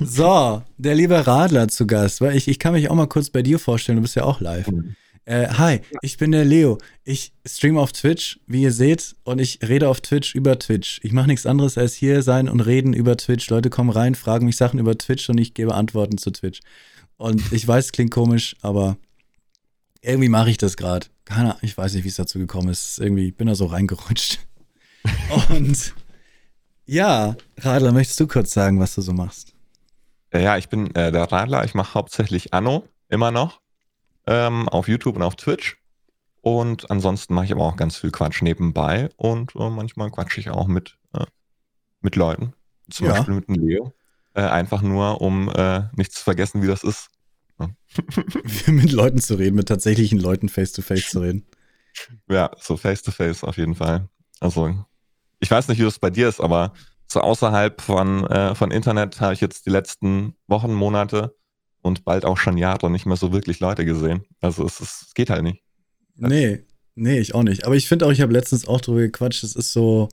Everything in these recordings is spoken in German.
So, der liebe Radler zu Gast. Weil ich, ich kann mich auch mal kurz bei dir vorstellen, du bist ja auch live. Mhm. Äh, hi, ich bin der Leo. Ich streame auf Twitch, wie ihr seht, und ich rede auf Twitch über Twitch. Ich mache nichts anderes als hier sein und reden über Twitch. Leute kommen rein, fragen mich Sachen über Twitch und ich gebe Antworten zu Twitch. Und ich weiß, es klingt komisch, aber irgendwie mache ich das gerade. Keine Ahnung, ich weiß nicht, wie es dazu gekommen ist. Irgendwie bin da so reingerutscht. Und ja, Radler, möchtest du kurz sagen, was du so machst? Ja, ich bin äh, der Radler. Ich mache hauptsächlich Anno, immer noch. Ähm, auf YouTube und auf Twitch. Und ansonsten mache ich aber auch ganz viel Quatsch nebenbei. Und äh, manchmal quatsche ich auch mit, äh, mit Leuten. Zum Ja. Beispiel mit dem Leo. Äh, einfach nur, um äh, nicht zu vergessen, wie das ist. mit Leuten zu reden, mit tatsächlichen Leuten face to face zu reden. Ja, so face to face auf jeden Fall. Also, ich weiß nicht, wie das bei dir ist, aber so außerhalb von, äh, von Internet habe ich jetzt die letzten Wochen, Monate und bald auch schon Jahre nicht mehr so wirklich Leute gesehen. Also, es, es geht halt nicht. Nee, nee, ich auch nicht. Aber ich finde auch, ich habe letztens auch drüber gequatscht, es ist so,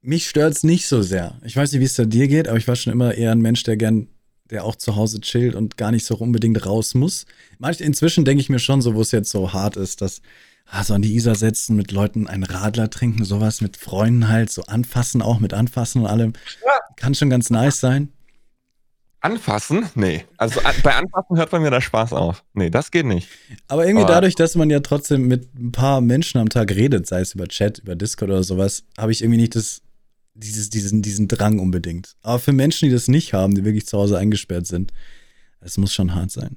mich stört's nicht so sehr. Ich weiß nicht, wie es da dir geht, aber ich war schon immer eher ein Mensch, der gern, der auch zu Hause chillt und gar nicht so unbedingt raus muss. Manch, inzwischen denke ich mir schon so, wo es jetzt so hart ist, dass ah, so an die Isar setzen, mit Leuten einen Radler trinken, sowas mit Freunden halt, so anfassen auch, mit anfassen und allem. Kann schon ganz nice sein. Anfassen? Nee. Also an, bei Anfassen hört bei mir der Spaß auf. Nee, das geht nicht. Aber irgendwie Aber- dadurch, dass man ja trotzdem mit ein paar Menschen am Tag redet, sei es über Chat, über Discord oder sowas, habe ich irgendwie nicht das, dieses, diesen, diesen Drang unbedingt. Aber für Menschen, die das nicht haben, die wirklich zu Hause eingesperrt sind, es muss schon hart sein.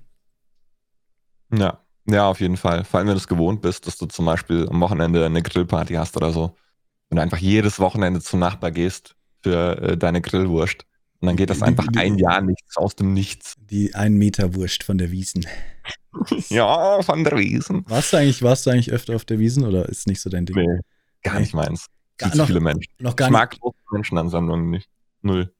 Ja. Ja, auf jeden Fall. Vor allem, wenn du es gewohnt bist, dass du zum Beispiel am Wochenende eine Grillparty hast oder so. Wenn du einfach jedes Wochenende zum Nachbar gehst für äh, deine Grillwurst. Und dann geht das Die- einfach die- ein Jahr nichts aus dem Nichts. Die ein Meter Wurst von der Wiesen. Ja, von der Wiesen. Warst du eigentlich, warst du eigentlich öfter auf der Wiesen oder ist nicht so dein Ding? Nee, gar Nee. nicht meins. Gar noch- viele Menschen. Noch gar Ich mag große Menschenansammlungen nicht. Null.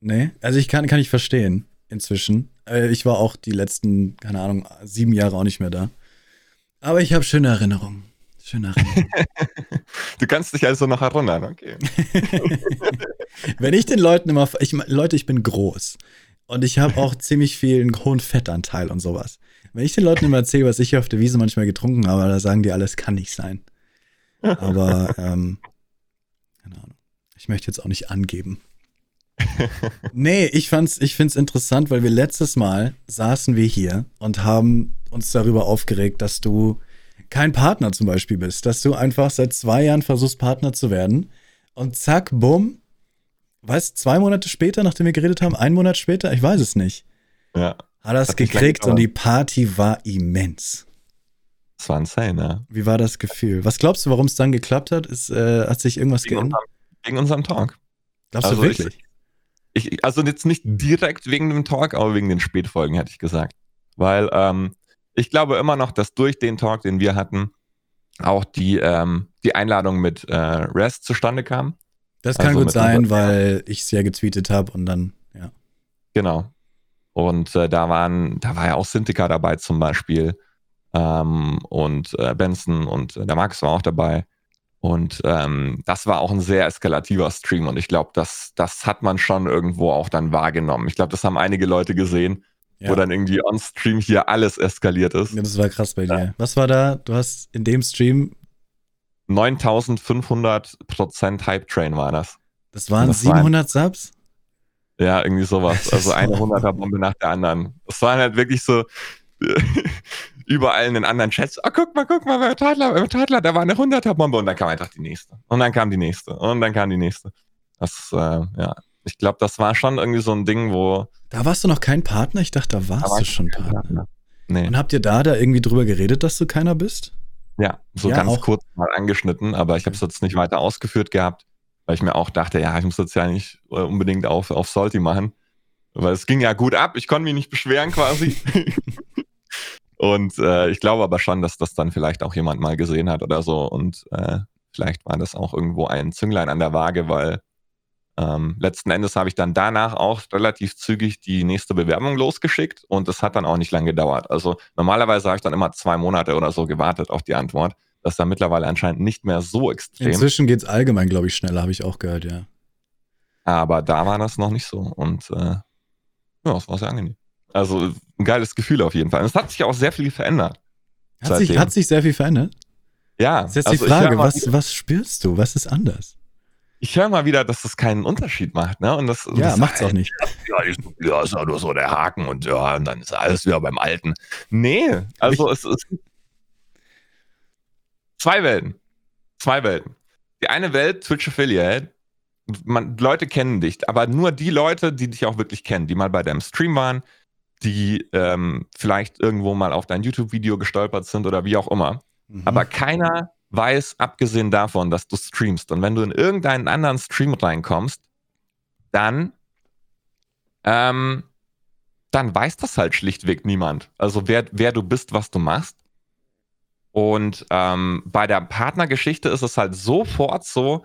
Nee, also ich kann, kann ich verstehen inzwischen. Äh, Ich war auch die letzten, keine Ahnung, sieben Jahre auch nicht mehr da. Aber ich habe schöne Erinnerungen. Schöne Erinnerungen. Du kannst dich also noch erinnern, okay. Wenn ich den Leuten immer, ich, Leute, ich bin groß und ich habe auch ziemlich viel einen hohen Fettanteil und sowas. Wenn ich den Leuten immer erzähle, was ich hier auf der Wiese manchmal getrunken habe, da sagen die alles kann nicht sein. Aber ähm, keine Ahnung. Ich möchte jetzt auch nicht angeben. Nee, ich fand's, ich find's interessant, weil wir letztes Mal saßen wir hier und haben uns darüber aufgeregt, dass du kein Partner zum Beispiel bist, dass du einfach seit zwei Jahren versuchst, Partner zu werden und zack, bumm, was, zwei Monate später, nachdem wir geredet haben, ein Monat später, ich weiß es nicht, Ja, hat er es gekriegt und die Party war immens. das war insane, ja. Wie war das Gefühl? Was glaubst du, warum es dann geklappt hat? Ist, äh, hat sich irgendwas Wegen geändert? unserem, wegen unserem Talk. Glaubst also du ich- wirklich? Ich, also jetzt nicht direkt wegen dem Talk, aber wegen den Spätfolgen, hätte ich gesagt. Weil ähm, ich glaube immer noch, dass durch den Talk, den wir hatten, auch die, ähm, die Einladung mit äh, Rest zustande kam. das kann also gut sein, weil ich es ja getweetet habe und dann, ja. Genau. Und äh, da waren, da war ja auch Synthika dabei zum Beispiel. Ähm, und äh, Benson und äh, der Max war auch dabei. Und ähm, das war auch ein sehr eskalativer Stream. Und ich glaube, das, das hat man schon irgendwo auch dann wahrgenommen. Ich glaube, das haben einige Leute gesehen, Ja. wo dann irgendwie on Stream hier alles eskaliert ist. Ja, das war krass bei dir. Was war da? Du hast in dem Stream, 9500 Prozent Hype Train war das. das waren Das war ein- 700 Subs? Ja, irgendwie sowas. Also eine so- 100er Bombe nach der anderen. Es waren halt wirklich so überall in den anderen Chats. Ah, guck mal, guck mal, bei Tadler, bei Tadler, da war eine 100er Bombe und dann kam einfach die nächste. Und dann kam die nächste. Und dann kam die nächste. Das, äh, ja. Ich glaube, das war schon irgendwie so ein Ding, wo. Da warst du noch kein Partner? Ich dachte, da warst Da war du schon kein Partner. Nee. Und habt ihr da da irgendwie drüber geredet, dass du keiner bist? Ja, so Ja, ganz auch. kurz mal angeschnitten, aber ich habe es jetzt nicht weiter ausgeführt gehabt, weil ich mir auch dachte, ja, ich muss jetzt ja nicht äh, unbedingt auf, auf Salty machen. Weil es ging ja gut ab, ich konnte mich nicht beschweren quasi. und äh, ich glaube aber schon, dass das dann vielleicht auch jemand mal gesehen hat oder so. Und äh, vielleicht war das auch irgendwo ein Zünglein an der Waage, weil ähm, letzten Endes habe ich dann danach auch relativ zügig die nächste Bewerbung losgeschickt und das hat dann auch nicht lange gedauert. Also normalerweise habe ich dann immer zwei Monate oder so gewartet auf die Antwort. Das ist dann mittlerweile anscheinend nicht mehr so extrem. Inzwischen geht's allgemein, glaube ich, schneller, habe ich auch gehört, ja. Aber da war das noch nicht so. Und äh, Ja, das war sehr angenehm. Also ein geiles Gefühl auf jeden Fall. Und es hat sich auch sehr viel verändert. Hat sich, hat sich sehr viel verändert? Ja. Das ist jetzt also die Frage, was, was spürst du? Was ist anders? Ich höre mal wieder, dass das keinen Unterschied macht, ne? Und das, ja, das macht's auch nicht. Ja, ja, ist ja nur so der Haken und ja, und dann ist alles wieder beim Alten. Nee, also es ist zwei Welten. Zwei Welten. Die eine Welt, Twitch Affiliate, man, Leute kennen dich, aber nur die Leute, die dich auch wirklich kennen, die mal bei deinem Stream waren, die ähm, vielleicht irgendwo mal auf dein YouTube-Video gestolpert sind oder wie auch immer. Mhm. Aber keiner weiß, abgesehen davon, dass du streamst. Und wenn du in irgendeinen anderen Stream reinkommst, dann, ähm, dann weiß das halt schlichtweg niemand. Also wer, wer du bist, was du machst. Und ähm, bei der Partnergeschichte ist es halt sofort so,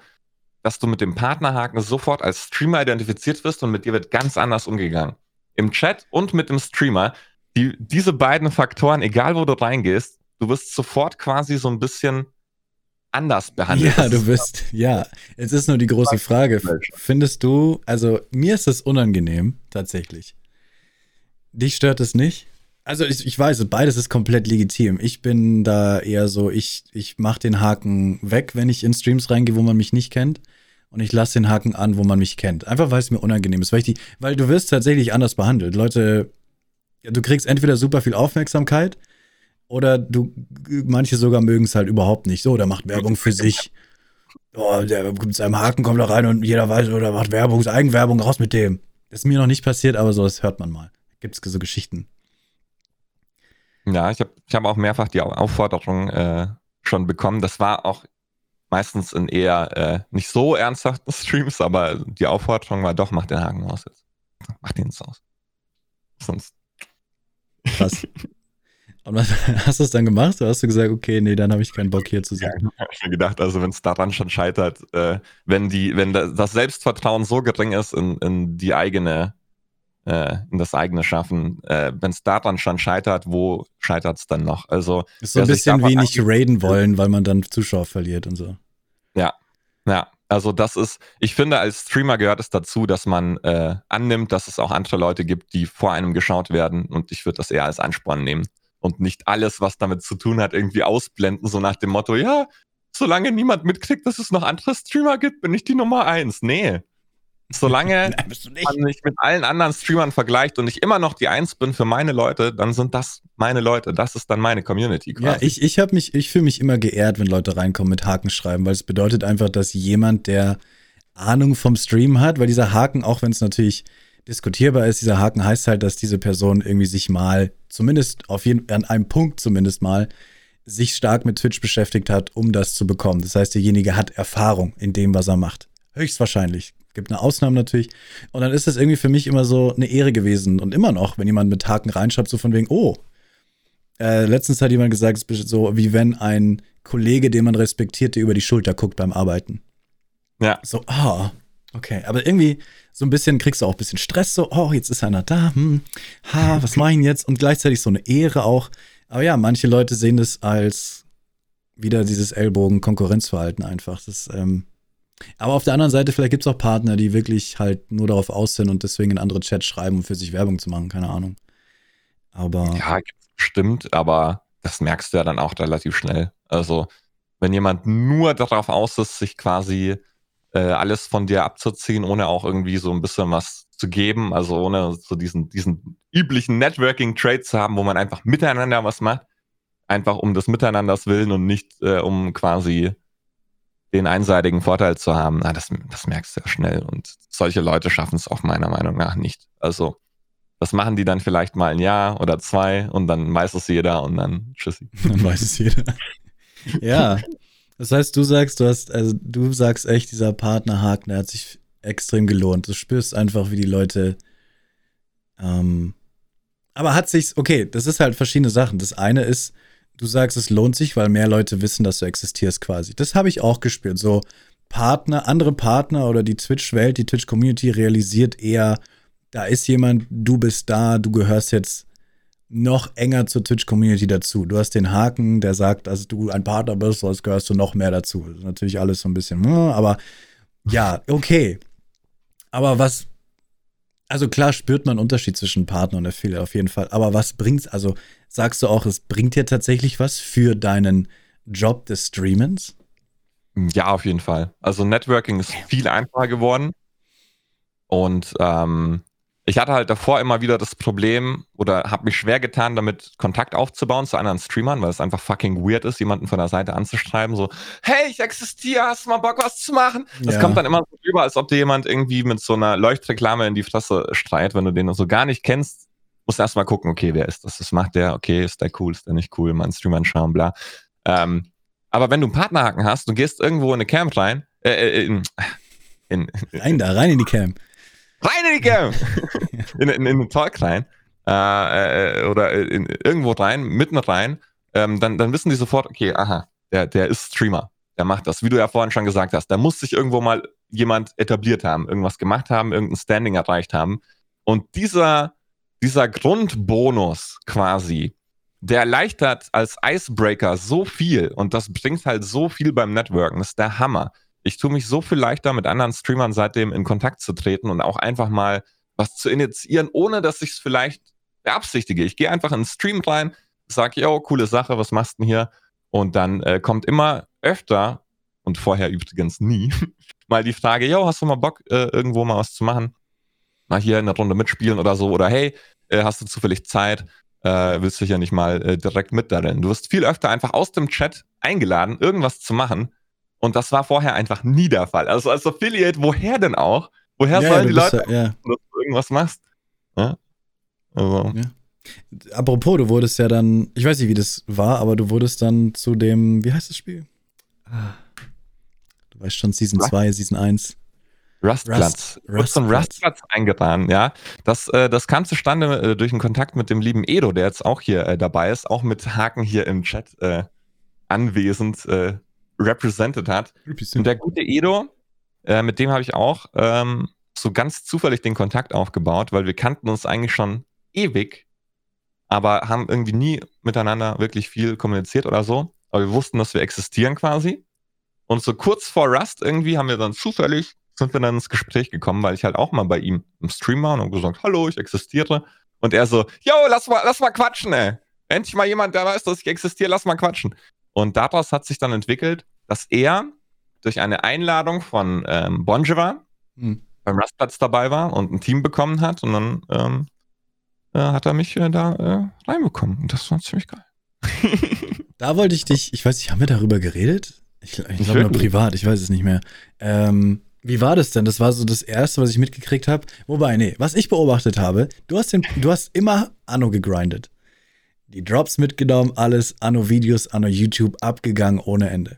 dass du mit dem Partnerhaken sofort als Streamer identifiziert wirst und mit dir wird ganz anders umgegangen im Chat und mit dem Streamer, die, diese beiden Faktoren, egal wo du reingehst, du wirst sofort quasi so ein bisschen anders behandelt. Ja, du bist, ja. Jetzt ist nur die große Frage. Findest du, also mir ist das unangenehm, tatsächlich. Dich stört es nicht? Also ich, ich weiß, beides ist komplett legitim. Ich bin da eher so, ich, ich mache den Haken weg, wenn ich in Streams reingehe, wo man mich nicht kennt und ich lasse den Haken an, wo man mich kennt. Einfach weil es mir unangenehm ist, weil ich die, weil du wirst tatsächlich anders behandelt. Leute, du kriegst entweder super viel Aufmerksamkeit oder du, manche sogar mögen es halt überhaupt nicht. So, der macht Werbung für sich. Oh, der mit seinem Haken kommt da rein und jeder weiß, oder macht Werbung, Eigenwerbung, raus mit dem. Das ist mir noch nicht passiert, aber sowas hört man mal. Gibt es so Geschichten. Ja, ich habe ich hab auch mehrfach die Aufforderung äh, schon bekommen. Das war auch meistens in eher äh, nicht so ernsthaften Streams, aber die Aufforderung war doch, mach den Haken aus jetzt. Mach den jetzt aus. Sonst. Krass. Und was, hast du es dann gemacht? Oder hast du gesagt, okay, nee, dann habe ich keinen Bock hier zu sein? Ja, habe ich mir gedacht, also wenn es daran schon scheitert, äh, wenn die, wenn das Selbstvertrauen so gering ist in, in die eigene, äh, in das eigene Schaffen, äh, wenn es daran schon scheitert, wo scheitert es dann noch? Also ist so ein bisschen wie nicht raiden wollen, weil man dann Zuschauer verliert und so. Ja, ja. Also das ist, ich finde, als Streamer gehört es dazu, dass man äh, annimmt, dass es auch andere Leute gibt, die vor einem geschaut werden. Und ich würde das eher als Ansporn nehmen und nicht alles, was damit zu tun hat, irgendwie ausblenden, so nach dem Motto, ja, solange niemand mitkriegt, dass es noch andere Streamer gibt, bin ich die Nummer eins. Nee, Solange Nein, man mich mit allen anderen Streamern vergleicht und ich immer noch die Eins bin für meine Leute, dann sind das meine Leute. Das ist dann meine Community quasi. Ja, ich, ich habe mich, ich fühle mich immer geehrt, wenn Leute reinkommen mit Haken schreiben, weil es bedeutet einfach, dass jemand, der Ahnung vom Stream hat, weil dieser Haken, auch wenn es natürlich diskutierbar ist, dieser Haken heißt halt, dass diese Person irgendwie sich mal, zumindest auf jeden, an einem Punkt zumindest mal, sich stark mit Twitch beschäftigt hat, um das zu bekommen. Das heißt, derjenige hat Erfahrung in dem, was er macht. Höchstwahrscheinlich. Gibt eine Ausnahme natürlich. Und dann ist das irgendwie für mich immer so eine Ehre gewesen und immer noch, wenn jemand mit Haken reinschreibt, so von wegen, oh. Äh, letztens hat jemand gesagt, es ist so wie wenn ein Kollege, den man respektiert, der über die Schulter guckt beim Arbeiten. Ja. So, ah, oh, okay. Aber irgendwie so ein bisschen kriegst du auch ein bisschen Stress, so, oh, jetzt ist einer da, hm, ha, was mache ich denn jetzt? Und gleichzeitig so eine Ehre auch. Aber ja, manche Leute sehen das als wieder dieses Ellbogen-Konkurrenzverhalten einfach. Das, ähm, aber auf der anderen Seite, vielleicht gibt es auch Partner, die wirklich halt nur darauf aus sind und deswegen in andere Chats schreiben, um für sich Werbung zu machen, keine Ahnung. Aber. Ja, stimmt, aber das merkst du ja dann auch relativ schnell. Also, wenn jemand nur darauf aus ist, sich quasi äh, alles von dir abzuziehen, ohne auch irgendwie so ein bisschen was zu geben, also ohne so diesen, diesen üblichen Networking-Trade zu haben, wo man einfach miteinander was macht, einfach um des Miteinanders willen und nicht äh, um quasi den einseitigen Vorteil zu haben, na, das, das merkst du ja schnell. Und solche Leute schaffen es auch meiner Meinung nach nicht. Also, das machen die dann vielleicht mal ein Jahr oder zwei und dann weiß es jeder und dann tschüssi. Dann weiß es jeder. ja. Das heißt, du sagst, du hast, also du sagst echt, dieser Partnerhaken, der hat sich extrem gelohnt. Du spürst einfach, wie die Leute. Ähm, aber hat sich's, okay, das ist halt verschiedene Sachen. Das eine ist, du sagst, es lohnt sich, weil mehr Leute wissen, dass du existierst quasi. Das habe ich auch gespürt. So Partner, andere Partner oder die Twitch-Welt, die Twitch-Community realisiert eher, da ist jemand, du bist da, du gehörst jetzt noch enger zur Twitch-Community dazu. Du hast den Haken, der sagt, dass du ein Partner bist, sonst gehörst du noch mehr dazu. Das ist natürlich alles so ein bisschen, hm, aber ja, okay. Aber was, Also klar spürt man einen Unterschied zwischen Partner und Affiliate auf jeden Fall. Aber was bringt's? Also sagst du auch, es bringt dir tatsächlich was für deinen Job des Streamens? Ja, auf jeden Fall. Also Networking ist viel einfacher geworden. Und ähm, ich hatte halt davor immer wieder das Problem oder habe mich schwer getan, damit Kontakt aufzubauen zu anderen Streamern, weil es einfach fucking weird ist, jemanden von der Seite anzuschreiben, so, hey, ich existiere, hast du mal Bock, was zu machen? Das kommt dann immer so rüber, als ob dir jemand irgendwie mit so einer Leuchtreklame in die Fresse streit, wenn du den so gar nicht kennst. Musst du erstmal gucken, okay, wer ist das? Was macht der? Okay, ist der cool, ist der nicht cool? Mein Streamer anschauen, bla. Ähm, aber wenn du einen Partnerhaken hast, du gehst irgendwo in eine Camp rein, äh, äh in, in, rein da, rein in die Camp rein in die Cam! in, in, in den Talk rein. Äh, äh, oder in, irgendwo rein, mitten rein, ähm, dann, dann wissen die sofort, okay, aha, der, der ist Streamer. Der macht das, wie du ja vorhin schon gesagt hast. Da muss sich irgendwo mal jemand etabliert haben, irgendwas gemacht haben, irgendein Standing erreicht haben. Und dieser, dieser Grundbonus quasi, der erleichtert als Icebreaker so viel und das bringt halt so viel beim Networken. Das ist der Hammer ich tue mich so viel leichter, mit anderen Streamern seitdem in Kontakt zu treten und auch einfach mal was zu initiieren, ohne dass ich es vielleicht beabsichtige. Ich gehe einfach in den Stream rein, sage, yo, coole Sache, was machst du denn hier? Und dann äh, kommt immer öfter, und vorher übrigens nie, mal die Frage, yo, hast du mal Bock, äh, irgendwo mal was zu machen? Mal hier in der Runde mitspielen oder so. Oder hey, äh, hast du zufällig Zeit? Äh, willst du hier nicht mal äh, direkt mitdaddeln? Du wirst viel öfter einfach aus dem Chat eingeladen, irgendwas zu machen, und das war vorher einfach nie der Fall. Also als Affiliate, woher denn auch? Woher ja, sollen die Leute, ja, ja. dass du irgendwas machst? Ja? Also. Ja. Apropos, du wurdest ja dann, ich weiß nicht, wie das war, aber du wurdest dann zu dem, wie heißt das Spiel? Ah. Du weißt schon, Season 2, Season 1. Rustplatz. Rust, Rust zum Rustplatz eingetan, ja. Das, äh, das kam zustande äh, durch einen Kontakt mit dem lieben Edo, der jetzt auch hier äh, dabei ist, auch mit Haken hier im Chat äh, anwesend. Represented hat. Und der gute Edo, äh, mit dem habe ich auch ähm, so ganz zufällig den Kontakt aufgebaut, weil wir kannten uns eigentlich schon ewig, aber haben irgendwie nie miteinander wirklich viel kommuniziert oder so. Aber wir wussten, dass wir existieren quasi. Und so kurz vor Rust irgendwie haben wir dann zufällig, sind wir dann ins Gespräch gekommen, weil ich halt auch mal bei ihm im Stream war und gesagt, hallo, ich existiere. Und er so, yo, lass mal, lass mal quatschen, ey. Endlich mal jemand, der weiß, dass ich existiere, lass mal quatschen. Und daraus hat sich dann entwickelt, dass er durch eine Einladung von ähm, Bonjeva hm. beim Rastplatz dabei war und ein Team bekommen hat und dann ähm, äh, hat er mich äh, da äh, reinbekommen und das war ziemlich geil. da wollte ich dich, ich weiß nicht, haben wir darüber geredet? Ich, ich glaube nur privat, ich weiß es nicht mehr. Ähm, wie war das denn? Das war so das Erste, was ich mitgekriegt habe. Wobei, nee, was ich beobachtet habe, du hast, den, du hast immer Anno gegrindet. Die Drops mitgenommen, alles, Anno-Videos, Anno-YouTube abgegangen ohne Ende.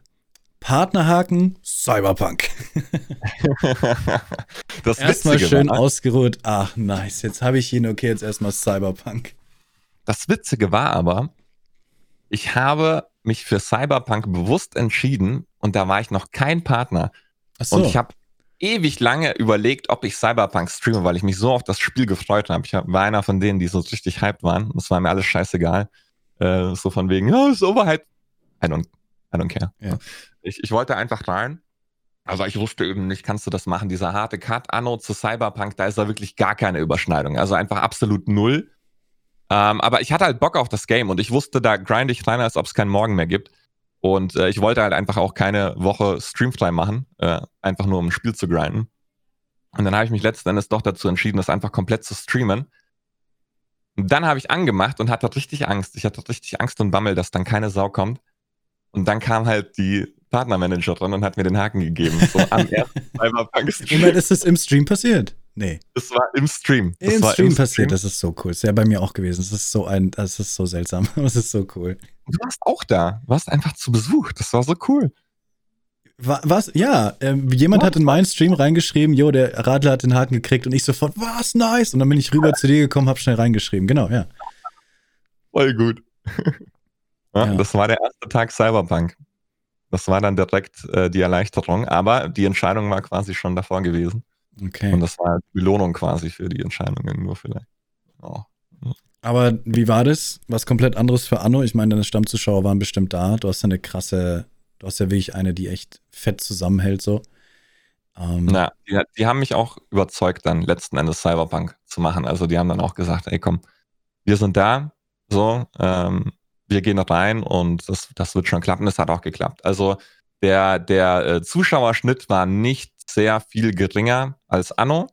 Partnerhaken, Cyberpunk. das erstmal schön war, ausgeruht. Ach, nice. Jetzt habe ich ihn. Okay, jetzt erstmal Cyberpunk. Das Witzige war aber, ich habe mich für Cyberpunk bewusst entschieden und da war ich noch kein Partner. Ach so. Und ich habe ewig lange überlegt, ob ich Cyberpunk streame, weil ich mich so auf das Spiel gefreut habe. Ich war einer von denen, die so richtig hyped waren. Das war mir alles scheißegal. Äh, so von wegen, ja, oh, ist overhyped. I don't, I don't care. Ja. Ich, ich wollte einfach rein. Aber ich wusste eben nicht, kannst du das machen? Dieser harte Cut, Anno zu Cyberpunk, da ist da wirklich gar keine Überschneidung. Also einfach absolut null. Ähm, aber ich hatte halt Bock auf das Game und ich wusste, da grind ich rein, als ob es keinen Morgen mehr gibt. Und äh, ich wollte halt einfach auch keine Woche Streamfly machen, äh, einfach nur um ein Spiel zu grinden. Und dann habe ich mich letzten Endes doch dazu entschieden, das einfach komplett zu streamen. Und dann habe ich angemacht und hatte richtig Angst. Ich hatte richtig Angst und Bammel, dass dann keine Sau kommt. Und dann kam halt die Partnermanagerin und hat mir den Haken gegeben. So am ersten Cyberpunk-Stream. Moment, ist das im Stream passiert? Nee. Das war im Stream. Das Im Stream im passiert, Stream. das ist so cool. Das ist ja bei mir auch gewesen. Das ist so ein, das ist so seltsam. Das ist so cool. Du warst auch da. Du warst einfach zu Besuch. Das war so cool. Was? Ja, äh, jemand was? hat in meinen Stream reingeschrieben, jo, der Radler hat den Haken gekriegt und ich sofort, was, nice. Und dann bin ich rüber zu dir gekommen, hab schnell reingeschrieben. Genau, ja. Voll gut. ja, ja. Das war der erste Tag Cyberpunk. Das war dann direkt äh, die Erleichterung, aber die Entscheidung war quasi schon davor gewesen. Okay. Und das war die Belohnung quasi für die Entscheidungen nur vielleicht. Oh. Aber wie war das? Was komplett anderes für Anno? Ich meine, deine Stammzuschauer waren bestimmt da. Du hast ja eine krasse, du hast ja wirklich eine, die echt fett zusammenhält so. Ähm, Na, die, die, haben mich auch überzeugt, dann letzten Endes Cyberpunk zu machen. Also die haben dann auch gesagt, ey komm, wir sind da, so, ähm, wir gehen rein und das, das wird schon klappen. Das hat auch geklappt. Also der, der äh, Zuschauerschnitt war nicht sehr viel geringer als Anno.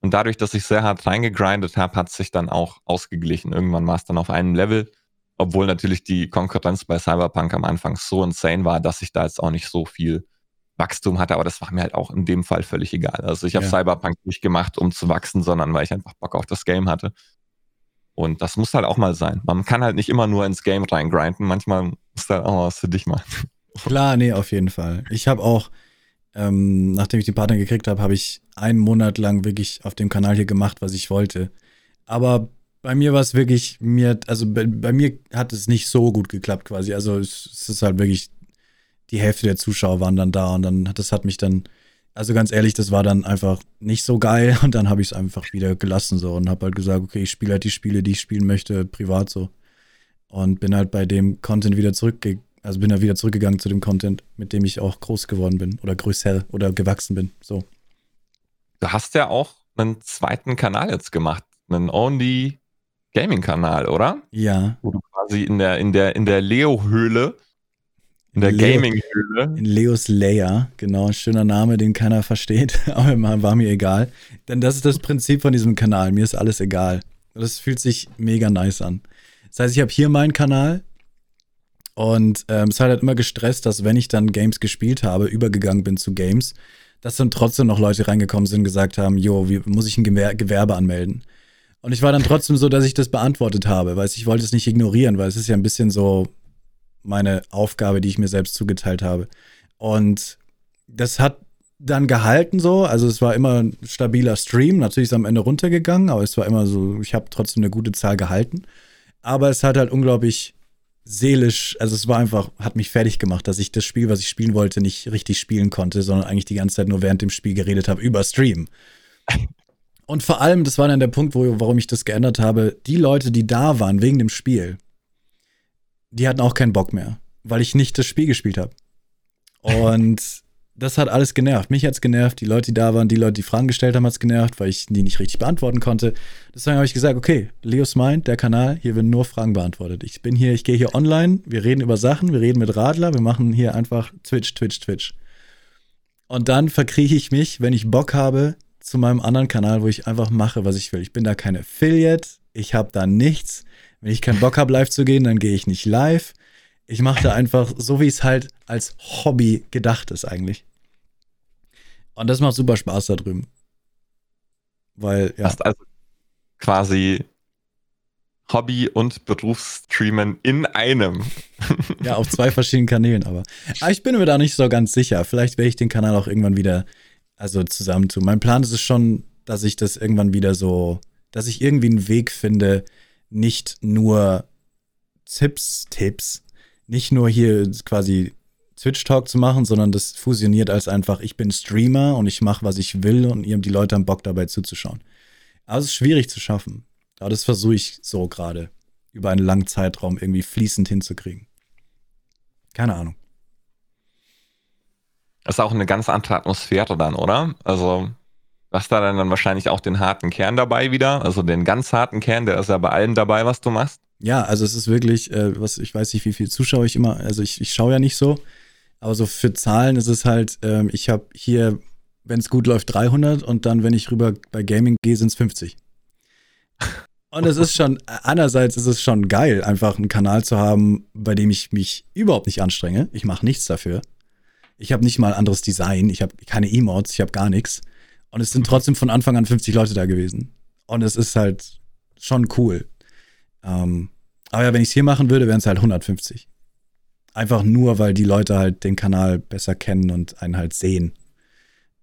Und dadurch, dass ich sehr hart reingegrindet habe, hat sich dann auch ausgeglichen. Irgendwann war es dann auf einem Level, obwohl natürlich die Konkurrenz bei Cyberpunk am Anfang so insane war, dass ich da jetzt auch nicht so viel Wachstum hatte, aber das war mir halt auch in dem Fall völlig egal. Also ich habe ja. Cyberpunk nicht gemacht, um zu wachsen, sondern weil ich einfach Bock auf das Game hatte. Und das muss halt auch mal sein. Man kann halt nicht immer nur ins Game reingrinden, manchmal muss halt auch was für dich machen. Klar, nee, auf jeden Fall. Ich habe auch, ähm, nachdem ich den Partner gekriegt habe, habe ich einen Monat lang wirklich auf dem Kanal hier gemacht, was ich wollte. Aber bei mir war es wirklich, mir, also bei, bei, mir hat es nicht so gut geklappt quasi. Also es, es, ist halt wirklich, die Hälfte der Zuschauer waren dann da und dann, das hat mich dann, also ganz ehrlich, das war dann einfach nicht so geil und dann habe ich es einfach wieder gelassen so und habe halt gesagt, okay, ich spiele halt die Spiele, die ich spielen möchte, privat so. Und bin halt bei dem Content wieder zurückgegangen also bin da wieder zurückgegangen zu dem Content, mit dem ich auch groß geworden bin oder größer oder gewachsen bin. So. Du hast ja auch einen zweiten Kanal jetzt gemacht, einen Only Gaming Kanal, oder? Ja. Wo du quasi in der in der in der Leo Höhle in der Gaming Höhle in Leos Layer, genau, ein schöner Name, den keiner versteht, aber war mir egal, denn das ist das Prinzip von diesem Kanal, mir ist alles egal. Das fühlt sich mega nice an. Das heißt, ich habe hier meinen Kanal, und ähm, es hat halt immer gestresst, dass wenn ich dann Games gespielt habe, übergegangen bin zu Games, dass dann trotzdem noch Leute reingekommen sind und gesagt haben, jo, wie muss ich ein Gewer Gewerbe anmelden? Und ich war dann trotzdem so, dass ich das beantwortet habe, weil ich wollte es nicht ignorieren, weil es ist ja ein bisschen so meine Aufgabe, die ich mir selbst zugeteilt habe. Und das hat dann gehalten so, also es war immer ein stabiler Stream, natürlich ist es am Ende runtergegangen, aber es war immer so, ich habe trotzdem eine gute Zahl gehalten. Aber es hat halt unglaublich seelisch, also es war einfach, hat mich fertig gemacht, dass ich das Spiel, was ich spielen wollte, nicht richtig spielen konnte, sondern eigentlich die ganze Zeit nur während dem Spiel geredet habe über Stream. Und vor allem, das war dann der Punkt, wo, warum ich das geändert habe, die Leute, die da waren wegen dem Spiel, die hatten auch keinen Bock mehr, weil ich nicht das Spiel gespielt habe. Und das hat alles genervt. Mich hat es genervt, die Leute, die da waren, die Leute, die Fragen gestellt haben, hat es genervt, weil ich die nicht richtig beantworten konnte. Deswegen habe ich gesagt, okay, Leos Mind, der Kanal, hier werden nur Fragen beantwortet. Ich bin hier, ich gehe hier online, wir reden über Sachen, wir reden mit Radler, wir machen hier einfach Twitch, Twitch, Twitch. Und dann verkrieche ich mich, wenn ich Bock habe, zu meinem anderen Kanal, wo ich einfach mache, was ich will. Ich bin da kein Affiliate, ich habe da nichts. Wenn ich keinen Bock habe, live zu gehen, dann gehe ich nicht live. Ich mache da einfach so, wie es halt als Hobby gedacht ist eigentlich. Und das macht super Spaß da drüben. Weil, ja. Hast also quasi Hobby und Berufsstreamen in einem. ja, auf zwei verschiedenen Kanälen, aber. aber ich bin mir da nicht so ganz sicher. Vielleicht werde ich den Kanal auch irgendwann wieder also zusammen tun. Mein Plan ist es schon, dass ich das irgendwann wieder so, dass ich irgendwie einen Weg finde, nicht nur Tipps, Tipps, nicht nur hier quasi Twitch-Talk zu machen, sondern das fusioniert als einfach, ich bin Streamer und ich mache, was ich will und die Leute haben Bock dabei zuzuschauen. Aber es ist schwierig zu schaffen. Aber das versuche ich so gerade über einen langen Zeitraum irgendwie fließend hinzukriegen. Keine Ahnung. Das ist auch eine ganz andere Atmosphäre dann, oder? Also, hast da dann wahrscheinlich auch den harten Kern dabei wieder, also den ganz harten Kern, der ist ja bei allem dabei, was du machst. Ja, also es ist wirklich, äh, was ich weiß nicht, wie viel Zuschauer ich immer, also ich, ich schaue ja nicht so, aber so für Zahlen ist es halt, ähm, ich habe hier, wenn es gut läuft, 300 und dann, wenn ich rüber bei Gaming gehe, sind es 50. Und es ist schon, einerseits ist es schon geil, einfach einen Kanal zu haben, bei dem ich mich überhaupt nicht anstrenge. Ich mache nichts dafür. Ich habe nicht mal anderes Design, ich habe keine Emotes, ich habe gar nichts. Und es sind trotzdem von Anfang an 50 Leute da gewesen. Und es ist halt schon cool. Ähm, aber ja, wenn ich es hier machen würde, wären es halt 150. Einfach nur, weil die Leute halt den Kanal besser kennen und einen halt sehen.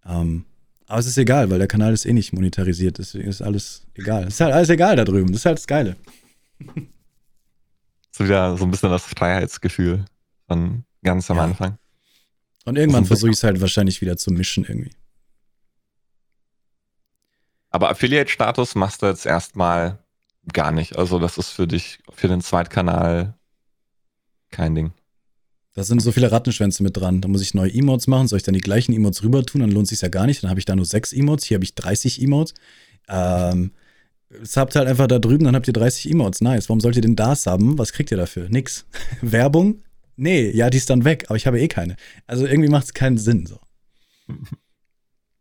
Ähm, aber es ist egal, weil der Kanal ist eh nicht monetarisiert, deswegen ist alles egal. Es ist halt alles egal da drüben, das ist halt das Geile. So wieder so ein bisschen das Freiheitsgefühl von ganz am ja. Anfang. Und irgendwann versuche ich es halt wahrscheinlich wieder zu mischen irgendwie. Aber Affiliate-Status machst du jetzt erstmal gar nicht. Also das ist für dich, für den Zweitkanal kein Ding. Da sind so viele Rattenschwänze mit dran. Da muss ich neue Emotes machen. Soll ich dann die gleichen Emotes rüber tun? Dann lohnt sich ja gar nicht. Dann habe ich da nur sechs Emotes. Hier habe ich 30 Emotes. Ähm, habt halt einfach da drüben, dann habt ihr 30 Emotes. Nice. Warum sollt ihr denn das haben? Was kriegt ihr dafür? Nix. Werbung? Nee, ja, die ist dann weg, aber ich habe eh keine. Also irgendwie macht es keinen Sinn so.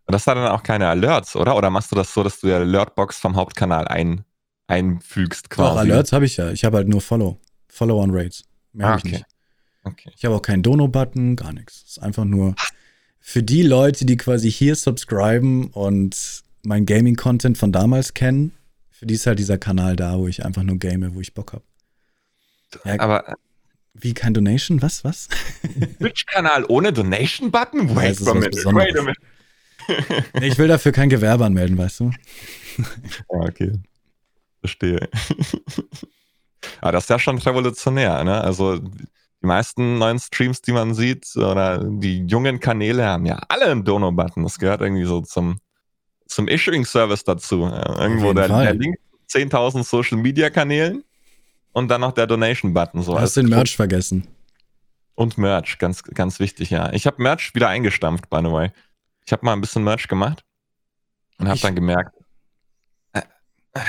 Das hat dann auch keine Alerts, oder? Oder machst du das so, dass du die Alertbox vom Hauptkanal ein, einfügst quasi? Doch, Alerts habe ich ja. Ich habe halt nur Follow. Follow on Rates. Mehr ah, habe ich okay. nicht. Okay. Ich habe auch keinen Dono-Button, gar nichts. Es ist einfach nur für die Leute, die quasi hier subscriben und mein Gaming-Content von damals kennen, für die ist halt dieser Kanal da, wo ich einfach nur game, wo ich Bock habe. Ja, aber wie kein Donation? Was? Was? Twitch-Kanal ohne Donation-Button? Wait ja, a minute. Wait a minute. ich will dafür kein Gewerbe anmelden, weißt du? ja, okay. Verstehe. Aber das ist ja schon revolutionär, ne? Also die meisten neuen Streams, die man sieht, oder die jungen Kanäle haben ja alle einen Dono-Button. Das gehört irgendwie so zum, zum Issuing-Service dazu. Irgendwo der, der, Link zu 10.000 Social-Media-Kanälen und dann noch der Donation-Button. So du hast den Merch vergessen. Und Merch, ganz, ganz wichtig, ja. Ich habe Merch wieder eingestampft, by the way. Ich habe mal ein bisschen Merch gemacht und habe dann gemerkt. Äh, äh,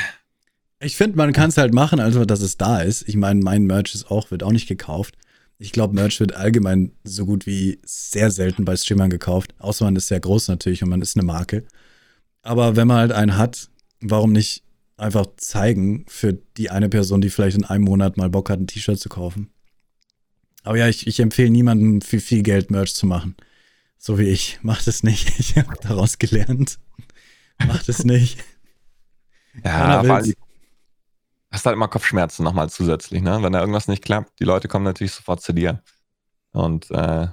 ich finde, man kann es halt machen, also dass es da ist. Ich meine, mein Merch ist auch, wird auch nicht gekauft. Ich glaube, Merch wird allgemein so gut wie sehr selten bei Streamern gekauft. Außer man ist sehr groß natürlich und man ist eine Marke. Aber wenn man halt einen hat, warum nicht einfach zeigen für die eine Person, die vielleicht in einem Monat mal Bock hat, ein T-Shirt zu kaufen? Aber ja, ich, ich empfehle niemandem für viel Geld Merch zu machen. So wie ich. Macht es nicht. Ich habe daraus gelernt. Macht es nicht. Ja, vor allem, hast halt immer Kopfschmerzen nochmal zusätzlich, ne? Wenn da irgendwas nicht klappt, die Leute kommen natürlich sofort zu dir. Und äh,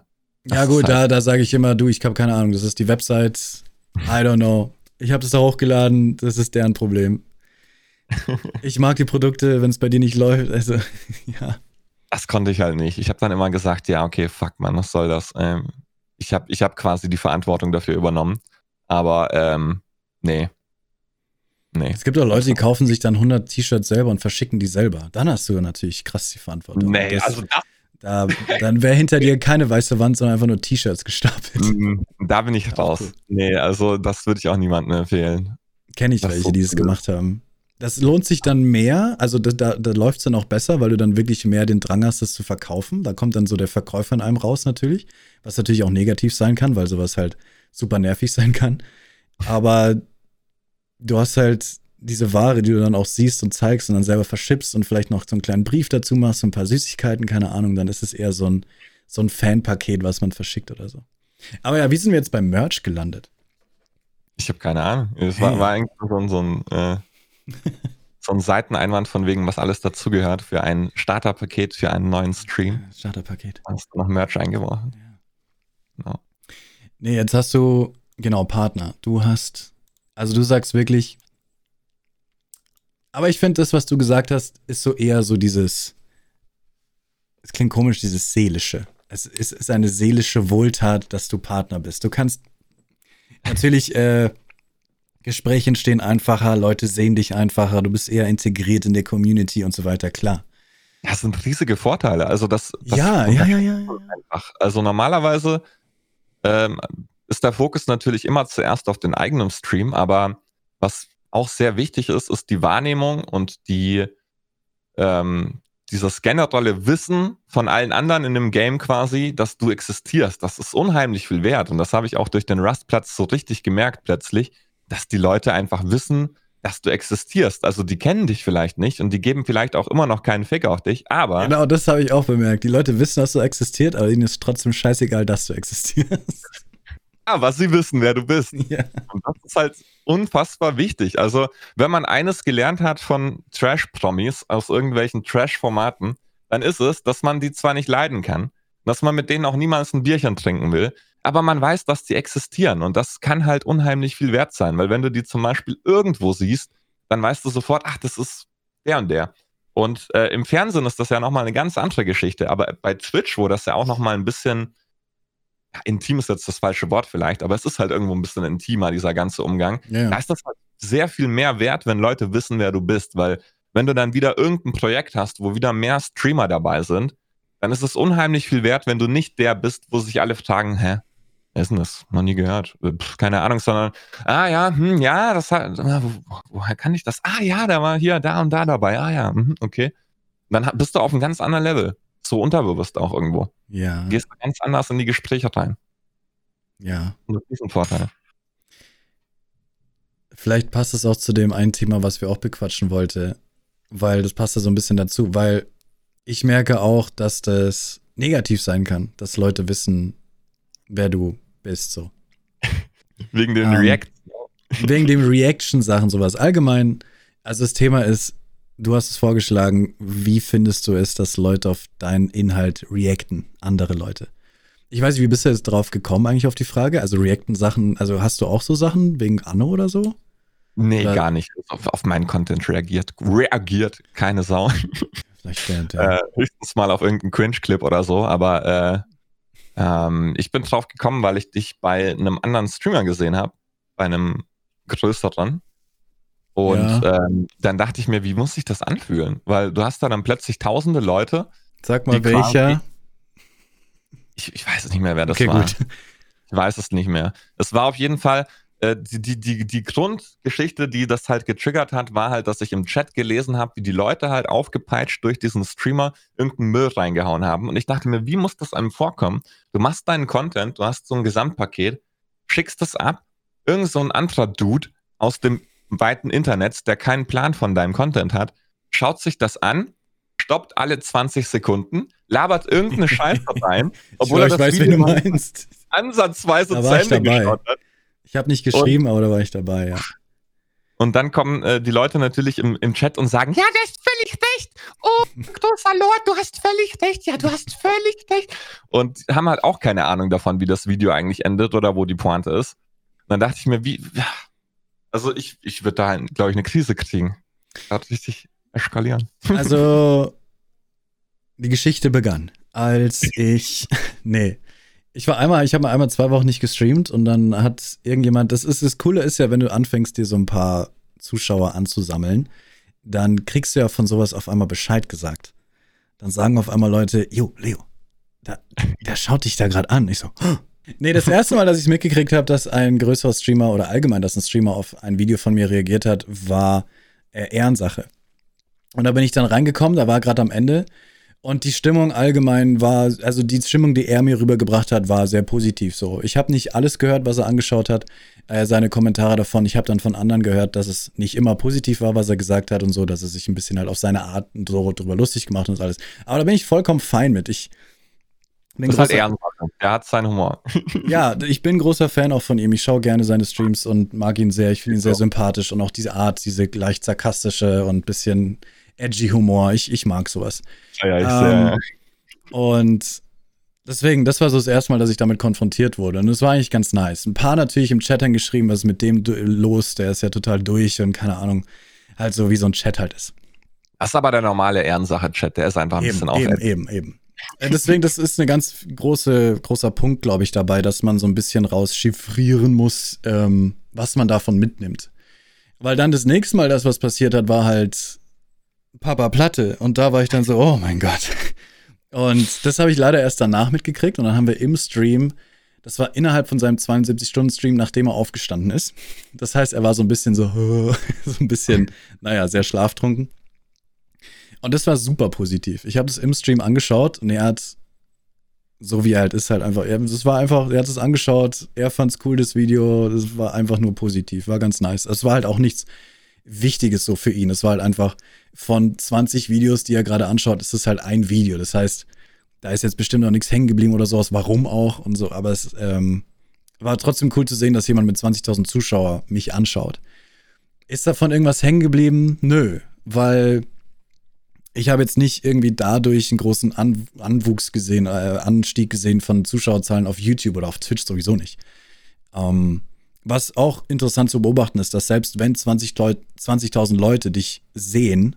ja gut, halt da, da sage ich immer, du, ich habe keine Ahnung, das ist die Website, I don't know. Ich habe das da hochgeladen, das ist deren Problem. Ich mag die Produkte, wenn es bei dir nicht läuft, also ja. Das konnte ich halt nicht. Ich habe dann immer gesagt, ja, okay, fuck man, was soll das? Ähm, ich habe ich hab quasi die Verantwortung dafür übernommen. Aber ähm, nee, Nee. Es gibt auch Leute, die kaufen sich dann 100 T-Shirts selber und verschicken die selber. Dann hast du natürlich krass die Verantwortung. Nee, das, also da, dann wäre hinter dir keine weiße Wand, sondern einfach nur T-Shirts gestapelt. Mhm, da bin ich raus. Cool. Nee, also das würde ich auch niemandem empfehlen. Kenne ich das welche, so die es gemacht haben. Das lohnt sich dann mehr, also da, da, da läuft es dann auch besser, weil du dann wirklich mehr den Drang hast, das zu verkaufen. Da kommt dann so der Verkäufer in einem raus natürlich, was natürlich auch negativ sein kann, weil sowas halt super nervig sein kann. Aber du hast halt diese Ware, die du dann auch siehst und zeigst und dann selber verschippst und vielleicht noch so einen kleinen Brief dazu machst, so ein paar Süßigkeiten, keine Ahnung, dann ist es eher so ein, so ein Fanpaket, was man verschickt oder so. Aber ja, wie sind wir jetzt beim Merch gelandet? Ich habe keine Ahnung. Es war, war, eigentlich so ein, so ein, äh, so ein Seiteneinwand von wegen, was alles dazugehört für ein Starterpaket für einen neuen Stream. Starterpaket. Hast du noch Merch eingeworfen? Ja. Genau. Nee, jetzt hast du, genau, Partner. Du hast also du sagst wirklich. Aber ich finde, das, was du gesagt hast, ist so eher so dieses. Es klingt komisch, dieses seelische. Es ist, ist eine seelische Wohltat, dass du Partner bist. Du kannst natürlich äh, Gespräche entstehen einfacher, Leute sehen dich einfacher, du bist eher integriert in der Community und so weiter, klar. Das sind riesige Vorteile. Also das, das ja, ja, ja, ja, einfach. Also normalerweise ähm, ist der Fokus natürlich immer zuerst auf den eigenen Stream, aber was auch sehr wichtig ist, ist die Wahrnehmung und die ähm, dieses generelle Wissen von allen anderen in dem Game quasi, dass du existierst. Das ist unheimlich viel wert. Und das habe ich auch durch den Rustplatz so richtig gemerkt plötzlich, dass die Leute einfach wissen, dass du existierst. Also die kennen dich vielleicht nicht und die geben vielleicht auch immer noch keinen Fick auf dich, aber. Genau, das habe ich auch bemerkt. Die Leute wissen, dass du existierst, aber ihnen ist trotzdem scheißegal, dass du existierst. aber sie wissen, wer du bist. Ja. Und das ist halt unfassbar wichtig. Also, wenn man eines gelernt hat von Trash-Promis aus irgendwelchen Trash-Formaten, dann ist es, dass man die zwar nicht leiden kann, dass man mit denen auch niemals ein Bierchen trinken will, aber man weiß, dass die existieren und das kann halt unheimlich viel wert sein, weil wenn du die zum Beispiel irgendwo siehst, dann weißt du sofort, ach, das ist der und der. Und äh, im Fernsehen ist das ja nochmal eine ganz andere Geschichte, aber bei Twitch, wo das ja auch nochmal ein bisschen ja, intim ist jetzt das falsche Wort vielleicht, aber es ist halt irgendwo ein bisschen intimer, dieser ganze Umgang. Ja. Da ist das halt sehr viel mehr wert, wenn Leute wissen, wer du bist, weil wenn du dann wieder irgendein Projekt hast, wo wieder mehr Streamer dabei sind, dann ist es unheimlich viel wert, wenn du nicht der bist, wo sich alle fragen, hä, wer ist denn das? Noch nie gehört. Äh, pff, keine Ahnung, sondern, ah ja, hm, ja, das hat, wo, woher kann ich das? Ah ja, der war hier, da und da dabei. Ah ja, mh, okay. Dann bist du auf einem ganz anderen Level. So unterbewusst auch irgendwo. Ja. Gehst ganz anders in die Gespräche rein. Ja. Und das ist ein Vorteil. Vielleicht passt es auch zu dem einen Thema, was wir auch bequatschen wollten, weil das passt ja so ein bisschen dazu, weil ich merke auch, dass das negativ sein kann, dass Leute wissen, wer du bist, so. Wegen den Ähm, React. Wegen dem Reaction-Sachen, sowas. Allgemein, also das Thema ist, du hast es vorgeschlagen, wie findest du es, dass Leute auf deinen Inhalt reacten, andere Leute? Ich weiß nicht, wie bist du jetzt drauf gekommen eigentlich auf die Frage? Also reacten Sachen, also hast du auch so Sachen wegen Anno oder so? Nee, Oder- gar nicht. Auf, auf meinen Content reagiert. Reagiert, keine Sau. Vielleicht während der. Äh, höchstens mal auf irgendeinen Cringe-Clip oder so, aber äh, ähm, ich bin drauf gekommen, weil ich dich bei einem anderen Streamer gesehen habe, bei einem größeren. Und Ja. ähm, dann dachte ich mir, wie muss sich das anfühlen? Weil du hast da dann plötzlich tausende Leute. Sag mal, welcher? Ich, ich weiß es nicht mehr, wer das Okay, war. gut. Ich weiß es nicht mehr. Es war auf jeden Fall die, die, die, die Grundgeschichte, die das halt getriggert hat, war halt, dass ich im Chat gelesen habe, wie die Leute halt aufgepeitscht durch diesen Streamer irgendeinen Müll reingehauen haben. Und ich dachte mir, wie muss das einem vorkommen? Du machst deinen Content, du hast so ein Gesamtpaket, schickst das ab, irgend so ein anderer Dude aus dem weiten Internet, der keinen Plan von deinem Content hat, schaut sich das an, stoppt alle 20 Sekunden, labert irgendeine Scheiße rein, obwohl ich, er das weiß, Video meinst. ansatzweise Da zu Ende geschaut hat. Ich habe nicht geschrieben, aber da war ich dabei, ja. Und dann kommen äh, die Leute natürlich im, im Chat und sagen, ja, du hast völlig recht. Oh, großer Lord, du hast völlig recht. Ja, du hast völlig recht. Und haben halt auch keine Ahnung davon, wie das Video eigentlich endet oder wo die Pointe ist. Und dann dachte ich mir, wie, also ich, ich würde da, glaube ich, eine Krise kriegen. Gerade richtig eskalieren. Also, die Geschichte begann, als ich, nee, ich war einmal, ich habe mal einmal zwei Wochen nicht gestreamt und dann hat irgendjemand, das ist, das Coole ist ja, wenn du anfängst, dir so ein paar Zuschauer anzusammeln, dann kriegst du ja von sowas auf einmal Bescheid gesagt. Dann sagen auf einmal Leute, jo, Leo, da, der schaut dich da gerade an. Ich so, "Huh." Nee, das erste Mal, dass ich mitgekriegt habe, dass ein größerer Streamer oder allgemein, dass ein Streamer auf ein Video von mir reagiert hat, war äh, Ehrensache. Und da bin ich dann reingekommen, da war gerade am Ende. Und die Stimmung allgemein war, also die Stimmung, die er mir rübergebracht hat, war sehr positiv so. Ich habe nicht alles gehört, was er angeschaut hat, äh, seine Kommentare davon. Ich habe dann von anderen gehört, dass es nicht immer positiv war, was er gesagt hat und so, dass er sich ein bisschen halt auf seine Art und so drüber lustig gemacht und alles. Aber da bin ich vollkommen fein mit. Ich bin Das halt großer- Ehrensache. Der hat seinen Humor. ja, ich bin großer Fan auch von ihm. Ich schaue gerne seine Streams und mag ihn sehr. Ich finde ihn sehr sympathisch und auch diese Art, diese leicht sarkastische und bisschen edgy Humor. Ich, ich mag sowas. Ja, ich Ähm, Und deswegen, das war so das erste Mal, dass ich damit konfrontiert wurde. Und es war eigentlich ganz nice. Ein paar natürlich im Chat dann geschrieben, was ist mit dem los? Der ist ja total durch und keine Ahnung. Halt so wie so ein Chat halt ist. Das ist aber der normale Ehrensache-Chat. Der ist einfach ein bisschen Eben, auf. eben, eben, eben. Äh, Deswegen, das ist ein ganz große, großer Punkt, glaube ich, dabei, dass man so ein bisschen rauschiffrieren muss, ähm, was man davon mitnimmt. Weil dann das nächste Mal, das was passiert hat, war halt Papa Platte. Und da war ich dann so, oh mein Gott. Und das habe ich leider erst danach mitgekriegt. Und dann haben wir im Stream, das war innerhalb von seinem 72-Stunden-Stream, nachdem er aufgestanden ist. Das heißt, er war so ein bisschen so, so ein bisschen, naja, sehr schlaftrunken. Und das war super positiv. Ich habe das im Stream angeschaut und er hat, so wie er halt ist, halt einfach, er, war einfach, er hat es angeschaut, er fand es cool, das Video, das war einfach nur positiv, war ganz nice. Es war halt auch nichts Wichtiges so für ihn. Es war halt einfach von 20 Videos, die er gerade anschaut, ist es halt ein Video. Das heißt, da ist jetzt bestimmt noch nichts hängen geblieben oder sowas, warum auch und so, aber es ähm, war trotzdem cool zu sehen, dass jemand mit 20.000 Zuschauer mich anschaut. Ist davon irgendwas hängen geblieben? Nö, weil ich habe jetzt nicht irgendwie dadurch einen großen An Anwuchs gesehen, äh, Anstieg gesehen von Zuschauerzahlen auf YouTube oder auf Twitch sowieso nicht. Ähm, was auch interessant zu beobachten ist, dass selbst wenn 20 Leu 20.000 Leute dich sehen,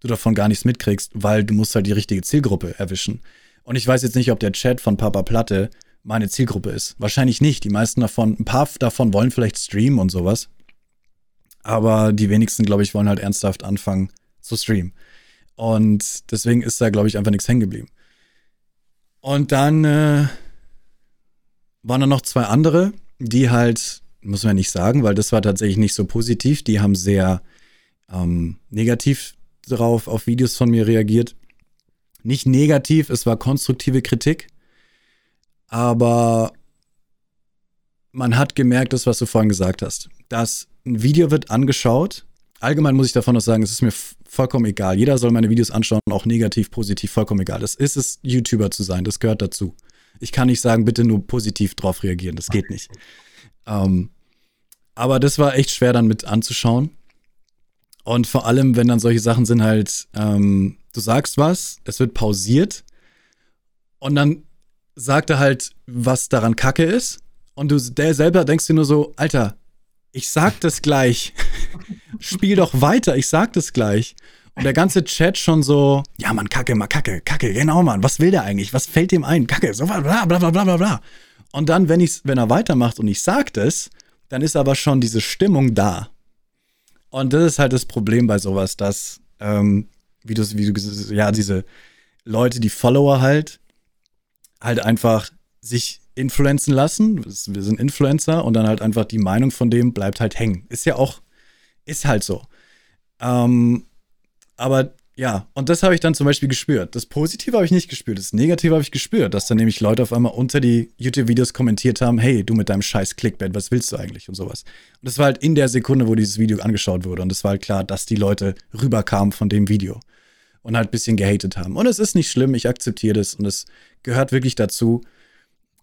du davon gar nichts mitkriegst, weil du musst halt die richtige Zielgruppe erwischen. Und ich weiß jetzt nicht, ob der Chat von Papa Platte meine Zielgruppe ist. Wahrscheinlich nicht. Die meisten davon, ein paar davon wollen vielleicht streamen und sowas. Aber die wenigsten, glaube ich, wollen halt ernsthaft anfangen zu streamen. Und deswegen ist da, glaube ich, einfach nichts hängen geblieben. Und dann äh, waren da noch zwei andere, die halt, muss man nicht sagen, weil das war tatsächlich nicht so positiv, die haben sehr ähm, negativ drauf auf Videos von mir reagiert. Nicht negativ, es war konstruktive Kritik, aber man hat gemerkt, das, was du vorhin gesagt hast. dass ein Video wird angeschaut. Allgemein muss ich davon auch sagen, es ist mir vollkommen egal. Jeder soll meine Videos anschauen, auch negativ, positiv, vollkommen egal. Das ist es, YouTuber zu sein. Das gehört dazu. Ich kann nicht sagen, bitte nur positiv drauf reagieren. Das geht nicht. Ähm, aber das war echt schwer dann mit anzuschauen. Und vor allem, wenn dann solche Sachen sind halt, ähm, du sagst was, es wird pausiert und dann sagt er halt, was daran kacke ist. Und du der selber denkst dir nur so, Alter, ich sag das gleich. Spiel doch weiter, ich sag das gleich. Und der ganze Chat schon so, ja, Mann, Kacke, mal Kacke, Kacke, genau, Mann, was will der eigentlich? Was fällt dem ein? Kacke, so bla bla bla bla bla bla. Und dann, wenn, ich's, wenn er weitermacht und ich sag das, dann ist aber schon diese Stimmung da. Und das ist halt das Problem bei sowas, dass, ähm, wie du, wie du, ja, diese Leute, die Follower halt, halt einfach sich influenzen lassen. Wir sind Influencer und dann halt einfach die Meinung von dem bleibt halt hängen. Ist ja auch, ist halt so. Ähm, aber ja, und das habe ich dann zum Beispiel gespürt. Das Positive habe ich nicht gespürt, das Negative habe ich gespürt, dass dann nämlich Leute auf einmal unter die YouTube-Videos kommentiert haben, hey, du mit deinem scheiß Clickbait, was willst du eigentlich und sowas. Und das war halt in der Sekunde, wo dieses Video angeschaut wurde und es war halt klar, dass die Leute rüberkamen von dem Video und halt ein bisschen gehatet haben. Und es ist nicht schlimm, ich akzeptiere das und es gehört wirklich dazu.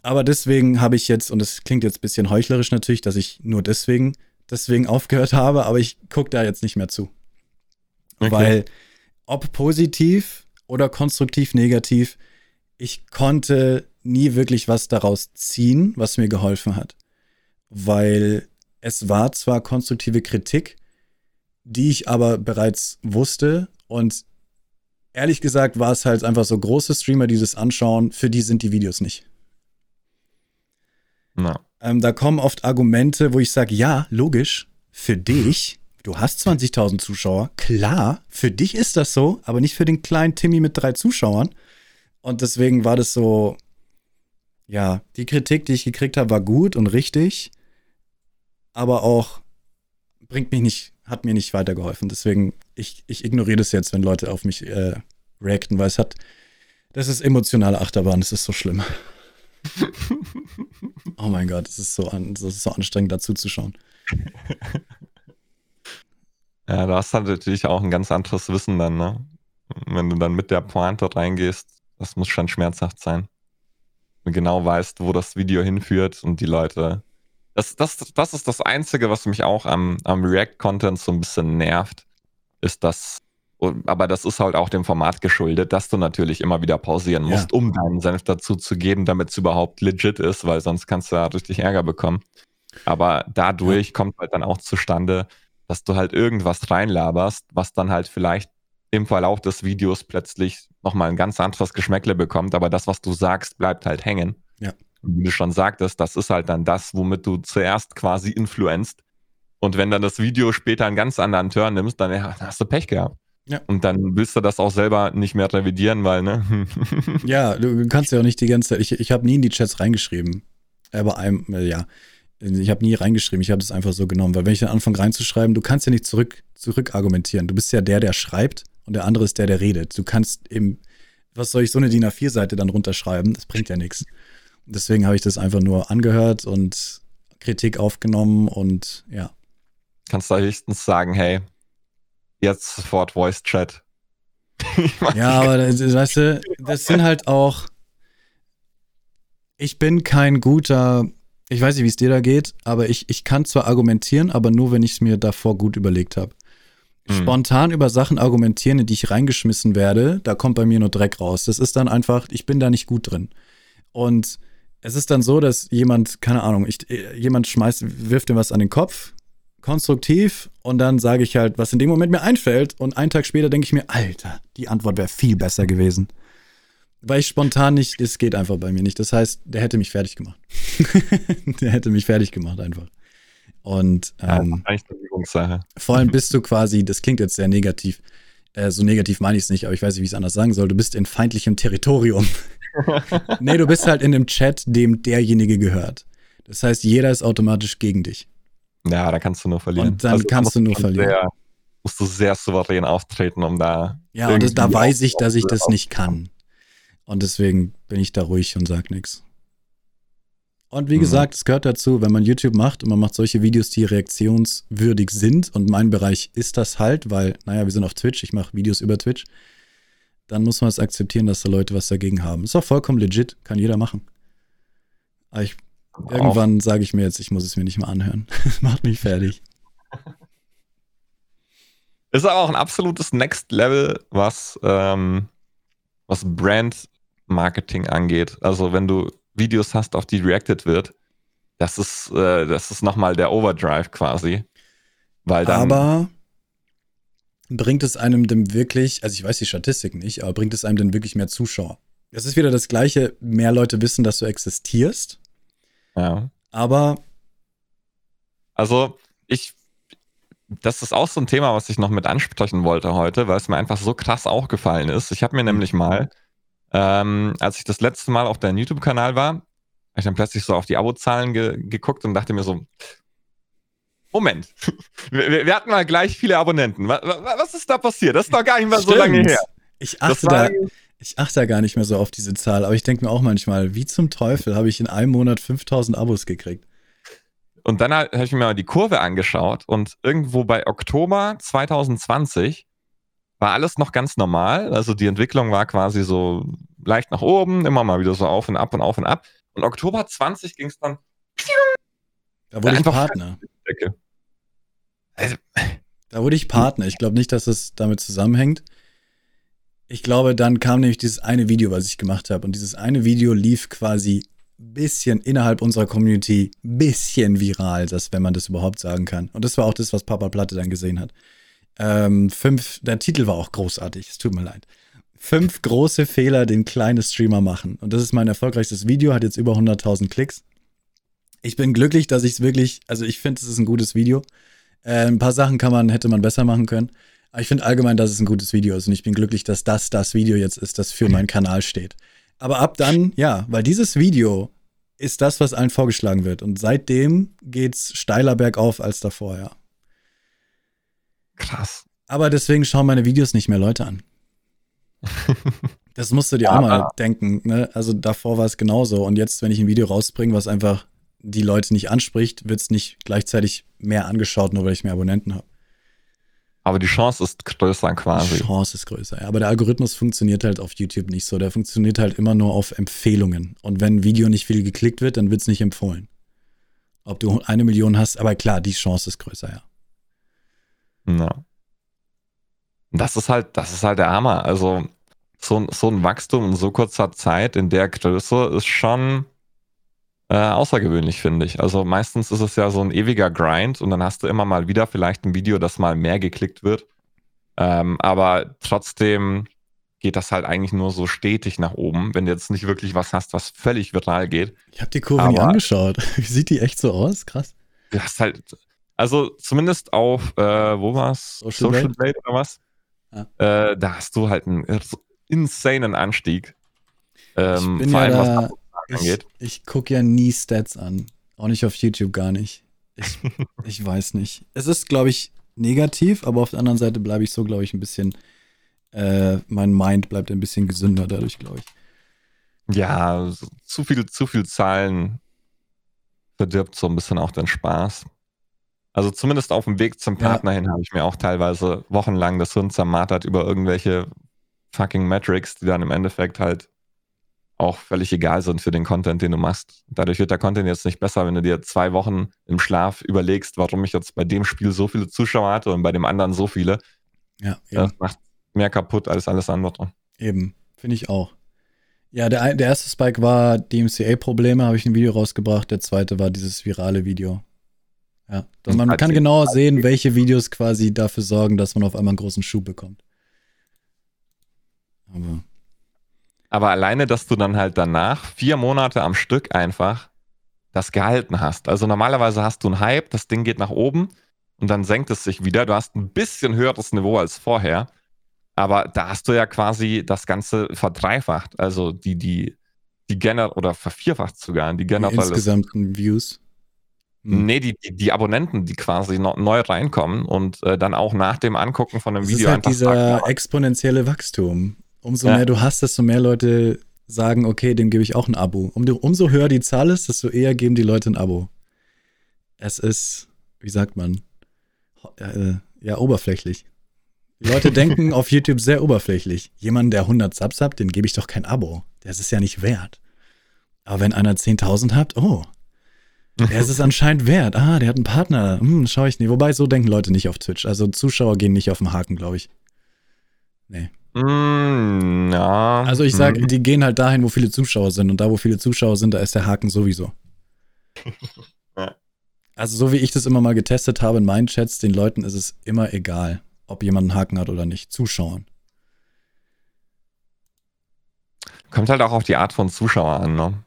Aber deswegen habe ich jetzt, und es klingt jetzt ein bisschen heuchlerisch natürlich, dass ich nur deswegen, deswegen aufgehört habe, aber ich gucke da jetzt nicht mehr zu. Okay. Weil, ob positiv oder konstruktiv negativ, ich konnte nie wirklich was daraus ziehen, was mir geholfen hat. Weil es war zwar konstruktive Kritik, die ich aber bereits wusste und ehrlich gesagt war es halt einfach so große Streamer, die das anschauen, für die sind die Videos nicht. No. Ähm, da kommen oft Argumente, wo ich sage, ja, logisch, für dich, du hast 20.000 Zuschauer, klar, für dich ist das so, aber nicht für den kleinen Timmy mit drei Zuschauern. Und deswegen war das so, ja, die Kritik, die ich gekriegt habe, war gut und richtig, aber auch bringt mich nicht, hat mir nicht weitergeholfen. Deswegen, ich, ich ignoriere das jetzt, wenn Leute auf mich äh, reacten, weil es hat, das ist emotionale Achterbahn, das ist so schlimm oh mein Gott, es ist so, an, es ist so anstrengend, dazu zu schauen. Ja, du hast halt natürlich auch ein ganz anderes Wissen dann, ne? Wenn du dann mit der Pointe reingehst, das muss schon schmerzhaft sein. Du genau weißt, wo das Video hinführt und die Leute. Das, das, das ist das Einzige, was mich auch am, am React-Content so ein bisschen nervt, ist, dass aber das ist halt auch dem Format geschuldet, dass du natürlich immer wieder pausieren musst, ja. um deinen Senf dazu zu geben, damit es überhaupt legit ist, weil sonst kannst du ja richtig Ärger bekommen. Aber dadurch ja. kommt halt dann auch zustande, dass du halt irgendwas reinlaberst, was dann halt vielleicht im Verlauf des Videos plötzlich nochmal ein ganz anderes Geschmäckle bekommt, aber das, was du sagst, bleibt halt hängen. Ja. Und wie du schon sagtest, das ist halt dann das, womit du zuerst quasi influenzt. Und wenn dann das Video später einen ganz anderen Turn nimmst, dann ja, hast du Pech gehabt. Ja. Und dann willst du das auch selber nicht mehr revidieren, weil, ne? ja, du kannst ja auch nicht die ganze Zeit. Ich, ich habe nie in die Chats reingeschrieben. Aber einem, ja. Ich habe nie reingeschrieben, ich habe das einfach so genommen, weil wenn ich dann anfange reinzuschreiben, du kannst ja nicht zurück, zurück argumentieren. Du bist ja der, der schreibt und der andere ist der, der redet. Du kannst eben, was soll ich so eine DIN A4-Seite dann runterschreiben? Das bringt ja nichts. Deswegen habe ich das einfach nur angehört und Kritik aufgenommen und ja. Kannst du höchstens sagen, hey, jetzt sofort Voice Chat. ja, aber weißt du, das sind halt auch. Ich bin kein guter. Ich weiß nicht, wie es dir da geht, aber ich, ich kann zwar argumentieren, aber nur, wenn ich es mir davor gut überlegt habe. Mhm. Spontan über Sachen argumentieren, in die ich reingeschmissen werde, da kommt bei mir nur Dreck raus. Das ist dann einfach, ich bin da nicht gut drin. Und es ist dann so, dass jemand, keine Ahnung, ich, jemand schmeißt, wirft ihm was an den Kopf, konstruktiv und dann sage ich halt, was in dem Moment mir einfällt und einen Tag später denke ich mir, Alter, die Antwort wäre viel besser gewesen. Weil ich spontan nicht, es geht einfach bei mir nicht. Das heißt, der hätte mich fertig gemacht. der hätte mich fertig gemacht einfach. Und ähm, ja, vor allem bist du quasi, das klingt jetzt sehr negativ, äh, so negativ meine ich es nicht, aber ich weiß nicht, wie ich es anders sagen soll. Du bist in feindlichem Territorium. nee, du bist halt in dem Chat, dem derjenige gehört. Das heißt, jeder ist automatisch gegen dich. Ja, da kannst du nur verlieren. Und dann also, kannst du nur verlieren. Sehr, musst du sehr souverän auftreten, um da. Ja, und das, da weiß ich, dass ich das nicht kann. Und deswegen bin ich da ruhig und sag nichts. Und wie mhm. gesagt, es gehört dazu, wenn man YouTube macht und man macht solche Videos, die reaktionswürdig sind, und mein Bereich ist das halt, weil, naja, wir sind auf Twitch, ich mache Videos über Twitch, dann muss man es akzeptieren, dass da Leute was dagegen haben. Ist auch vollkommen legit, kann jeder machen. Aber ich, irgendwann sage ich mir jetzt, ich muss es mir nicht mehr anhören. Macht mich fertig. Ist aber auch ein absolutes Next Level, was, ähm, was Brand Marketing angeht. Also wenn du Videos hast, auf die reacted wird, das ist, äh, das ist nochmal der Overdrive quasi. Weil dann. Aber bringt es einem denn wirklich, also ich weiß die Statistik nicht, aber bringt es einem denn wirklich mehr Zuschauer? Das ist wieder das Gleiche, mehr Leute wissen, dass du existierst. Ja. Aber. Also, ich. Das ist auch so ein Thema, was ich noch mit ansprechen wollte heute, weil es mir einfach so krass aufgefallen ist. Ich habe mir nämlich mal ähm, als ich das letzte Mal auf deinem YouTube-Kanal war, habe ich dann plötzlich so auf die Abozahlen ge geguckt und dachte mir so, Moment, wir, wir, hatten mal gleich viele Abonnenten. Was, was, ist da passiert? Das ist doch gar nicht mehr Stimmt. so lange her. Ich achte, da, ich achte da gar nicht mehr so auf diese Zahl, aber ich denke mir auch manchmal, wie zum Teufel habe ich in einem Monat 5000 Abos gekriegt. Und dann habe ich mir mal die Kurve angeschaut und irgendwo bei Oktober 2020 war alles noch ganz normal. Also die Entwicklung war quasi so leicht nach oben, immer mal wieder so auf und ab und auf und ab. Und Oktober 20 ging es dann. Da wurde ich Partner. Also, da wurde ich Partner. Ich glaube nicht, dass es damit zusammenhängt. Ich glaube, dann kam nämlich dieses eine Video, was ich gemacht habe. Und dieses eine Video lief quasi ein bisschen innerhalb unserer Community, ein bisschen viral, das, wenn man das überhaupt sagen kann. Und das war auch das, was Papa Platte dann gesehen hat. Ähm, fünf, der Titel war auch großartig, es tut mir leid. Fünf große Fehler, den kleine Streamer machen. Und das ist mein erfolgreichstes Video, hat jetzt über 100.000 Klicks. Ich bin glücklich, dass ich es wirklich, also ich finde, es ist ein gutes Video. Äh, ein paar Sachen kann man, hätte man besser machen können. Aber ich finde allgemein, dass es ein gutes Video ist. Und ich bin glücklich, dass das das Video jetzt ist, das für meinen Kanal steht. Aber ab dann, ja, weil dieses Video ist das, was allen vorgeschlagen wird. Und seitdem geht's steiler bergauf als davor, ja. Krass. Aber deswegen schauen meine Videos nicht mehr Leute an. das musst du dir ja, auch mal denken. Ne? Also davor war es genauso. Und jetzt, wenn ich ein Video rausbringe, was einfach die Leute nicht anspricht, wird es nicht gleichzeitig mehr angeschaut, nur weil ich mehr Abonnenten habe. Aber die Chance ist größer quasi. Die Chance ist größer, ja. Aber der Algorithmus funktioniert halt auf YouTube nicht so. Der funktioniert halt immer nur auf Empfehlungen. Und wenn ein Video nicht viel geklickt wird, dann wird es nicht empfohlen. Ob du eine Million hast, aber klar, die Chance ist größer, ja. Ja. Das ist halt, das ist halt der Hammer. Also, so, so ein Wachstum in so kurzer Zeit in der Größe ist schon äh, außergewöhnlich, finde ich. Also meistens ist es ja so ein ewiger Grind und dann hast du immer mal wieder vielleicht ein Video, das mal mehr geklickt wird. Ähm, aber trotzdem geht das halt eigentlich nur so stetig nach oben, wenn du jetzt nicht wirklich was hast, was völlig viral geht. Ich habe die Kurve nie angeschaut. Wie sieht die echt so aus? Krass. Du hast halt, also zumindest auf, äh, wo war's? Social, Social Blade oder was? Ja. Äh, da hast du halt einen insanen Anstieg. Ähm, ich bin vor allem, ja da, was angeht. Ich, ich gucke ja nie Stats an. Auch nicht auf YouTube gar nicht. Ich, ich weiß nicht. Es ist, glaube ich, negativ, aber auf der anderen Seite bleibe ich so, glaube ich, ein bisschen, äh, mein Mind bleibt ein bisschen gesünder dadurch, glaube ich. Ja, zu viel, zu viel Zahlen verdirbt so ein bisschen auch den Spaß. Also zumindest auf dem Weg zum Partner ja. hin habe ich mir auch teilweise wochenlang das Hirn zermartert über irgendwelche fucking Metrics, die dann im Endeffekt halt auch völlig egal sind für den Content, den du machst. Dadurch wird der Content jetzt nicht besser, wenn du dir zwei Wochen im Schlaf überlegst, warum ich jetzt bei dem Spiel so viele Zuschauer hatte und bei dem anderen so viele. Ja, eben. das macht mehr kaputt als alles andere. Eben, finde ich auch. Ja, der, der erste Spike war DMCA-Probleme, habe ich ein Video rausgebracht. Der zweite war dieses virale Video. Ja, man kann genauer sehen, welche Videos quasi dafür sorgen, dass man auf einmal einen großen Schub bekommt. Aber, Aber alleine, dass du dann halt danach vier Monate am Stück einfach das gehalten hast. Also normalerweise hast du einen Hype, das Ding geht nach oben und dann senkt es sich wieder. Du hast ein bisschen höheres Niveau als vorher. Aber da hast du ja quasi das Ganze verdreifacht. Also die, die, die generell, oder vervierfacht sogar, die generell. Die insgesamten Views. Hm. Nee, die, die, die, Abonnenten, die quasi neu reinkommen und äh, dann auch nach dem Angucken von einem das Video ist halt dieser sagen, exponentielle Wachstum. Umso ja. mehr du hast, desto mehr Leute sagen, okay, dem gebe ich auch ein Abo. Um, umso höher die Zahl ist, desto eher geben die Leute ein Abo. Es ist, wie sagt man, äh, ja, oberflächlich. Die Leute denken auf YouTube sehr oberflächlich. Jemand, der 100 Subs hat, den gebe ich doch kein Abo. Der ist es ja nicht wert. Aber wenn einer 10.000 hat, oh, der ist es anscheinend wert. Ah, der hat einen Partner. Hm, schau ich nicht. Wobei, so denken Leute nicht auf Twitch. Also Zuschauer gehen nicht auf den Haken, glaube ich. Nee. Mm, ja. Also ich sage, mm. die gehen halt dahin, wo viele Zuschauer sind. Und da, wo viele Zuschauer sind, da ist der Haken sowieso. ja. Also so wie ich das immer mal getestet habe in meinen Chats, den Leuten ist es immer egal, ob jemand einen Haken hat oder nicht. Zuschauern. Kommt halt auch auf die Art von Zuschauer an, ne?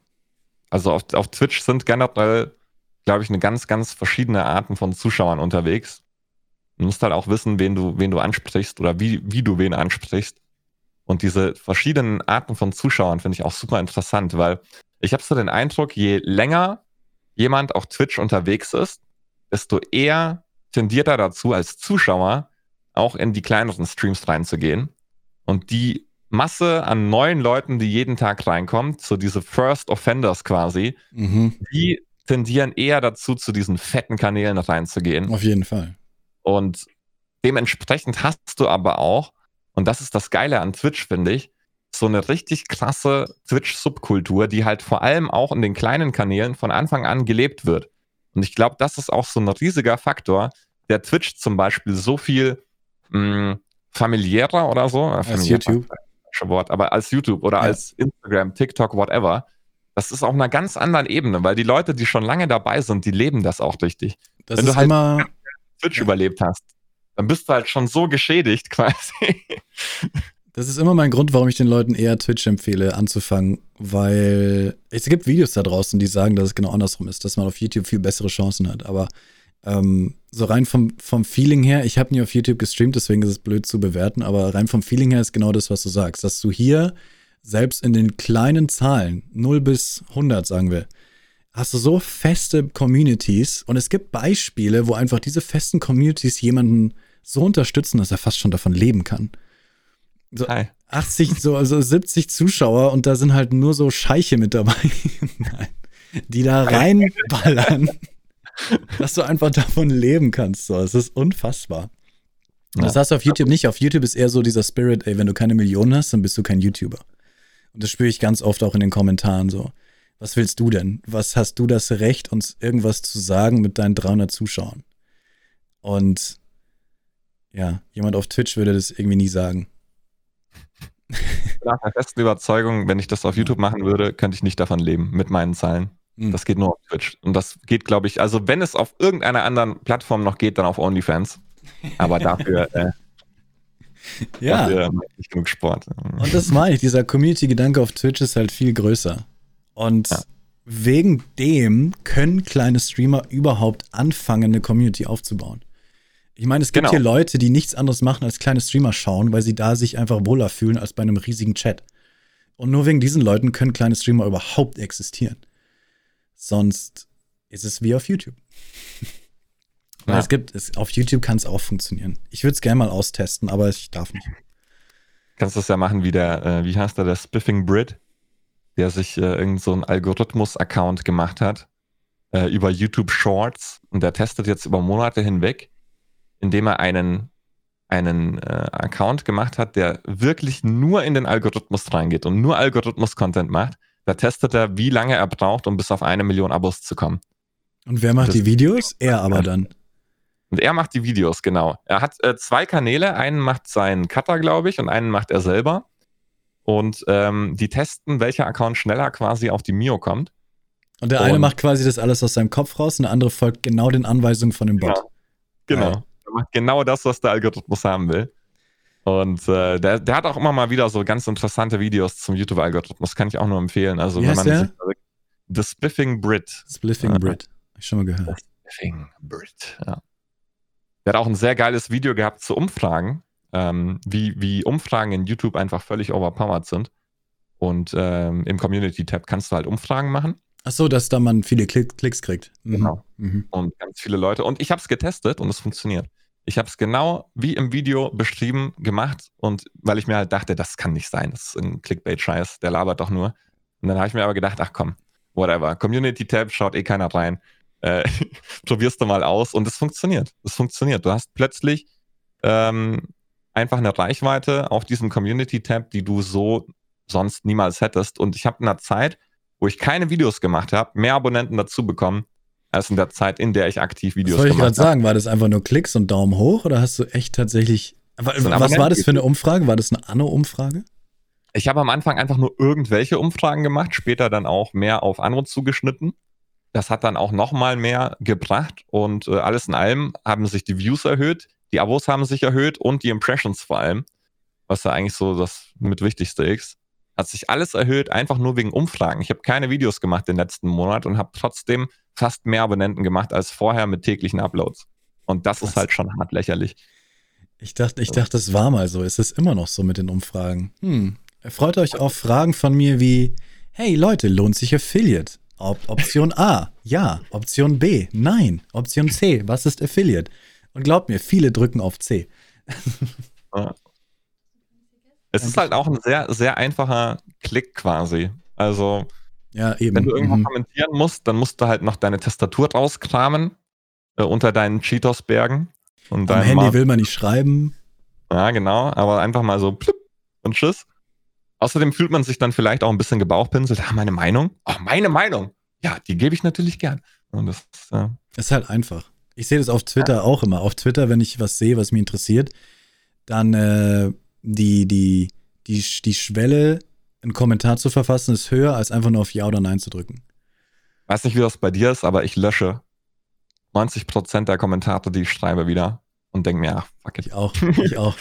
Also auf, auf Twitch sind generell, glaube ich, eine ganz, ganz verschiedene Arten von Zuschauern unterwegs. Du musst halt auch wissen, wen du, wen du ansprichst oder wie, wie du wen ansprichst. Und diese verschiedenen Arten von Zuschauern finde ich auch super interessant, weil ich habe so den Eindruck, je länger jemand auf Twitch unterwegs ist, desto eher tendiert er dazu, als Zuschauer auch in die kleineren Streams reinzugehen. Und die Masse an neuen Leuten, die jeden Tag reinkommt, so diese First Offenders quasi, mhm. die tendieren eher dazu, zu diesen fetten Kanälen reinzugehen. Auf jeden Fall. Und dementsprechend hast du aber auch, und das ist das Geile an Twitch, finde ich, so eine richtig krasse Twitch-Subkultur, die halt vor allem auch in den kleinen Kanälen von Anfang an gelebt wird. Und ich glaube, das ist auch so ein riesiger Faktor, der Twitch zum Beispiel so viel mh, mm, familiärer oder so, als YouTube. Wort, aber als YouTube oder ja. als Instagram, TikTok, whatever, das ist auf einer ganz anderen Ebene, weil die Leute, die schon lange dabei sind, die leben das auch richtig. Das Wenn du halt immer Twitch ja. überlebt hast, dann bist du halt schon so geschädigt quasi. Das ist immer mein Grund, warum ich den Leuten eher Twitch empfehle, anzufangen, weil es gibt Videos da draußen, die sagen, dass es genau andersrum ist, dass man auf YouTube viel bessere Chancen hat. Aber ähm, so rein vom, vom Feeling her, ich habe nie auf YouTube gestreamt, deswegen ist es blöd zu bewerten, aber rein vom Feeling her ist genau das, was du sagst, dass du hier selbst in den kleinen Zahlen, 0 bis 100 sagen wir, hast du so feste Communities und es gibt Beispiele, wo einfach diese festen Communities jemanden so unterstützen, dass er fast schon davon leben kann. So 80, so also 70 Zuschauer und da sind halt nur so Scheiche mit dabei, die da reinballern, dass du einfach davon leben kannst. So, es ist unfassbar. Und das hast du auf YouTube nicht. Auf YouTube ist eher so dieser Spirit, ey, wenn du keine Millionen hast, dann bist du kein YouTuber. Und das spüre ich ganz oft auch in den Kommentaren so was willst du denn? Was hast du das Recht, uns irgendwas zu sagen mit deinen 300 Zuschauern? Und ja, jemand auf Twitch würde das irgendwie nie sagen. Nach der festen Überzeugung, wenn ich das auf YouTube machen würde, könnte ich nicht davon leben, mit meinen Zahlen. Hm. Das geht nur auf Twitch. Und das geht, glaube ich, also wenn es auf irgendeiner anderen Plattform noch geht, dann auf OnlyFans. Aber dafür, äh, ja. dafür genug Sport. Und das meine ich, dieser Community-Gedanke auf Twitch ist halt viel größer. Und ja. wegen dem können kleine Streamer überhaupt anfangen, eine Community aufzubauen. Ich meine, es gibt genau. hier Leute, die nichts anderes machen als kleine Streamer schauen, weil sie da sich einfach wohler fühlen als bei einem riesigen Chat. Und nur wegen diesen Leuten können kleine Streamer überhaupt existieren. Sonst ist es wie auf YouTube. Ja. Es gibt, es, auf YouTube kann es auch funktionieren. Ich würde es gerne mal austesten, aber ich darf nicht. Kannst du das ja machen wie der, äh, wie heißt der, der Spiffing Brit? der sich äh, irgend so Algorithmus-Account gemacht hat äh, über YouTube Shorts und der testet jetzt über Monate hinweg, indem er einen, einen äh, Account gemacht hat, der wirklich nur in den Algorithmus reingeht und nur Algorithmus-Content macht. Da testet er, wie lange er braucht, um bis auf eine Million Abos zu kommen. Und wer macht das die Videos? Er aber dann. Und er macht die Videos, genau. Er hat äh, zwei Kanäle. Einen macht sein Cutter, glaube ich, und einen macht er selber. Und ähm, die testen, welcher Account schneller quasi auf die Mio kommt. Und der und eine macht quasi das alles aus seinem Kopf raus und der andere folgt genau den Anweisungen von dem Bot. Genau. genau. Er macht genau das, was der Algorithmus haben will. Und äh, der, der hat auch immer mal wieder so ganz interessante Videos zum YouTube-Algorithmus. Kann ich auch nur empfehlen. Also, Wie wenn man der? The Spliffing Brit. Spliffing äh, Brit. Hab ich schon mal gehört. The Spliffing Brit, ja. Der hat auch ein sehr geiles Video gehabt zu Umfragen ähm, wie, wie Umfragen in YouTube einfach völlig overpowered sind. Und ähm, im Community-Tab kannst du halt Umfragen machen. Ach so, dass da man viele Klick, Klicks kriegt. Mhm. Genau. Mhm. Und ganz viele Leute. Und ich habe es getestet und es funktioniert. Ich habe es genau wie im Video beschrieben gemacht und weil ich mir halt dachte, das kann nicht sein, das ist ein Clickbait-Scheiß, der labert doch nur. Und dann habe ich mir aber gedacht, ach komm, whatever. Community-Tab schaut eh keiner rein. Äh, probierst du mal aus und es funktioniert. Es funktioniert. Du hast plötzlich ähm, einfach eine Reichweite auf diesem Community-Tab, die du so sonst niemals hättest. Und ich habe in einer Zeit, wo ich keine Videos gemacht habe, mehr Abonnenten dazu bekommen, als in der Zeit, in der ich aktiv Videos gemacht habe. Soll ich gerade sagen, war das einfach nur Klicks und Daumen hoch oder hast du echt tatsächlich. Was war das für eine Umfrage? War das eine Anno-Umfrage? Ich habe am Anfang einfach nur irgendwelche Umfragen gemacht, später dann auch mehr auf Anno zugeschnitten. Das hat dann auch nochmal mehr gebracht und äh, alles in allem haben sich die Views erhöht, die Abos haben sich erhöht und die Impressions vor allem, was ja eigentlich so das mit Wichtigste ist hat sich alles erhöht, einfach nur wegen Umfragen. Ich habe keine Videos gemacht den letzten Monat und habe trotzdem fast mehr Abonnenten gemacht als vorher mit täglichen Uploads. Und das Was? ist halt schon hart lächerlich. Ich dachte, ich dachte, es war mal so. Es ist immer noch so mit den Umfragen. Hm. Freut euch auf Fragen von mir wie: Hey Leute, lohnt sich Affiliate? Op Option A, ja. Option B, nein. Option C, was ist Affiliate? Und glaubt mir, viele drücken auf C. Ja. Es ist halt auch ein sehr, sehr einfacher Klick quasi. Also, ja, wenn du irgendwo mhm. kommentieren musst, dann musst du halt noch deine Tastatur rauskramen äh, unter deinen Cheetos-Bergen. Am Handy mal, will man nicht schreiben. Ja, genau, aber einfach mal so und tschüss. Außerdem fühlt man sich dann vielleicht auch ein bisschen gebauchpinselt. Ah, meine Meinung? Oh, meine Meinung. Ja, die gebe ich natürlich gern. Und das äh, ist halt einfach. Ich sehe das auf Twitter ja. auch immer. Auf Twitter, wenn ich was sehe, was mich interessiert, dann äh, die, die, die, die Schwelle, einen Kommentar zu verfassen, ist höher, als einfach nur auf Ja oder Nein zu drücken. Weiß nicht, wie das bei dir ist, aber ich lösche 90% der Kommentare, die ich schreibe, wieder und denke mir, ach, fuck it. Ich auch, ich auch.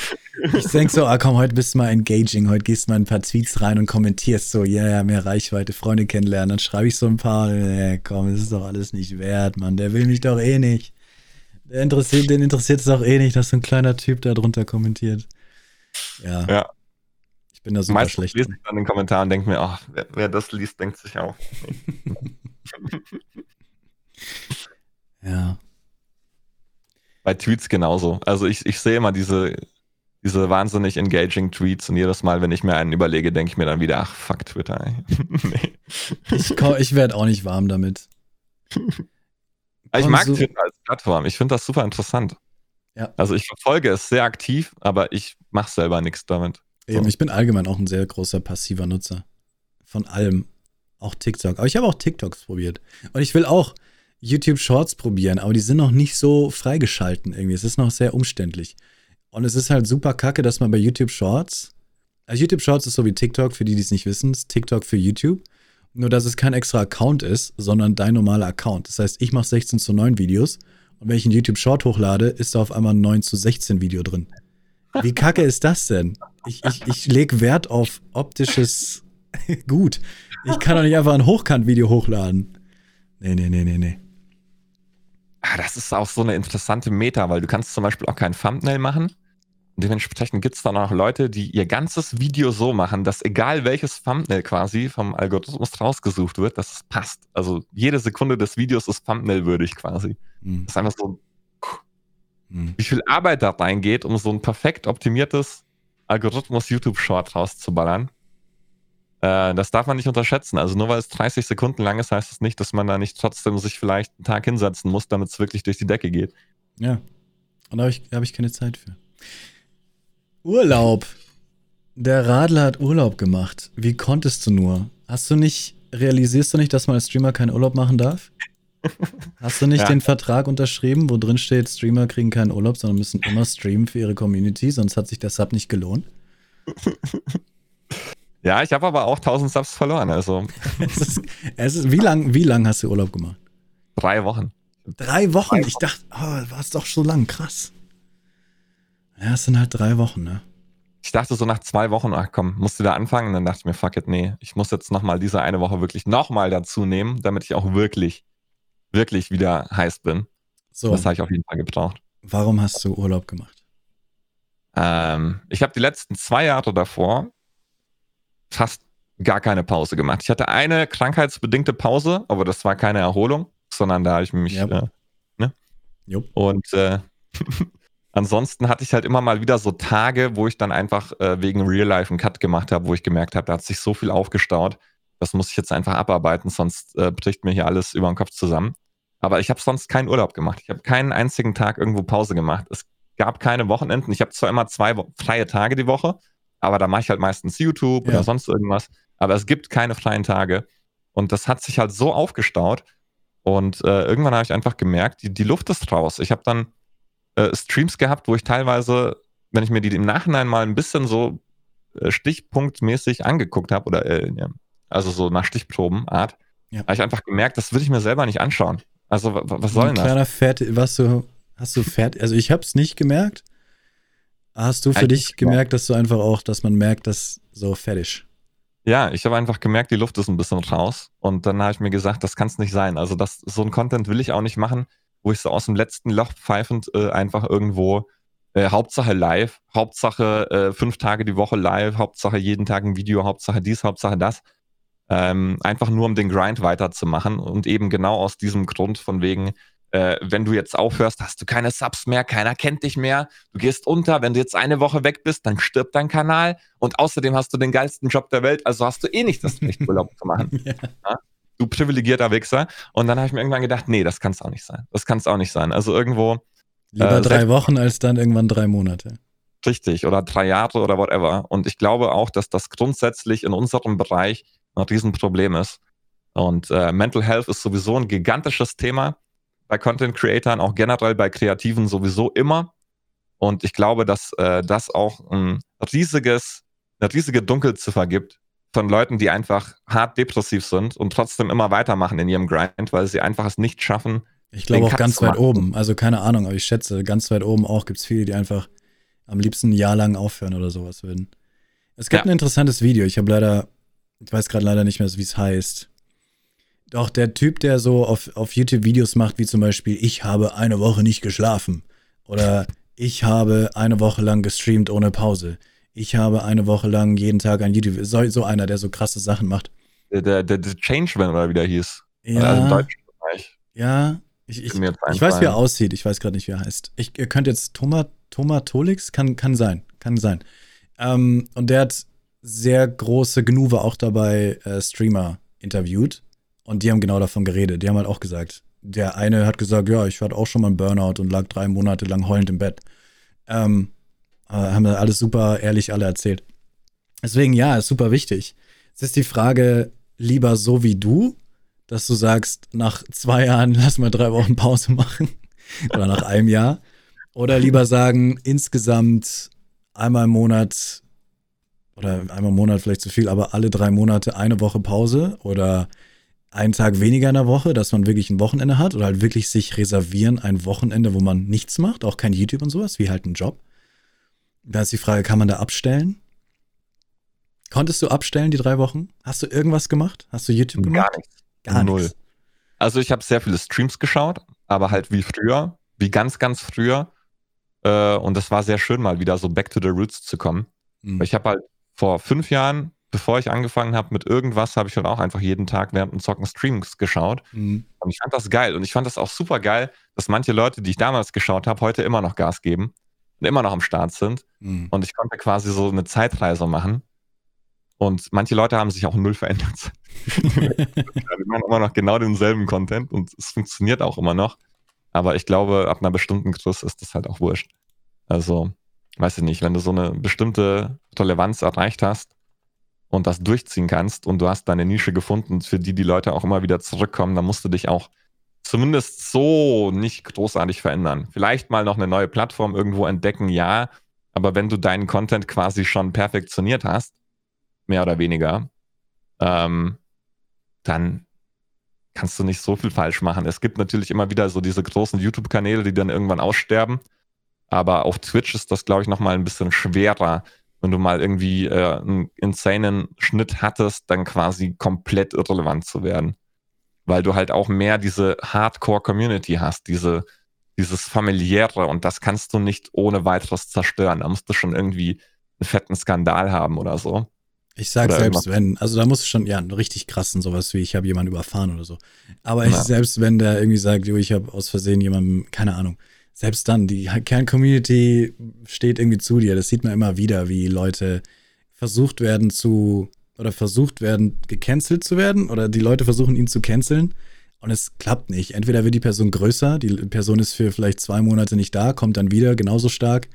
Ich denke so, ah komm, heute bist du mal engaging, heute gehst du mal ein paar Tweets rein und kommentierst so, ja, yeah, mehr Reichweite, Freunde kennenlernen. Dann schreibe ich so ein paar, ja, komm, das ist doch alles nicht wert, Mann, der will mich doch eh nicht. Der interessiert, den interessiert es auch eh nicht, dass so ein kleiner Typ da drunter kommentiert. Ja. ja. Ich bin da super Meistens schlecht. lese ich dann in den Kommentaren und denke mir, ach, wer, wer, das liest, denkt sich auch. ja. Bei Tweets genauso. Also ich, ich sehe immer diese, diese wahnsinnig engaging Tweets und jedes Mal, wenn ich mir einen überlege, denke ich mir dann wieder, ach fuck Twitter. nee. Ich, ich werde auch nicht warm damit. Ich mag Twitter als Plattform. Ich finde das super interessant. Ja. Also ich verfolge es sehr aktiv, aber ich mache selber nichts damit. So. Eben, ich bin allgemein auch ein sehr großer passiver Nutzer. Von allem. Auch TikTok. Aber ich habe auch TikToks probiert. Und ich will auch YouTube Shorts probieren, aber die sind noch nicht so freigeschalten irgendwie. Es ist noch sehr umständlich. Und es ist halt super kacke, dass man bei YouTube Shorts. Also YouTube Shorts ist so wie TikTok, für die, die es nicht wissen, ist TikTok für YouTube. Nur, dass es kein extra Account ist, sondern dein normaler Account. Das heißt, ich mache 16 zu 9 Videos und wenn ich einen YouTube Short hochlade, ist da auf einmal ein 9 zu 16 Video drin. Wie kacke ist das denn? Ich, ich, ich lege Wert auf optisches Gut. Ich kann doch nicht einfach ein Hochkant-Video hochladen. Nee, nee, nee, nee, nee. Ah, das ist auch so eine interessante Meta, weil du kannst zum Beispiel auch kein Thumbnail machen. Dementsprechend gibt es dann auch Leute, die ihr ganzes Video so machen, dass egal welches Thumbnail quasi vom Algorithmus rausgesucht wird, dass es passt. Also jede Sekunde des Videos ist Thumbnail-würdig quasi. Mhm. Das ist einfach so, mhm. wie viel Arbeit da reingeht, um so ein perfekt optimiertes Algorithmus-YouTube-Short rauszuballern. Äh, das darf man nicht unterschätzen. Also nur weil es 30 Sekunden lang ist, heißt es das nicht, dass man da nicht trotzdem sich vielleicht einen Tag hinsetzen muss, damit es wirklich durch die Decke geht. Ja. Und da habe ich, hab ich keine Zeit für. Urlaub. Der Radler hat Urlaub gemacht. Wie konntest du nur? Hast du nicht, realisierst du nicht, dass man als Streamer keinen Urlaub machen darf? Hast du nicht ja. den Vertrag unterschrieben, wo drin steht, Streamer kriegen keinen Urlaub, sondern müssen immer streamen für ihre Community, sonst hat sich der Sub nicht gelohnt? Ja, ich habe aber auch 1000 Subs verloren, also. es ist, es ist, wie lange wie lang hast du Urlaub gemacht? Drei Wochen. Drei Wochen? Ich dachte, oh, war es doch so lang, krass. Ja, es sind halt drei Wochen, ne? Ich dachte so nach zwei Wochen, ach komm, musst du da anfangen? Und dann dachte ich mir, fuck it, nee, ich muss jetzt nochmal diese eine Woche wirklich nochmal dazu nehmen, damit ich auch wirklich, wirklich wieder heiß bin. So. Das habe ich auf jeden Fall gebraucht. Warum hast du Urlaub gemacht? Ähm, ich habe die letzten zwei Jahre davor fast gar keine Pause gemacht. Ich hatte eine krankheitsbedingte Pause, aber das war keine Erholung, sondern da habe ich mich. Yep. Äh, ne? Und äh, ansonsten hatte ich halt immer mal wieder so Tage, wo ich dann einfach äh, wegen Real Life einen Cut gemacht habe, wo ich gemerkt habe, da hat sich so viel aufgestaut. Das muss ich jetzt einfach abarbeiten, sonst äh, bricht mir hier alles über den Kopf zusammen. Aber ich habe sonst keinen Urlaub gemacht. Ich habe keinen einzigen Tag irgendwo Pause gemacht. Es gab keine Wochenenden. Ich habe zwar immer zwei freie Tage die Woche, aber da mache ich halt meistens YouTube ja. oder sonst irgendwas. Aber es gibt keine freien Tage. Und das hat sich halt so aufgestaut. Und äh, irgendwann habe ich einfach gemerkt, die, die Luft ist raus. Ich habe dann äh, Streams gehabt, wo ich teilweise, wenn ich mir die im Nachhinein mal ein bisschen so äh, stichpunktmäßig angeguckt habe, oder äh, also so nach Stichprobenart, ja. habe ich einfach gemerkt, das würde ich mir selber nicht anschauen. Also was soll denn das? Kleiner Fertig, was du, hast du fertig, also ich habe es nicht gemerkt. Hast du für dich gemerkt, dass du einfach auch, dass man merkt, dass so fertig? Ja, ich habe einfach gemerkt, die Luft ist ein bisschen raus. Und dann habe ich mir gesagt, das kann es nicht sein. Also das, so ein Content will ich auch nicht machen, wo ich so aus dem letzten Loch pfeifend äh, einfach irgendwo äh, Hauptsache live, Hauptsache äh, fünf Tage die Woche live, Hauptsache jeden Tag ein Video, Hauptsache dies, Hauptsache das. Ähm, einfach nur um den Grind weiterzumachen und eben genau aus diesem Grund von wegen, äh, wenn du jetzt aufhörst, hast du keine Subs mehr, keiner kennt dich mehr, du gehst unter, wenn du jetzt eine Woche weg bist, dann stirbt dein Kanal und außerdem hast du den geilsten Job der Welt, also hast du eh nicht das Recht, Urlaub zu machen. Ja. Ja? Du privilegierter Wichser. Und dann habe ich mir irgendwann gedacht, nee, das kann es auch nicht sein. Das kann es auch nicht sein. Also irgendwo. Lieber äh, drei Wochen als dann irgendwann drei Monate. Richtig, oder drei Jahre oder whatever. Und ich glaube auch, dass das grundsätzlich in unserem Bereich ein Riesenproblem ist. Und äh, Mental Health ist sowieso ein gigantisches Thema bei Content Creatern, auch generell bei Kreativen sowieso immer. Und ich glaube, dass äh, das auch ein riesiges, eine riesige Dunkelziffer gibt von Leuten, die einfach hart depressiv sind und trotzdem immer weitermachen in ihrem Grind, weil sie einfach es nicht schaffen. Ich glaube auch ganz weit oben. Also keine Ahnung, aber ich schätze, ganz weit oben auch gibt es viele, die einfach am liebsten ein Jahr lang aufhören oder sowas würden. Es gibt ja. ein interessantes Video. Ich habe leider, ich weiß gerade leider nicht mehr, wie es heißt. Doch, der Typ, der so auf, auf YouTube Videos macht, wie zum Beispiel, ich habe eine Woche nicht geschlafen. Oder ich habe eine Woche lang gestreamt ohne Pause. Ich habe eine Woche lang jeden Tag ein YouTube. So, so einer, der so krasse Sachen macht. Der, der, der, Changeman oder wie der hieß. Ja. Also im deutschen Bereich. Ja. Ich, ich, ich weiß, wie er aussieht. Ich weiß gerade nicht, wie er heißt. Ich, ihr könnt jetzt Thomas, Thomas Tolix? Kann, kann sein. Kann sein. Ähm, und der hat sehr große Gnuve auch dabei äh, Streamer interviewt. Und die haben genau davon geredet. Die haben halt auch gesagt, der eine hat gesagt, ja, ich hatte auch schon mal einen Burnout und lag drei Monate lang heulend im Bett. Ähm, haben wir alles super ehrlich alle erzählt. Deswegen, ja, ist super wichtig. Es ist die Frage, lieber so wie du, dass du sagst, nach zwei Jahren lass mal drei Wochen Pause machen oder nach einem Jahr. Oder lieber sagen, insgesamt einmal im Monat oder einmal im Monat vielleicht zu viel, aber alle drei Monate eine Woche Pause oder einen Tag weniger in der Woche, dass man wirklich ein Wochenende hat oder halt wirklich sich reservieren ein Wochenende, wo man nichts macht, auch kein YouTube und sowas, wie halt ein Job. Da ist die Frage, kann man da abstellen? Konntest du abstellen die drei Wochen? Hast du irgendwas gemacht? Hast du YouTube gemacht? Gar nichts. Gar Null. Nichts. Also ich habe sehr viele Streams geschaut, aber halt wie früher, wie ganz, ganz früher. Äh, und das war sehr schön, mal wieder so back to the roots zu kommen. Mhm. Ich habe halt vor fünf Jahren bevor ich angefangen habe mit irgendwas, habe ich dann auch einfach jeden Tag während dem Zocken Streams geschaut. Mhm. Und ich fand das geil. Und ich fand das auch super geil, dass manche Leute, die ich damals geschaut habe, heute immer noch Gas geben und immer noch am Start sind. Mhm. Und ich konnte quasi so eine Zeitreise machen. Und manche Leute haben sich auch null verändert. die machen immer noch genau denselben Content und es funktioniert auch immer noch. Aber ich glaube, ab einer bestimmten Größe ist das halt auch wurscht. Also, weiß ich nicht, wenn du so eine bestimmte Relevanz erreicht hast, und das durchziehen kannst und du hast deine Nische gefunden, für die die Leute auch immer wieder zurückkommen, dann musst du dich auch zumindest so nicht großartig verändern. Vielleicht mal noch eine neue Plattform irgendwo entdecken, ja, aber wenn du deinen Content quasi schon perfektioniert hast, mehr oder weniger, ähm, dann kannst du nicht so viel falsch machen. Es gibt natürlich immer wieder so diese großen YouTube-Kanäle, die dann irgendwann aussterben. Aber auf Twitch ist das, glaube ich, nochmal ein bisschen schwerer, wenn du mal irgendwie äh, einen insanen Schnitt hattest, dann quasi komplett irrelevant zu werden. Weil du halt auch mehr diese Hardcore-Community hast, diese, dieses familiäre und das kannst du nicht ohne weiteres zerstören. Da musst du schon irgendwie einen fetten Skandal haben oder so. Ich sag oder selbst wenn, also da muss es schon, ja, richtig krassen, sowas wie ich habe jemanden überfahren oder so. Aber ich, selbst wenn der irgendwie sagt, jo, ich habe aus Versehen jemanden, keine Ahnung, selbst dann, die Kern-Community steht irgendwie zu dir. Das sieht man immer wieder, wie Leute versucht werden zu, oder versucht werden, gecancelt zu werden, oder die Leute versuchen ihn zu canceln. Und es klappt nicht. Entweder wird die Person größer, die Person ist für vielleicht zwei Monate nicht da, kommt dann wieder genauso stark.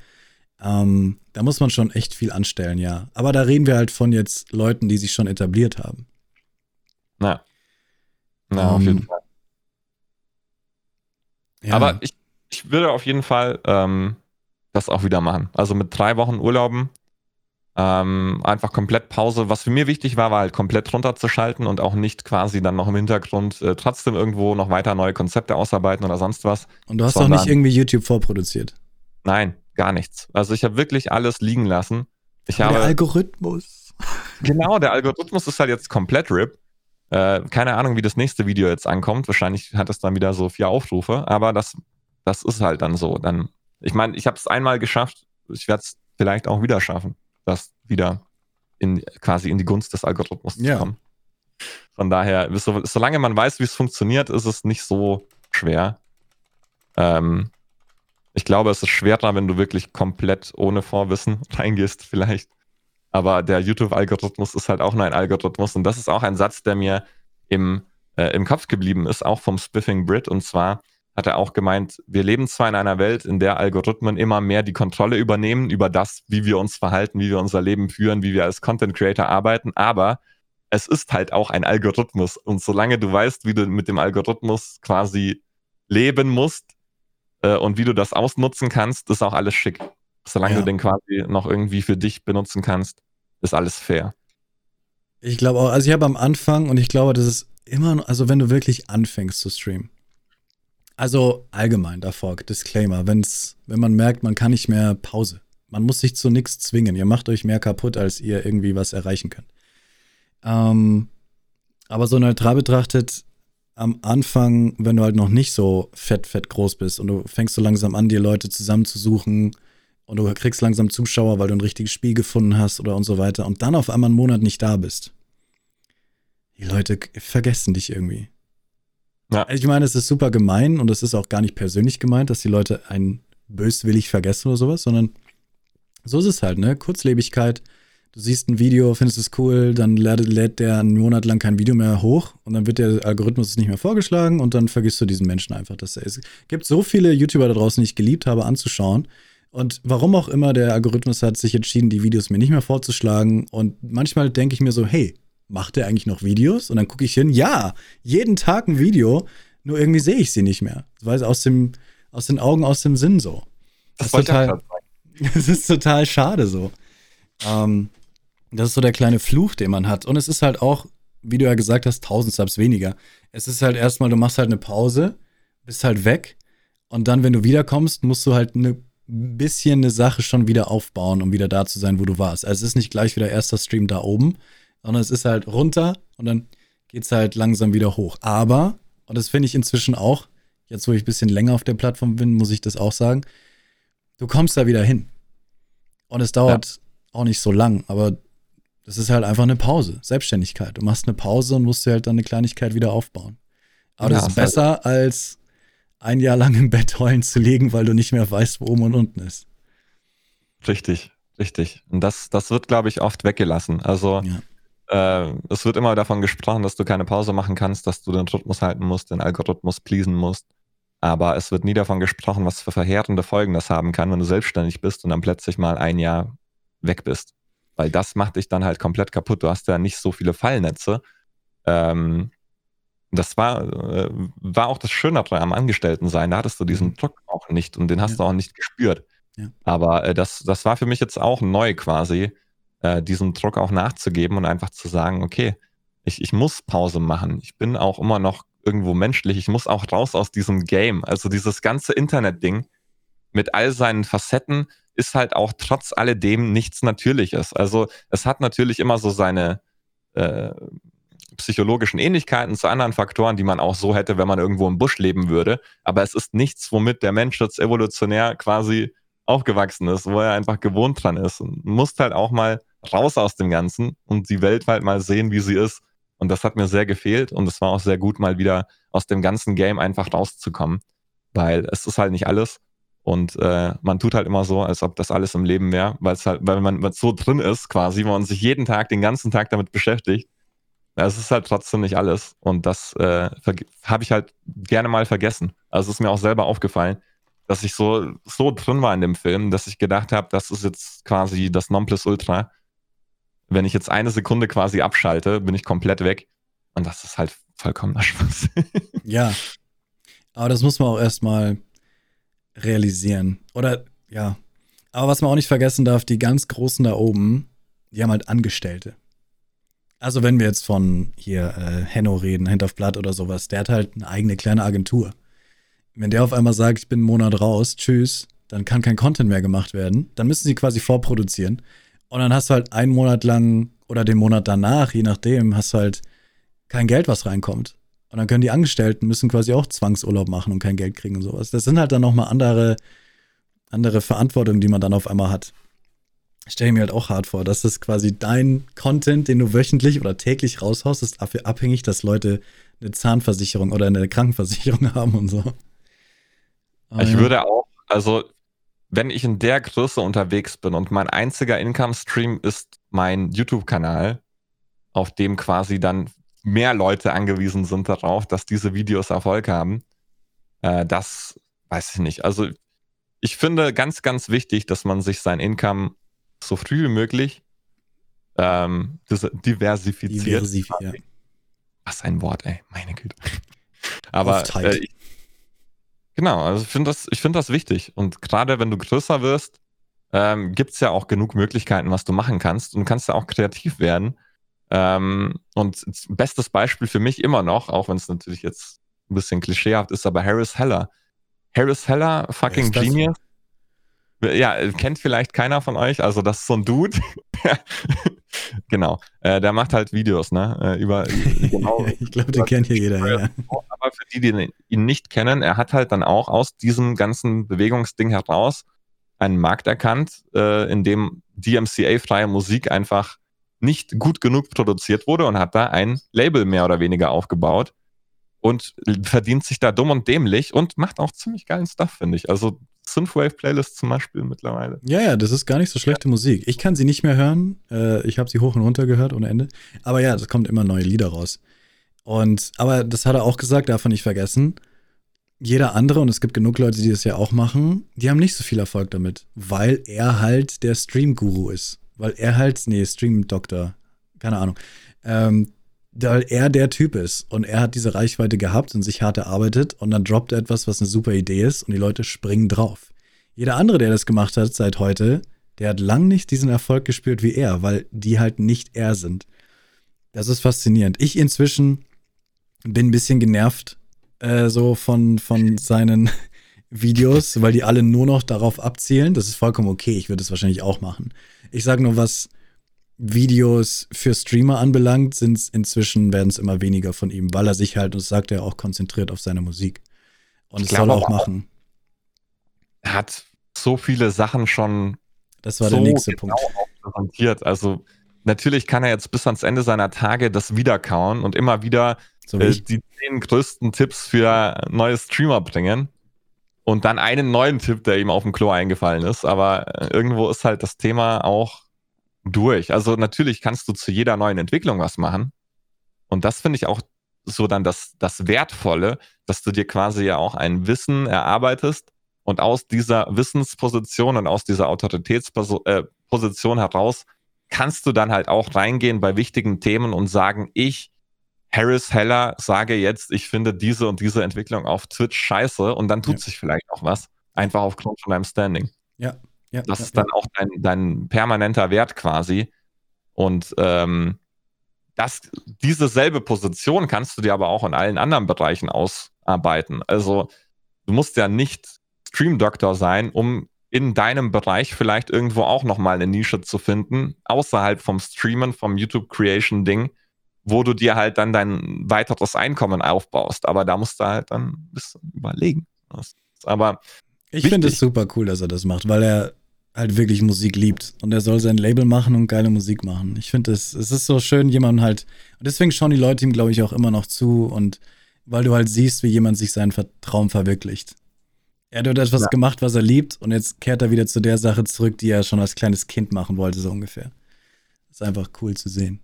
Ähm, da muss man schon echt viel anstellen, ja. Aber da reden wir halt von jetzt Leuten, die sich schon etabliert haben. Na. Na, um, auf jeden ähm, Fall. Ja. Aber ich, ich würde auf jeden Fall ähm, das auch wieder machen. Also mit drei Wochen Urlauben ähm, einfach komplett Pause. Was für mir wichtig war, war halt komplett runterzuschalten und auch nicht quasi dann noch im Hintergrund äh, trotzdem irgendwo noch weiter neue Konzepte ausarbeiten oder sonst was. Und du hast auch nicht irgendwie YouTube vorproduziert? Nein, gar nichts. Also ich habe wirklich alles liegen lassen. Ich habe, der Algorithmus. Genau, der Algorithmus ist halt jetzt komplett RIP. Äh, keine Ahnung, wie das nächste Video jetzt ankommt. Wahrscheinlich hat es dann wieder so vier Aufrufe, aber das, das ist halt dann so. Dann, ich meine, ich habe es einmal geschafft. Ich werde es vielleicht auch wieder schaffen das wieder in, quasi in die Gunst des Algorithmus ja. zu kommen. Von daher, so, solange man weiß, wie es funktioniert, ist es nicht so schwer. Ähm, ich glaube, es ist schwerer, wenn du wirklich komplett ohne Vorwissen reingehst, vielleicht. Aber der YouTube-Algorithmus ist halt auch nur ein Algorithmus. Und das ist auch ein Satz, der mir im, äh, im Kopf geblieben ist, auch vom Spiffing Brit. Und zwar, hat er auch gemeint, wir leben zwar in einer Welt, in der Algorithmen immer mehr die Kontrolle übernehmen über das, wie wir uns verhalten, wie wir unser Leben führen, wie wir als Content Creator arbeiten, aber es ist halt auch ein Algorithmus. Und solange du weißt, wie du mit dem Algorithmus quasi leben musst äh, und wie du das ausnutzen kannst, ist auch alles schick. Solange ja. du den quasi noch irgendwie für dich benutzen kannst, ist alles fair. Ich glaube auch, also ich habe am Anfang und ich glaube, das ist immer, also wenn du wirklich anfängst zu streamen, also allgemein davor, Disclaimer, wenn's, wenn man merkt, man kann nicht mehr Pause. Man muss sich zu nichts zwingen. Ihr macht euch mehr kaputt, als ihr irgendwie was erreichen könnt. Ähm, aber so neutral betrachtet, am Anfang, wenn du halt noch nicht so fett, fett groß bist und du fängst so langsam an, dir Leute zusammenzusuchen und du kriegst langsam Zuschauer, weil du ein richtiges Spiel gefunden hast oder und so weiter und dann auf einmal einen Monat nicht da bist. Die Leute vergessen dich irgendwie. Ja. Ich meine, es ist super gemein und es ist auch gar nicht persönlich gemeint, dass die Leute einen böswillig vergessen oder sowas, sondern so ist es halt, ne? Kurzlebigkeit. Du siehst ein Video, findest es cool, dann lädt, lädt der einen Monat lang kein Video mehr hoch und dann wird der Algorithmus nicht mehr vorgeschlagen und dann vergisst du diesen Menschen einfach. Das, es gibt so viele YouTuber da draußen, die ich geliebt habe anzuschauen. Und warum auch immer, der Algorithmus hat sich entschieden, die Videos mir nicht mehr vorzuschlagen. Und manchmal denke ich mir so, hey, macht er eigentlich noch Videos? Und dann gucke ich hin, ja, jeden Tag ein Video, nur irgendwie sehe ich sie nicht mehr. Weil aus dem, aus den Augen, aus dem Sinn so. Das, das ist total, das ist total schade so. Ähm, das ist so der kleine Fluch, den man hat. Und es ist halt auch, wie du ja gesagt hast, 1000 Subs weniger. Es ist halt erstmal, du machst halt eine Pause, bist halt weg. Und dann, wenn du wiederkommst, musst du halt ein bisschen eine Sache schon wieder aufbauen, um wieder da zu sein, wo du warst. Also es ist nicht gleich wieder erster Stream da oben, sondern es ist halt runter und dann geht es halt langsam wieder hoch. Aber, und das finde ich inzwischen auch, jetzt wo ich ein bisschen länger auf der Plattform bin, muss ich das auch sagen, du kommst da wieder hin. Und es dauert ja. auch nicht so lang, aber das ist halt einfach eine Pause, Selbstständigkeit. Du machst eine Pause und musst dir halt dann eine Kleinigkeit wieder aufbauen. Aber ja, das ist besser, als ein Jahr lang im Bett heulen zu liegen, weil du nicht mehr weißt, wo oben und unten ist. Richtig, richtig. Und das, das wird, glaube ich, oft weggelassen. Also ja. Äh, es wird immer davon gesprochen, dass du keine Pause machen kannst, dass du den Rhythmus halten musst, den Algorithmus pleasen musst. Aber es wird nie davon gesprochen, was für verheerende Folgen das haben kann, wenn du selbstständig bist und dann plötzlich mal ein Jahr weg bist. Weil das macht dich dann halt komplett kaputt. Du hast ja nicht so viele Fallnetze. Ähm, das war, äh, war auch das Schönere am Angestelltensein. Da hattest du diesen mhm. Druck auch nicht und den hast ja. du auch nicht gespürt. Ja. Aber äh, das, das war für mich jetzt auch neu quasi, äh, diesem Druck auch nachzugeben und einfach zu sagen, okay, ich, ich muss Pause machen. Ich bin auch immer noch irgendwo menschlich. Ich muss auch raus aus diesem Game. Also dieses ganze Internet-Ding mit all seinen Facetten ist halt auch trotz alledem nichts Natürliches. Also es hat natürlich immer so seine äh, psychologischen Ähnlichkeiten zu anderen Faktoren, die man auch so hätte, wenn man irgendwo im Busch leben würde. Aber es ist nichts, womit der Mensch jetzt evolutionär quasi aufgewachsen ist, wo er einfach gewohnt dran ist. Und muss halt auch mal raus aus dem Ganzen und die Welt halt mal sehen, wie sie ist. Und das hat mir sehr gefehlt und es war auch sehr gut, mal wieder aus dem ganzen Game einfach rauszukommen, weil es ist halt nicht alles. Und äh, man tut halt immer so, als ob das alles im Leben wäre, weil es halt, weil man so drin ist, quasi, man sich jeden Tag, den ganzen Tag damit beschäftigt. Es ist halt trotzdem nicht alles. Und das äh, habe ich halt gerne mal vergessen. Also ist mir auch selber aufgefallen, dass ich so, so drin war in dem Film, dass ich gedacht habe, das ist jetzt quasi das Nonplusultra. Wenn ich jetzt eine Sekunde quasi abschalte, bin ich komplett weg. Und das ist halt vollkommener Spaß. ja. Aber das muss man auch erstmal realisieren. Oder ja. Aber was man auch nicht vergessen darf, die ganz Großen da oben, die haben halt Angestellte. Also wenn wir jetzt von hier äh, Henno reden, Hand of Blood oder sowas, der hat halt eine eigene kleine Agentur. Wenn der auf einmal sagt, ich bin einen Monat raus, tschüss, dann kann kein Content mehr gemacht werden. Dann müssen sie quasi vorproduzieren. Und dann hast du halt einen Monat lang oder den Monat danach, je nachdem, hast du halt kein Geld, was reinkommt. Und dann können die Angestellten müssen quasi auch Zwangsurlaub machen und kein Geld kriegen und sowas. Das sind halt dann nochmal andere, andere Verantwortungen, die man dann auf einmal hat. Stelle ich mir halt auch hart vor. Das ist quasi dein Content, den du wöchentlich oder täglich raushaust, ist dafür abhängig, dass Leute eine Zahnversicherung oder eine Krankenversicherung haben und so. Aber ich ja. würde auch, also wenn ich in der Größe unterwegs bin und mein einziger Income-Stream ist mein YouTube-Kanal, auf dem quasi dann mehr Leute angewiesen sind darauf, dass diese Videos Erfolg haben. Äh, das weiß ich nicht. Also ich finde ganz, ganz wichtig, dass man sich sein Income so früh wie möglich ähm, diversifiziert. Diversif ja. Was ein Wort, ey, meine Güte. Aber äh, ich, genau, also ich finde das, find das wichtig. Und gerade wenn du größer wirst, ähm, gibt es ja auch genug Möglichkeiten, was du machen kannst. Und kannst ja auch kreativ werden. Ähm, und bestes Beispiel für mich immer noch, auch wenn es natürlich jetzt ein bisschen klischeehaft ist, aber Harris Heller. Harris Heller, fucking Genius. Ja, kennt vielleicht keiner von euch. Also, das ist so ein Dude. genau. Äh, der macht halt Videos, ne? Äh, über, genau. ich glaube, den kennt hier jeder, ja. Aber für die, die ihn nicht kennen, er hat halt dann auch aus diesem ganzen Bewegungsding heraus einen Markt erkannt, äh, in dem DMCA-freie Musik einfach nicht gut genug produziert wurde und hat da ein Label mehr oder weniger aufgebaut und verdient sich da dumm und dämlich und macht auch ziemlich geilen Stuff, finde ich. Also Synthwave-Playlist zum Beispiel mittlerweile. Ja, ja, das ist gar nicht so schlechte Musik. Ich kann sie nicht mehr hören. Äh, ich habe sie hoch und runter gehört ohne Ende. Aber ja, es kommt immer neue Lieder raus. Und, aber das hat er auch gesagt, darf er nicht vergessen. Jeder andere, und es gibt genug Leute, die das ja auch machen, die haben nicht so viel Erfolg damit, weil er halt der Stream-Guru ist weil er halt, nee, Stream-Doktor, keine Ahnung, ähm, weil er der Typ ist und er hat diese Reichweite gehabt und sich hart erarbeitet und dann droppt er etwas, was eine super Idee ist und die Leute springen drauf. Jeder andere, der das gemacht hat seit heute, der hat lang nicht diesen Erfolg gespürt wie er, weil die halt nicht er sind. Das ist faszinierend. Ich inzwischen bin ein bisschen genervt äh, so von, von seinen Videos, weil die alle nur noch darauf abzielen. Das ist vollkommen okay. Ich würde es wahrscheinlich auch machen. Ich sage nur, was Videos für Streamer anbelangt, sind inzwischen werden es immer weniger von ihm, weil er sich halt, und das sagt er auch, konzentriert auf seine Musik. Und es soll auch machen. Er hat so viele Sachen schon. Das war so der nächste genau Punkt. Präsentiert. Also natürlich kann er jetzt bis ans Ende seiner Tage das wiederkauen und immer wieder so äh, die zehn größten Tipps für neue Streamer bringen und dann einen neuen Tipp, der ihm auf dem Klo eingefallen ist. Aber äh, irgendwo ist halt das Thema auch durch. Also natürlich kannst du zu jeder neuen Entwicklung was machen. Und das finde ich auch so dann das, das Wertvolle, dass du dir quasi ja auch ein Wissen erarbeitest und aus dieser Wissensposition und aus dieser Autoritätsposition äh, heraus kannst du dann halt auch reingehen bei wichtigen Themen und sagen, ich Harris Heller sage jetzt, ich finde diese und diese Entwicklung auf Twitch scheiße und dann tut ja. sich vielleicht auch was. Einfach aufgrund von deinem Standing. Ja. Ja das ja, ist dann auch dein, dein permanenter Wert quasi. Und ähm, das, diese selbe Position kannst du dir aber auch in allen anderen Bereichen ausarbeiten. Also du musst ja nicht Stream Doctor sein, um in deinem Bereich vielleicht irgendwo auch nochmal eine Nische zu finden, außerhalb vom Streamen, vom YouTube Creation Ding, wo du dir halt dann dein weiteres Einkommen aufbaust. Aber da musst du halt dann ein bisschen überlegen. Aber ich finde es super cool, dass er das macht, weil er halt wirklich Musik liebt. Und er soll sein Label machen und geile Musik machen. Ich finde es, es ist so schön, jemanden halt. Und deswegen schauen die Leute ihm, glaube ich, auch immer noch zu. Und weil du halt siehst, wie jemand sich seinen Traum verwirklicht. Er hat dort etwas ja. gemacht, was er liebt, und jetzt kehrt er wieder zu der Sache zurück, die er schon als kleines Kind machen wollte, so ungefähr. Das ist einfach cool zu sehen.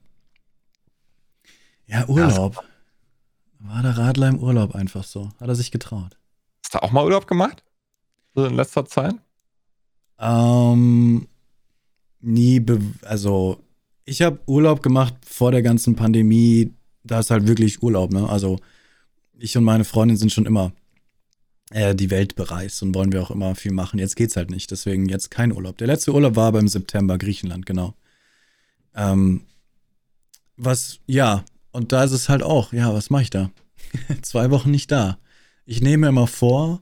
Ja, Urlaub. War der Radler im Urlaub einfach so? Hat er sich getraut? Hast du auch mal Urlaub gemacht? So in letzter Zeit? Ähm, nie, also ich habe Urlaub gemacht vor der ganzen Pandemie. Da ist halt wirklich Urlaub, ne? Also ich und meine Freundin sind schon immer äh, die Welt bereist und wollen wir auch immer viel machen. Jetzt geht's halt nicht, deswegen jetzt kein Urlaub. Der letzte Urlaub war aber im September, Griechenland, genau. Ähm, was, ja, und da ist es halt auch, ja, was mache ich da? Zwei Wochen nicht da. Ich nehme immer vor,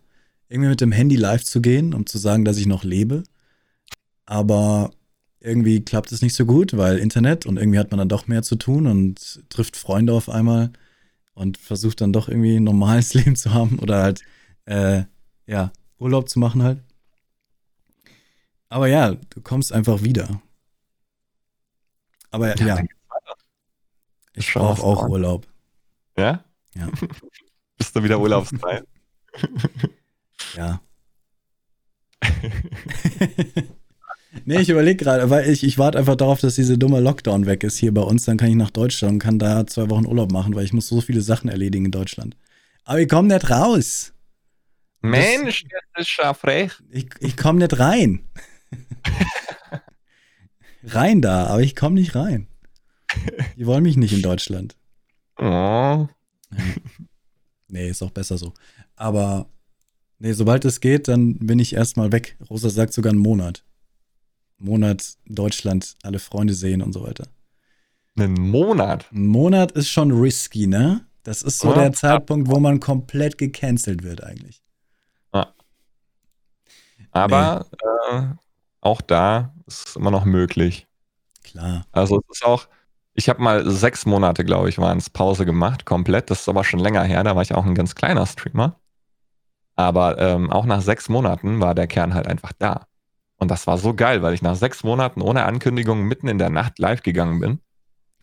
irgendwie mit dem Handy live zu gehen, um zu sagen, dass ich noch lebe. Aber irgendwie klappt es nicht so gut, weil Internet und irgendwie hat man dann doch mehr zu tun und trifft Freunde auf einmal und versucht dann doch irgendwie ein normales Leben zu haben oder halt äh, ja, Urlaub zu machen halt. Aber ja, du kommst einfach wieder. Aber ja, ja. ich brauche auch Urlaub. Ja? Ja. Bist du wieder urlaubsfrei? Ja. nee, ich überlege gerade, weil ich, ich warte einfach darauf, dass dieser dumme Lockdown weg ist hier bei uns. Dann kann ich nach Deutschland und kann da zwei Wochen Urlaub machen, weil ich muss so viele Sachen erledigen in Deutschland. Aber ich komme nicht raus. Mensch, das ist ja frech. Ich, ich komme nicht rein. rein da, aber ich komme nicht rein. Die wollen mich nicht in Deutschland. Oh. Nee, ist auch besser so. Aber nee, sobald es geht, dann bin ich erstmal weg. Rosa sagt sogar einen Monat. Monat Deutschland, alle Freunde sehen und so weiter. Einen Monat? Ein Monat ist schon risky, ne? Das ist so oh, der Zeitpunkt, wo man komplett gecancelt wird eigentlich. Aber nee. äh, auch da ist es immer noch möglich. Klar. Also es ist auch, ich habe mal sechs Monate, glaube ich, waren es Pause gemacht, komplett. Das ist aber schon länger her, da war ich auch ein ganz kleiner Streamer. Aber ähm, auch nach sechs Monaten war der Kern halt einfach da. Und das war so geil, weil ich nach sechs Monaten ohne Ankündigung mitten in der Nacht live gegangen bin.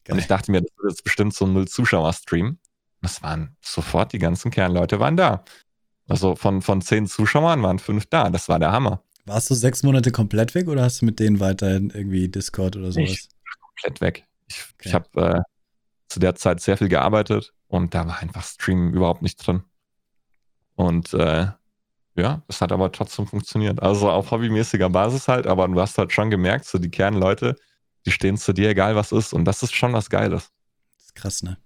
Geil. Und ich dachte mir, das wird jetzt bestimmt so ein Null-Zuschauer-Stream. Das waren sofort, die ganzen Kernleute waren da. Also von, von zehn Zuschauern waren fünf da. Das war der Hammer. Warst du sechs Monate komplett weg oder hast du mit denen weiterhin irgendwie Discord oder sowas? Ich komplett weg. Ich, okay. ich habe äh, zu der Zeit sehr viel gearbeitet und da war einfach Stream überhaupt nicht drin. Und äh, ja, es hat aber trotzdem funktioniert. Also auf hobbymäßiger Basis halt, aber du hast halt schon gemerkt, so die Kernleute, die stehen zu dir, egal was ist. Und das ist schon was Geiles. Das ist krass, ne?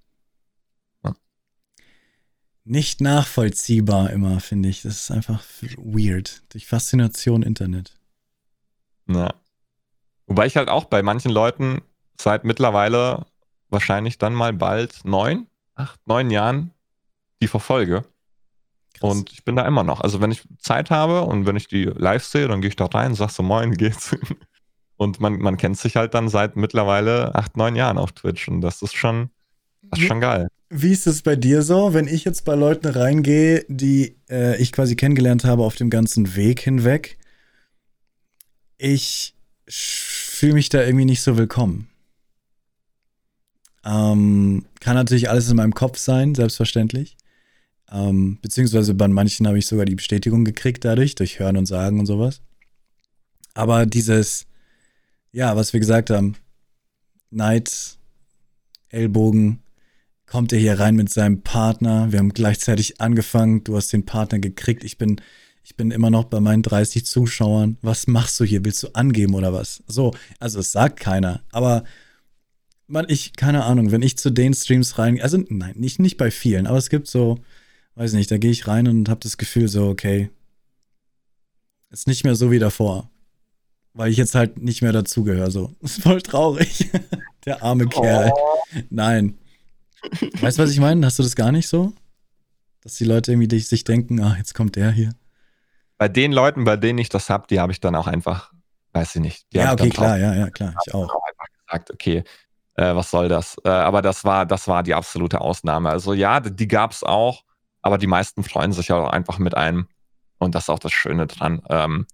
nicht nachvollziehbar immer, finde ich. Das ist einfach weird. Durch Faszination Internet. Ja. Wobei ich halt auch bei manchen Leuten seit mittlerweile wahrscheinlich dann mal bald neun, acht, neun Jahren die verfolge. Krass. Und ich bin da immer noch. Also wenn ich Zeit habe und wenn ich die live sehe, dann gehe ich da rein, und sag so, moin, geht's? Und man, man kennt sich halt dann seit mittlerweile acht, neun Jahren auf Twitch. Und das ist schon, das ist schon geil. Wie ist es bei dir so, wenn ich jetzt bei Leuten reingehe, die äh, ich quasi kennengelernt habe auf dem ganzen Weg hinweg? Ich fühle mich da irgendwie nicht so willkommen. Ähm, kann natürlich alles in meinem Kopf sein, selbstverständlich. Ähm, beziehungsweise bei manchen habe ich sogar die Bestätigung gekriegt dadurch, durch Hören und Sagen und sowas. Aber dieses, ja, was wir gesagt haben, Neid, Ellbogen, kommt er hier rein mit seinem Partner. Wir haben gleichzeitig angefangen. Du hast den Partner gekriegt. Ich bin, ich bin immer noch bei meinen 30 Zuschauern. Was machst du hier? Willst du angeben oder was? So, also es sagt keiner. Aber man, ich, keine Ahnung, wenn ich zu den Streams rein, also nein, nicht, nicht bei vielen, aber es gibt so, weiß nicht, da gehe ich rein und habe das Gefühl so, okay, ist nicht mehr so wie davor. Weil ich jetzt halt nicht mehr dazugehöre, so. Das ist voll traurig. Der arme Kerl. Oh. Nein. Weißt du, was ich meine? Hast du das gar nicht so? Dass die Leute irgendwie sich denken, ah, jetzt kommt der hier. Bei den Leuten, bei denen ich das habe, die habe ich dann auch einfach, weiß ich nicht. ja, okay, klar, ja, ja, klar, ich auch. auch einfach gesagt, okay, äh, was soll das? Äh, aber das war, das war die absolute Ausnahme. Also ja, die gab es auch, aber die meisten freuen sich ja auch einfach mit einem. Und das ist auch das Schöne dran. Ähm,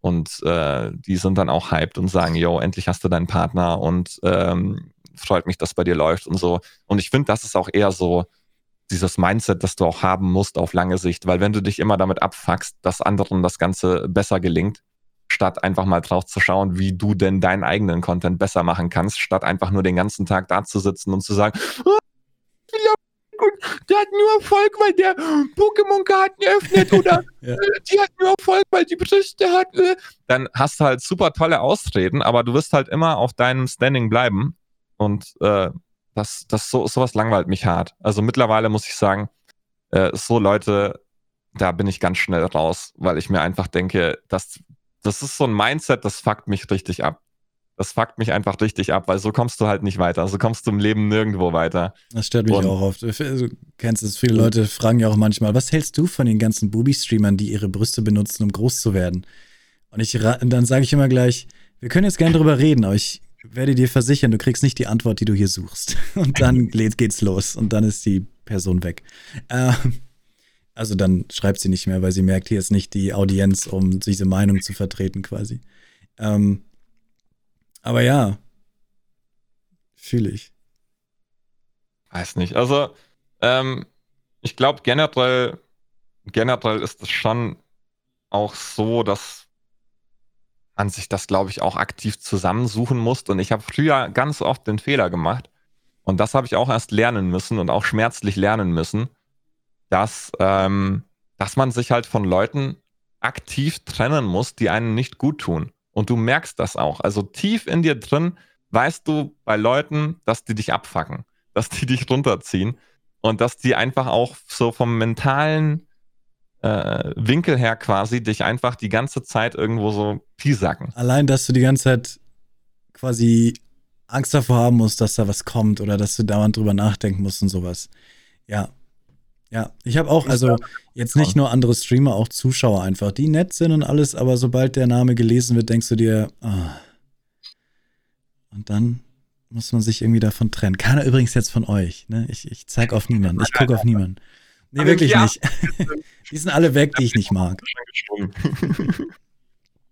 und äh, die sind dann auch hyped und sagen, yo, endlich hast du deinen Partner und ähm, freut mich, dass bei dir läuft und so. Und ich finde, das ist auch eher so dieses Mindset, das du auch haben musst auf lange Sicht, weil wenn du dich immer damit abfuckst, dass anderen das Ganze besser gelingt, statt einfach mal drauf zu schauen, wie du denn deinen eigenen Content besser machen kannst, statt einfach nur den ganzen Tag da zu sitzen und zu sagen, oh, der hat nur Erfolg, weil der Pokémon-Karten öffnet oder ja. die hat nur Erfolg, weil die Brüste hat. Äh. Dann hast du halt super tolle Ausreden, aber du wirst halt immer auf deinem Standing bleiben und äh, das, das so, sowas langweilt mich hart. Also mittlerweile muss ich sagen, äh, so Leute, da bin ich ganz schnell raus, weil ich mir einfach denke, das, das ist so ein Mindset, das fuckt mich richtig ab. Das fuckt mich einfach richtig ab, weil so kommst du halt nicht weiter. So kommst du im Leben nirgendwo weiter. Das stört mich Und, auch oft. Du kennst es, viele Leute fragen ja auch manchmal, was hältst du von den ganzen Booby-Streamern, die ihre Brüste benutzen, um groß zu werden? Und ich, dann sage ich immer gleich, wir können jetzt gerne drüber reden, aber ich werde dir versichern, du kriegst nicht die Antwort, die du hier suchst. Und dann geht's los und dann ist die Person weg. Ähm, also dann schreibt sie nicht mehr, weil sie merkt, hier ist nicht die Audienz, um diese Meinung zu vertreten quasi. Ähm, aber ja, fühle ich. Weiß nicht. Also, ähm, ich glaube generell, generell ist es schon auch so, dass man sich das, glaube ich, auch aktiv zusammensuchen muss. Und ich habe früher ganz oft den Fehler gemacht. Und das habe ich auch erst lernen müssen und auch schmerzlich lernen müssen, dass, ähm, dass man sich halt von Leuten aktiv trennen muss, die einen nicht gut tun. Und du merkst das auch. Also tief in dir drin weißt du bei Leuten, dass die dich abfacken, dass die dich runterziehen und dass die einfach auch so vom mentalen äh, Winkel her quasi dich einfach die ganze Zeit irgendwo so piesacken. Allein, dass du die ganze Zeit quasi Angst davor haben musst, dass da was kommt oder dass du dauernd drüber nachdenken musst und sowas. Ja. Ja, ich habe auch, also jetzt nicht nur andere Streamer, auch Zuschauer einfach, die nett sind und alles, aber sobald der Name gelesen wird, denkst du dir, ah. Und dann muss man sich irgendwie davon trennen. Keiner übrigens jetzt von euch, ne? Ich, ich zeig auf niemanden, ich gucke auf niemanden. Nee, wirklich ja. nicht. die sind alle weg, die ich nicht mag.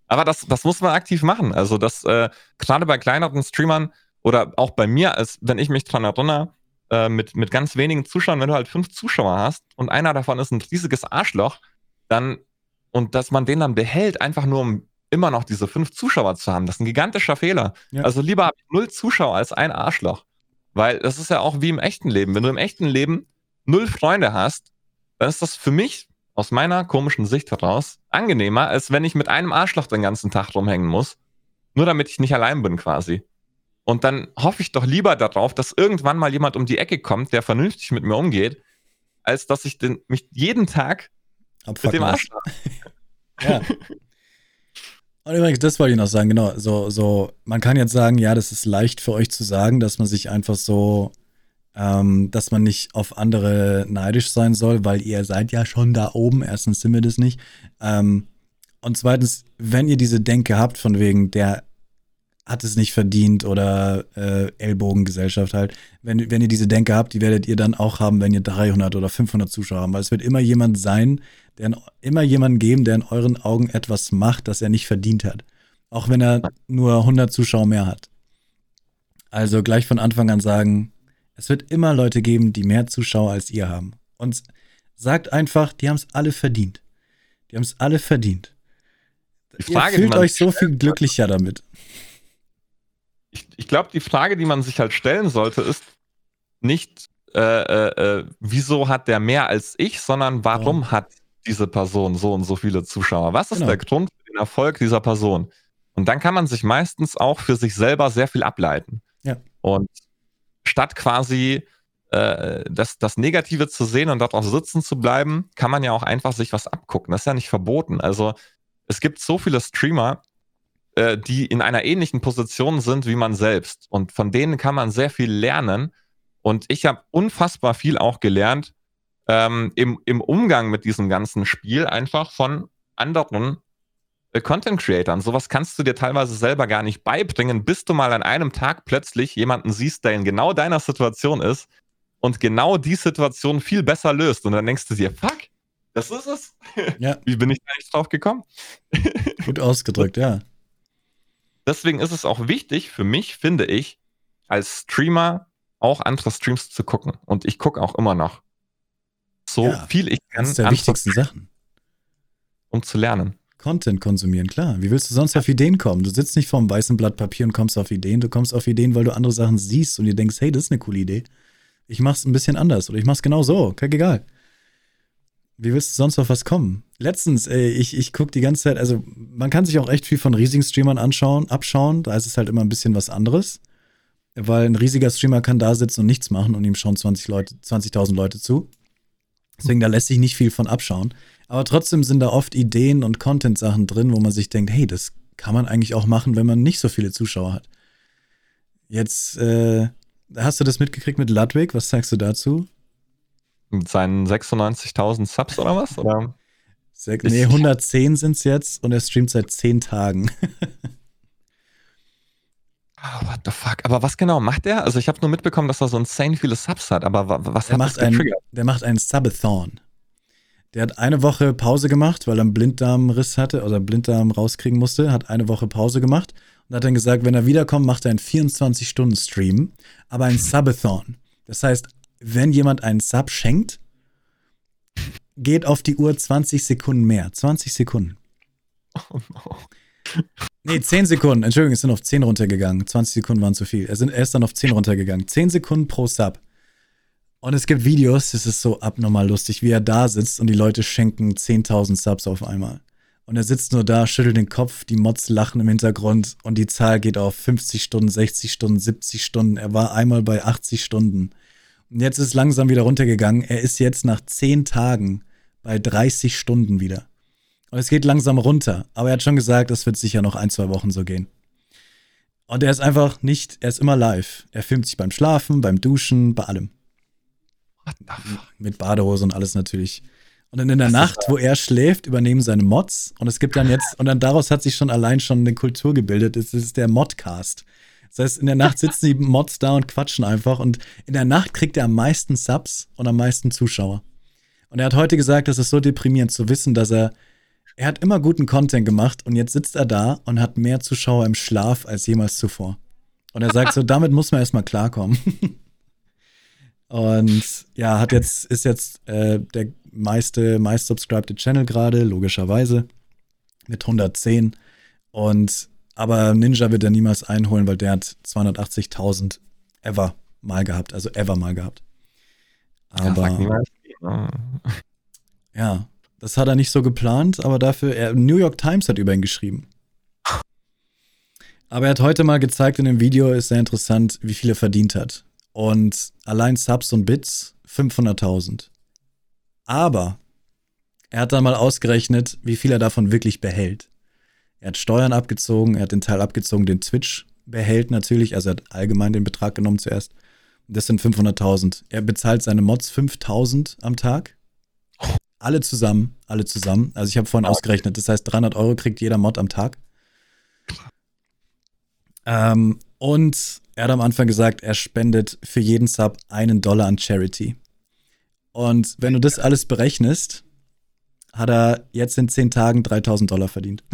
Aber das, das muss man aktiv machen. Also das, äh, gerade bei kleineren Streamern oder auch bei mir, als wenn ich mich dran erinnere, äh, mit, mit ganz wenigen Zuschauern, wenn du halt fünf Zuschauer hast und einer davon ist ein riesiges Arschloch, dann und dass man den dann behält, einfach nur um immer noch diese fünf Zuschauer zu haben, das ist ein gigantischer Fehler. Ja. Also lieber habe ich null Zuschauer als ein Arschloch. Weil das ist ja auch wie im echten Leben. Wenn du im echten Leben null Freunde hast, dann ist das für mich aus meiner komischen Sicht heraus angenehmer, als wenn ich mit einem Arschloch den ganzen Tag rumhängen muss. Nur damit ich nicht allein bin quasi. Und dann hoffe ich doch lieber darauf, dass irgendwann mal jemand um die Ecke kommt, der vernünftig mit mir umgeht, als dass ich den, mich jeden Tag Abfuck mit dem Arsch. ja. Und übrigens, das wollte ich noch sagen, genau. So, so, man kann jetzt sagen, ja, das ist leicht für euch zu sagen, dass man sich einfach so, ähm, dass man nicht auf andere neidisch sein soll, weil ihr seid ja schon da oben. Erstens sind wir das nicht. Ähm, und zweitens, wenn ihr diese Denke habt, von wegen, der hat es nicht verdient oder äh, Ellbogengesellschaft halt. Wenn, wenn ihr diese Denke habt, die werdet ihr dann auch haben, wenn ihr 300 oder 500 Zuschauer habt. Weil es wird immer jemand sein, der immer jemanden geben, der in euren Augen etwas macht, das er nicht verdient hat. Auch wenn er nur 100 Zuschauer mehr hat. Also gleich von Anfang an sagen, es wird immer Leute geben, die mehr Zuschauer als ihr haben. Und sagt einfach, die haben es alle verdient. Die haben es alle verdient. Die Frage, ihr fühlt euch so viel glücklicher damit ich, ich glaube, die Frage, die man sich halt stellen sollte, ist nicht, äh, äh, äh, wieso hat der mehr als ich, sondern warum ja. hat diese Person so und so viele Zuschauer? Was ist genau. der Grund für den Erfolg dieser Person? Und dann kann man sich meistens auch für sich selber sehr viel ableiten. Ja. Und statt quasi äh, das, das Negative zu sehen und dort auch sitzen zu bleiben, kann man ja auch einfach sich was abgucken. Das ist ja nicht verboten. Also es gibt so viele Streamer, äh, die in einer ähnlichen Position sind wie man selbst. Und von denen kann man sehr viel lernen. Und ich habe unfassbar viel auch gelernt ähm, im, im Umgang mit diesem ganzen Spiel, einfach von anderen äh, Content Creatern. Sowas kannst du dir teilweise selber gar nicht beibringen, bis du mal an einem Tag plötzlich jemanden siehst, der in genau deiner Situation ist und genau die Situation viel besser löst. Und dann denkst du dir, fuck, Das ist es. Ja. Wie bin ich da nicht drauf gekommen? Gut ausgedrückt, ja. Deswegen ist es auch wichtig für mich, finde ich, als Streamer auch andere Streams zu gucken. Und ich gucke auch immer noch so Ja, viel ich kann, Eines der andere wichtigsten Sachen. um zu lernen. Content konsumieren, klar. Wie willst du sonst auf Ideen kommen? Du sitzt nicht vor einem weißen Blatt Papier und kommst auf Ideen. Du kommst auf Ideen, weil du andere Sachen siehst und dir denkst, hey, das ist eine coole Idee. Ich mach's ein bisschen anders oder ich mach's genau so. Kack egal. Wie willst du sonst auf was kommen? Letztens, ey, ich, ich guck die ganze Zeit, also man kann sich auch echt viel von riesigen Streamern anschauen, abschauen. Da ist es halt immer ein bisschen was anderes. Weil ein riesiger Streamer kann da sitzen und nichts machen und ihm schauen 20 Leute, 20.000 Leute zu. Deswegen, da lässt sich nicht viel von abschauen. Aber trotzdem sind da oft Ideen und Content-Sachen drin, wo man sich denkt, hey, das kann man eigentlich auch machen, wenn man nicht so viele Zuschauer hat. Jetzt, äh, hast du das mitgekriegt mit Ludwig? Was sagst du dazu? Mit seinen 96.000 Subs oder was? Oder? Sech, nee, 110 sind es jetzt und er streamt seit 10 Tagen. Ah, what the fuck? Aber was genau macht er? Also ich habe nur mitbekommen, dass er so insane viele Subs hat, aber wa- was Der hat macht, das ein, der macht einen Subathon. Der hat eine Woche Pause gemacht, weil er einen Blinddarmriss hatte oder Blinddarm rauskriegen musste, hat eine Woche Pause gemacht und hat dann gesagt, wenn er wiederkommt, macht er einen 24-Stunden-Stream, aber ein Subathon. Das heißt, wenn jemand einen Sub schenkt, geht auf die Uhr 20 Sekunden mehr. 20 Sekunden. Oh no. Nee, 10 Sekunden. Entschuldigung, es sind auf 10 runtergegangen. 20 Sekunden waren zu viel. Er, sind, er ist dann auf 10 runtergegangen. 10 Sekunden pro Sub. Und es gibt Videos, das ist so abnormal lustig, wie er da sitzt und die Leute schenken 10.000 Subs auf einmal. Und er sitzt nur da, schüttelt den Kopf, die Mods lachen im Hintergrund und die Zahl geht auf 50 Stunden, 60 Stunden, 70 Stunden. Er war einmal bei 80 Stunden. Und jetzt ist es langsam wieder runtergegangen. Er ist jetzt nach 10 Tagen bei 30 Stunden wieder. Und es geht langsam runter. Aber er hat schon gesagt, das wird sicher noch ein, zwei Wochen so gehen. Und er ist einfach nicht, er ist immer live. Er filmt sich beim Schlafen, beim Duschen, bei allem. Mit Badehose und alles natürlich. Und dann in der Das Nacht, wo er schläft, übernehmen seine Mods. Und es gibt dann jetzt, und dann daraus hat sich schon allein schon eine Kultur gebildet. Es ist der Modcast. Das heißt, in der Nacht sitzen die Mods da und quatschen einfach. Und in der Nacht kriegt er am meisten Subs und am meisten Zuschauer. Und er hat heute gesagt, das ist so deprimierend zu wissen, dass er, er hat immer guten Content gemacht und jetzt sitzt er da und hat mehr Zuschauer im Schlaf als jemals zuvor. Und er sagt so, damit muss man erstmal klarkommen. Und ja, hat jetzt, ist jetzt äh, der meiste, meist subscribed Channel gerade, logischerweise. Mit 110. Und aber Ninja wird er niemals einholen, weil der hat 280.000 ever mal gehabt, also ever mal gehabt. Ja, Aber ne? ja, das hat er nicht so geplant, aber dafür, er, New York Times hat über ihn geschrieben. Aber er hat heute mal gezeigt in dem Video, ist sehr interessant, wie viel er verdient hat. Und allein Subs und Bits 500.000. Aber er hat dann mal ausgerechnet, wie viel er davon wirklich behält. Er hat Steuern abgezogen, er hat den Teil abgezogen, den Twitch behält natürlich, also er hat allgemein den Betrag genommen zuerst. Das sind 500.000. Er bezahlt seine Mods 5.000 am Tag. Alle zusammen, alle zusammen. Also ich habe vorhin ausgerechnet, das heißt 300 Euro kriegt jeder Mod am Tag. Ähm, und er hat am Anfang gesagt, er spendet für jeden Sub einen Dollar an Charity. Und wenn du das alles berechnest, hat er jetzt in 10 Tagen 3000 Dollar verdient.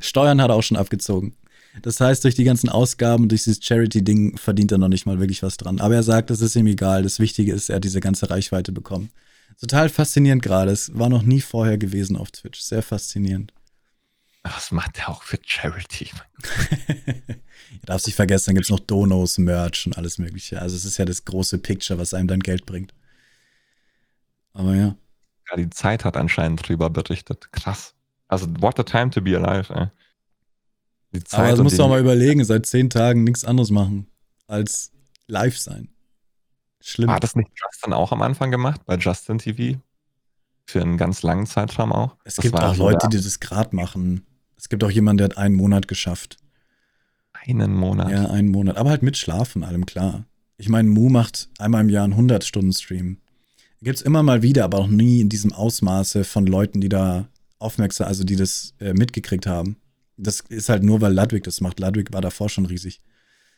Steuern hat er auch schon abgezogen. Das heißt, durch die ganzen Ausgaben, durch dieses Charity-Ding verdient er noch nicht mal wirklich was dran. Aber er sagt, das ist ihm egal. Das Wichtige ist, er hat diese ganze Reichweite bekommen. Total faszinierend gerade. Es war noch nie vorher gewesen auf Twitch. Sehr faszinierend. Was macht der auch für Charity? Ihr darfst nicht vergessen, dann gibt es noch Donos, Merch und alles Mögliche. Also es ist ja das große Picture, was einem dann Geld bringt. Aber ja. Ja, die Zeit hat anscheinend drüber berichtet. Krass. Also, what a time to be alive, ey. Die Zeit Aber das musst du auch mal überlegen, seit zehn Tagen nichts anderes machen als live sein. Schlimm. Hat das nicht Justin auch am Anfang gemacht, bei Justin TV? Für einen ganz langen Zeitraum auch? es Das gibt auch Leute, der- die das gerade machen. Es gibt auch jemanden, der hat einen Monat geschafft. einen Monat. Ja, einen Monat. Aber halt mit Schlafen, allem klar. Ich meine, Mu macht einmal im Jahr einen 100-Stunden-Stream. Gibt es immer mal wieder, aber auch nie in diesem Ausmaße von Leuten, die da aufmerksam, also die das äh, mitgekriegt haben. Das ist halt nur, weil Ludwig das macht. Ludwig war davor schon riesig.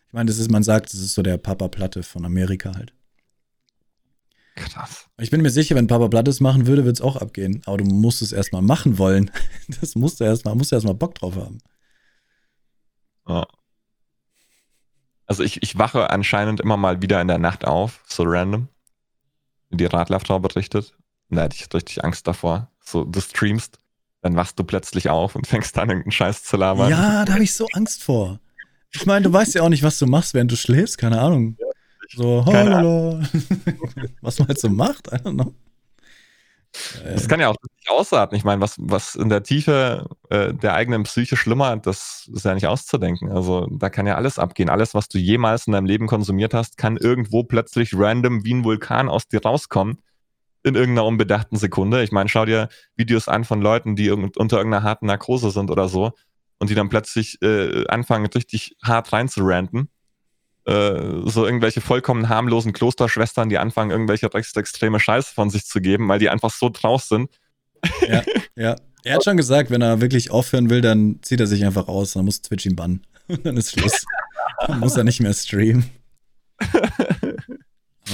Ich meine, das ist, man sagt, das ist so der Papa Platte von Amerika halt. Krass. Ich bin mir sicher, wenn Papa Blatt es machen würde, würde es auch abgehen. Aber du musst es erstmal machen wollen. Das musst du erstmal, musst du erstmal Bock drauf haben. Ja. Also ich, ich wache anscheinend immer mal wieder in der Nacht auf, so random. Die Radlerfrau berichtet. Und da hatte ich richtig Angst davor. So, du streamst, dann wachst du plötzlich auf und fängst an, irgendeinen Scheiß zu labern. Ja, da habe ich so Angst vor. Ich meine, du weißt ja auch nicht, was du machst, während du schläfst, keine Ahnung. So, hallo. was man halt so macht, I don't know. Das kann ja auch nicht ausarten. Ich meine, was, was in der Tiefe äh, der eigenen Psyche schlummert, das ist ja nicht auszudenken. Also da kann ja alles abgehen. Alles, was du jemals in deinem Leben konsumiert hast, kann irgendwo plötzlich random wie ein Vulkan aus dir rauskommen in irgendeiner unbedachten Sekunde. Ich meine, schau dir Videos an von Leuten, die unter irgendeiner harten Narkose sind oder so und die dann plötzlich äh, anfangen, richtig hart reinzuranten so irgendwelche vollkommen harmlosen Klosterschwestern, die anfangen, irgendwelche rechtsextreme Scheiße von sich zu geben, weil die einfach so draus sind. Ja, ja. Er hat schon gesagt, wenn er wirklich aufhören will, dann zieht er sich einfach aus, dann muss Twitch ihn bannen. Und dann ist Schluss. dann muss er nicht mehr streamen.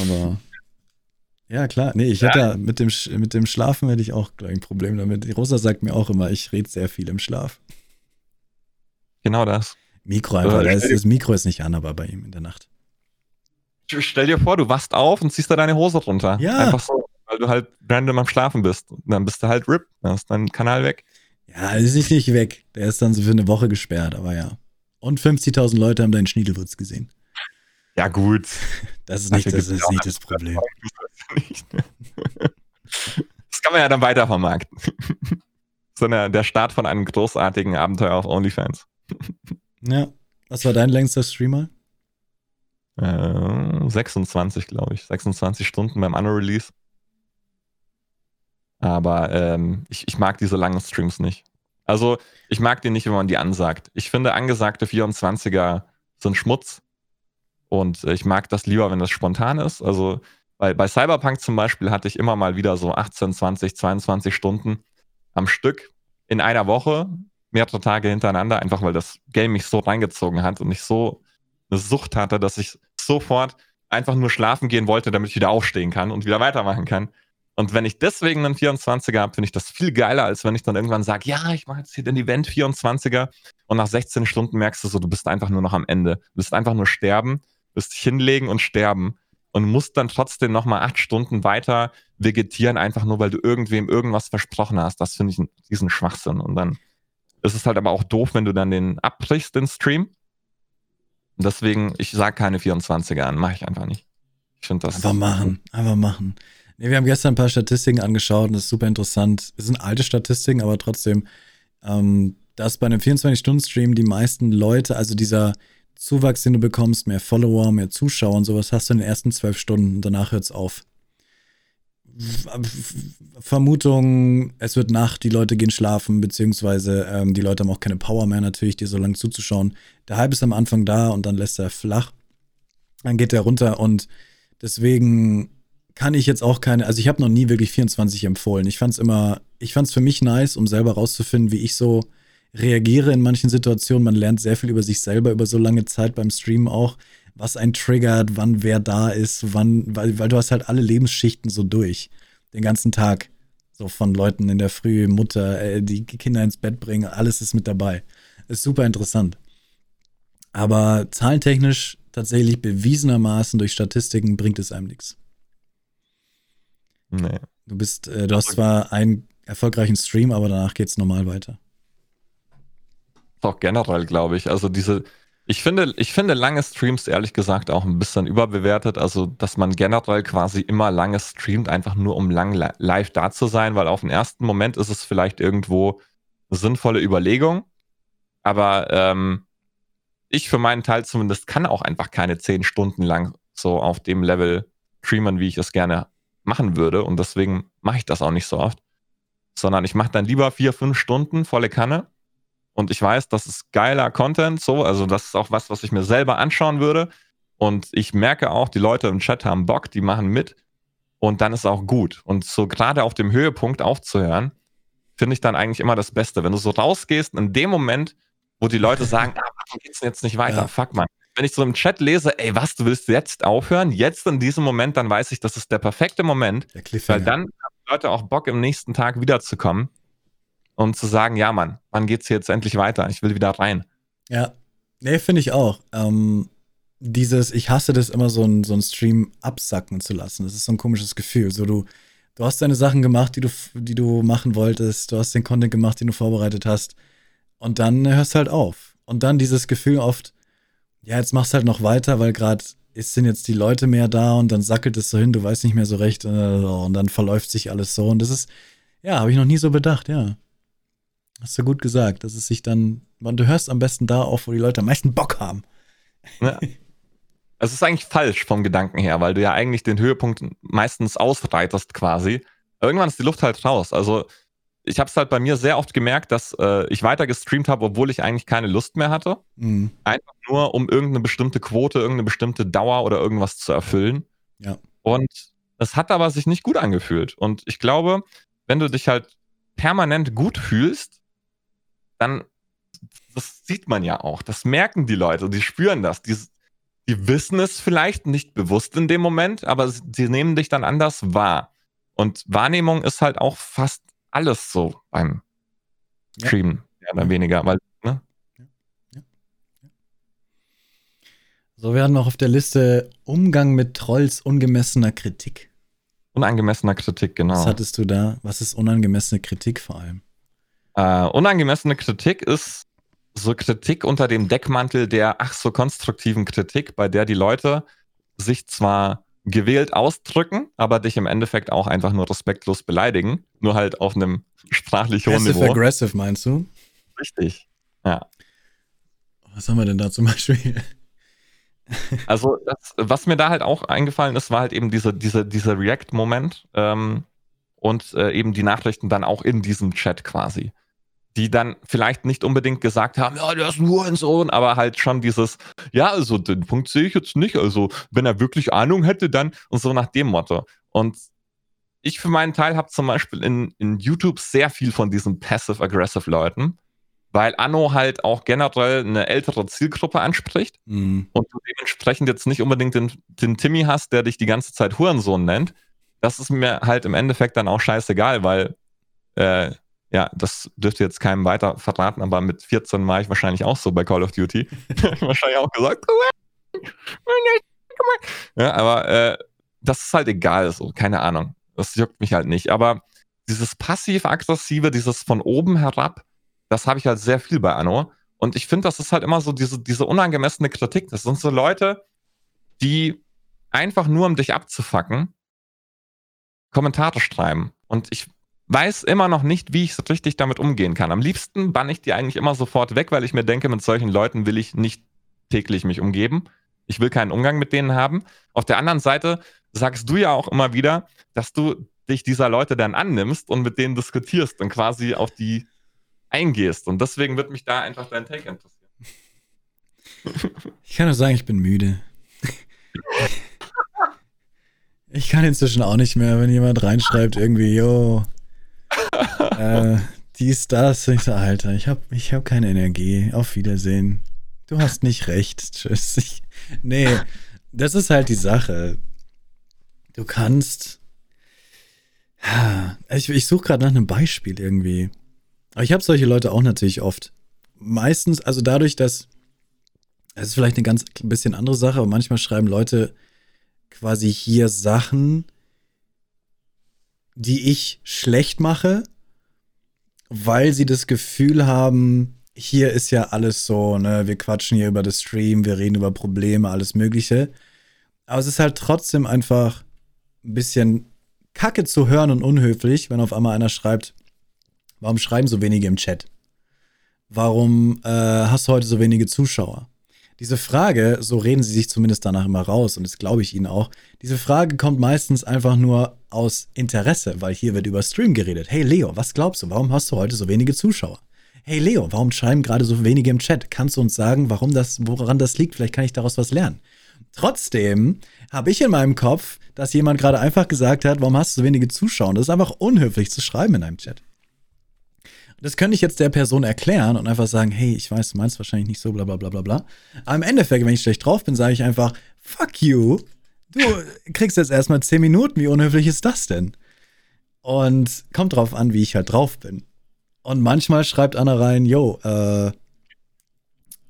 Aber ja, klar. Nee, ich hätte ja. mit dem, mit dem Schlafen hätte ich auch ein Problem damit. Rosa sagt mir auch immer, ich rede sehr viel im Schlaf. Genau das. Mikro einfach. Äh, das, das, Mikro ist nicht an, aber bei ihm in der Nacht. Stell dir vor, du wachst auf und ziehst da deine Hose runter. Ja. Einfach so, weil du halt random am Schlafen bist. Und dann bist du halt RIP. Dann ist dein Kanal weg. Ja, ist nicht, nicht weg. Der ist dann so für eine Woche gesperrt, aber ja. Und 50.000 Leute haben deinen Schniedelwurz gesehen. Ja, gut. Das ist nicht, das, ist nicht das Problem. Das kann man ja dann weitervermarkten. Sondern der Start von einem großartigen Abenteuer auf OnlyFans. Ja. Was war dein längster Streamer? Äh, 26, glaube ich. 26 Stunden beim Unrelease. Aber ähm, ich, ich mag diese langen Streams nicht. Also, ich mag die nicht, wenn man die ansagt. Ich finde, angesagte 24er sind Schmutz. Und ich mag das lieber, wenn das spontan ist. Also, bei, bei Cyberpunk zum Beispiel hatte ich immer mal wieder so 18, 20, 22 Stunden am Stück in einer Woche mehrere Tage hintereinander, einfach weil das Game mich so reingezogen hat und ich so eine Sucht hatte, dass ich sofort einfach nur schlafen gehen wollte, damit ich wieder aufstehen kann und wieder weitermachen kann. Und wenn ich deswegen einen 24er habe, finde ich das viel geiler, als wenn ich dann irgendwann sage, ja, ich mache jetzt hier den Event 24er und nach 16 Stunden merkst du so, du bist einfach nur noch am Ende. Du bist einfach nur sterben, bist dich hinlegen und sterben und musst dann trotzdem nochmal acht Stunden weiter vegetieren, einfach nur, weil du irgendwem irgendwas versprochen hast. Das finde ich diesen Schwachsinn. Und dann es ist halt aber auch doof, wenn du dann den abbrichst, den Stream. Deswegen, ich sage keine 24er an, mache ich einfach nicht. Ich finde das. Einfach machen, einfach machen. Nee, wir haben gestern ein paar Statistiken angeschaut und das ist super interessant. Es sind alte Statistiken, aber trotzdem, ähm, dass bei einem 24-Stunden-Stream die meisten Leute, also dieser Zuwachs, den du bekommst, mehr Follower, mehr Zuschauer und sowas, hast du in den ersten zwölf Stunden und danach hört es auf. Vermutung, es wird Nacht, die Leute gehen schlafen, beziehungsweise ähm, die Leute haben auch keine Power mehr natürlich, dir so lange zuzuschauen. Der Hype ist am Anfang da und dann lässt er flach. Dann geht er runter und deswegen kann ich jetzt auch keine, also ich habe noch nie wirklich 24 empfohlen. Ich fand es immer, ich fand es für mich nice, um selber rauszufinden, wie ich so reagiere in manchen Situationen. Man lernt sehr viel über sich selber über so lange Zeit beim Streamen auch was einen triggert, wann wer da ist, wann, weil, weil du hast halt alle Lebensschichten so durch. Den ganzen Tag. So von Leuten in der Früh, Mutter, äh, die Kinder ins Bett bringen, alles ist mit dabei. Ist super interessant. Aber zahlentechnisch tatsächlich bewiesenermaßen durch Statistiken bringt es einem nichts. Nee. Du bist, äh, du hast zwar einen erfolgreichen Stream, aber danach geht es normal weiter. Auch generell, glaube ich. Also diese, ich finde, ich finde lange Streams ehrlich gesagt auch ein bisschen überbewertet. Also, dass man generell quasi immer lange streamt, einfach nur um lang live da zu sein, weil auf den ersten Moment ist es vielleicht irgendwo eine sinnvolle Überlegung. Aber ähm, ich für meinen Teil zumindest kann auch einfach keine zehn Stunden lang so auf dem Level streamen, wie ich es gerne machen würde. Und deswegen mache ich das auch nicht so oft. Sondern ich mache dann lieber vier, fünf Stunden volle Kanne und ich weiß, das ist geiler Content, so, also das ist auch was, was ich mir selber anschauen würde. Und ich merke auch, die Leute im Chat haben Bock, die machen mit und dann ist auch gut. Und so gerade auf dem Höhepunkt aufzuhören, finde ich dann eigentlich immer das Beste. Wenn du so rausgehst, in dem Moment, wo die Leute sagen, ah, warum geht's denn jetzt nicht weiter? Ja. Fuck man. wenn ich so im Chat lese, ey, was, du willst jetzt aufhören? Jetzt in diesem Moment, dann weiß ich, das ist der perfekte Moment. Der weil dann haben Leute auch Bock, im nächsten Tag wiederzukommen und zu sagen, ja, Mann, wann geht's hier jetzt endlich weiter? Ich will wieder rein. Ja, nee, finde ich auch. Ähm, dieses, ich hasse das immer, so ein, so ein Stream absacken zu lassen. Das ist so ein komisches Gefühl. So, du, du hast deine Sachen gemacht, die du, die du machen wolltest, du hast den Content gemacht, den du vorbereitet hast. Und dann hörst du halt auf. Und dann dieses Gefühl oft, ja, jetzt machst du halt noch weiter, weil gerade sind jetzt die Leute mehr da und dann sackelt es so hin, du weißt nicht mehr so recht äh, und dann verläuft sich alles so. Und das ist, ja, habe ich noch nie so bedacht, ja. Hast du gut gesagt, dass es sich dann, man, du hörst am besten da auf, wo die Leute am meisten Bock haben. Ja. Es ist eigentlich falsch vom Gedanken her, weil du ja eigentlich den Höhepunkt meistens ausreitest quasi. Irgendwann ist die Luft halt raus. Also ich habe es halt bei mir sehr oft gemerkt, dass äh, ich weiter gestreamt habe, obwohl ich eigentlich keine Lust mehr hatte. Mhm. Einfach nur, um irgendeine bestimmte Quote, irgendeine bestimmte Dauer oder irgendwas zu erfüllen. Ja. Und es hat aber sich nicht gut angefühlt. Und ich glaube, wenn du dich halt permanent gut fühlst, dann, das sieht man ja auch. Das merken die Leute, die spüren das. Die, die wissen es vielleicht nicht bewusst in dem Moment, aber sie nehmen dich dann anders wahr. Und Wahrnehmung ist halt auch fast alles so beim Streamen, ja. mehr oder weniger, weil, ne? So, wir haben noch auf der Liste Umgang mit Trolls ungemessener Kritik. Unangemessener Kritik, genau. Was hattest du da? Was ist unangemessene Kritik vor allem? Äh, unangemessene Kritik ist so Kritik unter dem Deckmantel der ach so konstruktiven Kritik, bei der die Leute sich zwar gewählt ausdrücken, aber dich im Endeffekt auch einfach nur respektlos beleidigen. Nur halt auf einem sprachlich hohen Passive Niveau. aggressive meinst du? Richtig, ja. Was haben wir denn da zum Beispiel? Also, das, was mir da halt auch eingefallen ist, war halt eben diese, diese, dieser React-Moment ähm, und äh, eben die Nachrichten dann auch in diesem Chat quasi die dann vielleicht nicht unbedingt gesagt haben, ja, der ist ein Hurensohn, aber halt schon dieses, ja, also den Punkt sehe ich jetzt nicht. Also, wenn er wirklich Ahnung hätte, dann und so nach dem Motto. Und ich für meinen Teil habe zum Beispiel in, in YouTube sehr viel von diesen passive-aggressive Leuten, weil Anno halt auch generell eine ältere Zielgruppe anspricht mhm. und du dementsprechend jetzt nicht unbedingt den, den Timmy hast, der dich die ganze Zeit Hurensohn nennt. Das ist mir halt im Endeffekt dann auch scheißegal, weil äh, ja, das dürfte jetzt keinem weiter verraten, aber mit 14 war ich wahrscheinlich auch so bei Call of Duty. wahrscheinlich auch gesagt. ja, aber äh, das ist halt egal, so, keine Ahnung. Das juckt mich halt nicht. Aber dieses passiv-aggressive, dieses von oben herab, das habe ich halt sehr viel bei Anno. Und ich finde, das ist halt immer so diese, diese unangemessene Kritik. Das sind so Leute, die einfach nur, um dich abzufacken, Kommentare schreiben. Und ich weiß immer noch nicht, wie ich so richtig damit umgehen kann. Am liebsten bann ich die eigentlich immer sofort weg, weil ich mir denke, mit solchen Leuten will ich nicht täglich mich umgeben. Ich will keinen Umgang mit denen haben. Auf der anderen Seite sagst du ja auch immer wieder, dass du dich dieser Leute dann annimmst und mit denen diskutierst und quasi auf die eingehst. Und deswegen wird mich da einfach dein Take interessieren. Ich kann nur sagen, ich bin müde. Ich kann inzwischen auch nicht mehr, wenn jemand reinschreibt, irgendwie, yo, äh, dies, das. Ich so, Alter, ich habe ich hab keine Energie. Auf Wiedersehen. Du hast nicht recht. Tschüss. Ich, nee, das ist halt die Sache. Du kannst. Ich, ich suche gerade nach einem Beispiel irgendwie. Aber ich habe solche Leute auch natürlich oft. Meistens, also dadurch, dass. Es ist vielleicht eine ganz bisschen andere Sache, aber manchmal schreiben Leute quasi hier Sachen, die ich schlecht mache, weil sie das Gefühl haben, hier ist ja alles so, ne, wir quatschen hier über das Stream, wir reden über Probleme, alles Mögliche. Aber es ist halt trotzdem einfach ein bisschen kacke zu hören und unhöflich, wenn auf einmal einer schreibt, warum schreiben so wenige im Chat? Warum äh, hast du heute so wenige Zuschauer? Diese Frage, so reden sie sich zumindest danach immer raus, und das glaube ich ihnen auch, diese Frage kommt meistens einfach nur aus Interesse, weil hier wird über Stream geredet. Hey Leo, was glaubst du, warum hast du heute so wenige Zuschauer? Hey Leo, warum schreiben gerade so wenige im Chat? Kannst du uns sagen, warum das, woran das liegt? Vielleicht kann ich daraus was lernen. Trotzdem habe ich in meinem Kopf, dass jemand gerade einfach gesagt hat, warum hast du so wenige Zuschauer? Das ist einfach unhöflich zu schreiben in einem Chat. Das könnte ich jetzt der Person erklären und einfach sagen, hey, ich weiß, du meinst wahrscheinlich nicht so, bla bla bla bla bla. Aber im Endeffekt, wenn ich schlecht drauf bin, sage ich einfach, fuck you. Du kriegst jetzt erstmal 10 Minuten, wie unhöflich ist das denn? Und kommt drauf an, wie ich halt drauf bin. Und manchmal schreibt Anna rein, yo, äh,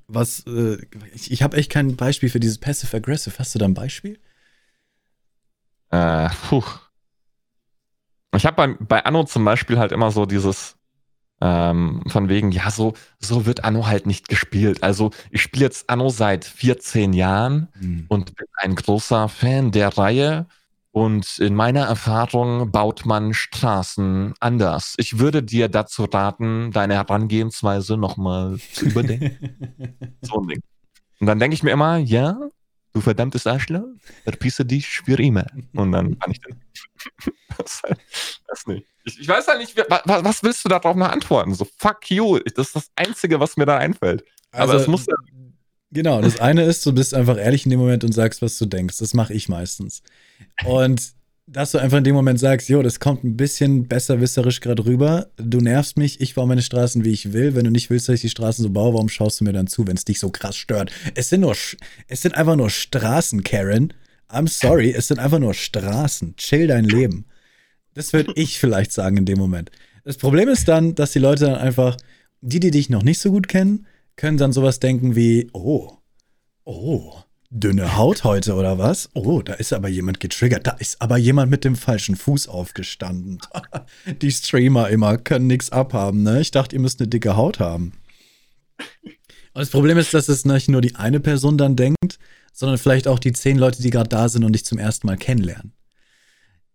was, äh, ich, ich habe echt kein Beispiel für dieses Passive-Aggressive. Hast du da ein Beispiel? Äh, puh. Ich habe bei, bei Anno zum Beispiel halt immer so dieses, ähm, von wegen, ja, so, so wird Anno halt nicht gespielt. Also ich spiele jetzt Anno seit 14 Jahren mhm. und bin ein großer Fan der Reihe. Und in meiner Erfahrung baut man Straßen anders. Ich würde dir dazu raten, deine Herangehensweise nochmal zu überdenken. so ein Ding. Und dann denke ich mir immer, ja, du verdammtes Arschloch, verpisse dich für immer. Und dann kann ich dann. das, das nicht. Ich, ich, weiß halt nicht, was, was willst du darauf noch antworten? So, fuck you. Das ist das Einzige, was mir da einfällt. Also, Aber es muss. Genau, das eine ist, du bist einfach ehrlich in dem Moment und sagst, was du denkst. Das mache ich meistens. Und dass du einfach in dem Moment sagst, jo, das kommt ein bisschen besserwisserisch gerade rüber. Du nervst mich, ich baue meine Straßen, wie ich will. Wenn du nicht willst, dass ich die Straßen so baue, warum schaust du mir dann zu, wenn es dich so krass stört? Es sind nur, es sind einfach nur Straßen, Karen. I'm sorry, es sind einfach nur Straßen. Chill dein Leben. Das würde ich vielleicht sagen in dem Moment. Das Problem ist dann, dass die Leute dann einfach, die, die dich noch nicht so gut kennen, können dann sowas denken wie, oh, oh, dünne Haut heute oder was? Oh, da ist aber jemand getriggert. Da ist aber jemand mit dem falschen Fuß aufgestanden. Die Streamer immer können nichts abhaben, ne? Ich dachte, ihr müsst eine dicke Haut haben. Und das Problem ist, dass es nicht nur die eine Person dann denkt, sondern vielleicht auch die zehn Leute, die gerade da sind und dich zum ersten Mal kennenlernen.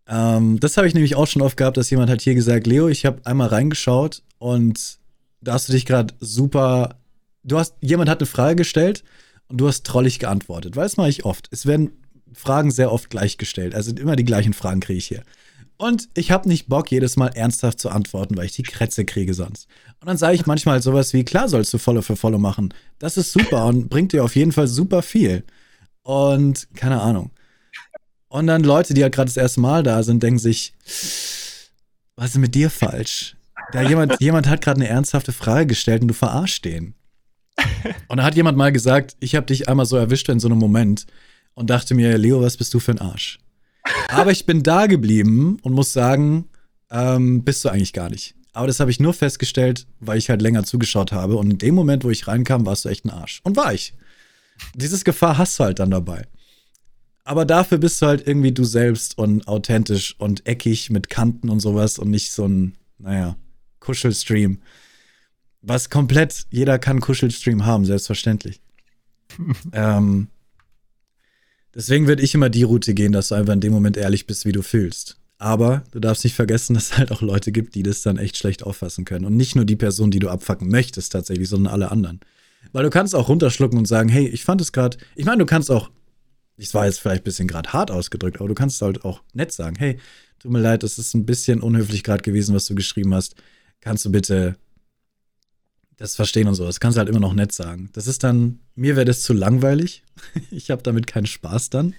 Ähm, das habe ich nämlich auch schon oft gehabt, dass jemand hat hier gesagt, Leo, ich habe einmal reingeschaut und da hast du dich gerade super. Du hast, jemand hat eine Frage gestellt und du hast trollig geantwortet. Weil das mache ich oft. Es werden Fragen sehr oft gleichgestellt. Also immer die gleichen Fragen kriege ich hier. Und ich habe nicht Bock, jedes Mal ernsthaft zu antworten, weil ich die Krätze kriege sonst. Und dann sage ich manchmal halt sowas wie, klar sollst du Follow für Follow machen. Das ist super und bringt dir auf jeden Fall super viel. Und keine Ahnung. Und dann Leute, die ja gerade das erste Mal da sind, denken sich, was ist mit dir falsch? Da jemand, jemand hat gerade eine ernsthafte Frage gestellt und du verarschst den. Und da hat jemand mal gesagt, ich habe dich einmal so erwischt in so einem Moment und dachte mir, Leo, was bist du für ein Arsch? Aber ich bin da geblieben und muss sagen, ähm, bist du eigentlich gar nicht. Aber das habe ich nur festgestellt, weil ich halt länger zugeschaut habe. Und in dem Moment, wo ich reinkam, warst du echt ein Arsch. Und war ich. Dieses Gefahr hast du halt dann dabei. Aber dafür bist du halt irgendwie du selbst und authentisch und eckig mit Kanten und sowas und nicht so ein, naja, Kuschelstream. Was komplett, jeder kann Kuschelstream haben, selbstverständlich. ähm, deswegen würde ich immer die Route gehen, dass du einfach in dem Moment ehrlich bist, wie du fühlst. Aber du darfst nicht vergessen, dass es halt auch Leute gibt, die das dann echt schlecht auffassen können. Und nicht nur die Person, die du abfacken möchtest, tatsächlich, sondern alle anderen. Weil du kannst auch runterschlucken und sagen, hey, ich fand es gerade. Ich meine, du kannst auch. Ich war jetzt vielleicht ein bisschen gerade hart ausgedrückt, aber du kannst halt auch nett sagen, hey, tut mir leid, das ist ein bisschen unhöflich gerade gewesen, was du geschrieben hast. Kannst du bitte das Verstehen und so. Das kannst du halt immer noch nett sagen. Das ist dann, mir wäre das zu langweilig. ich habe damit keinen Spaß dann.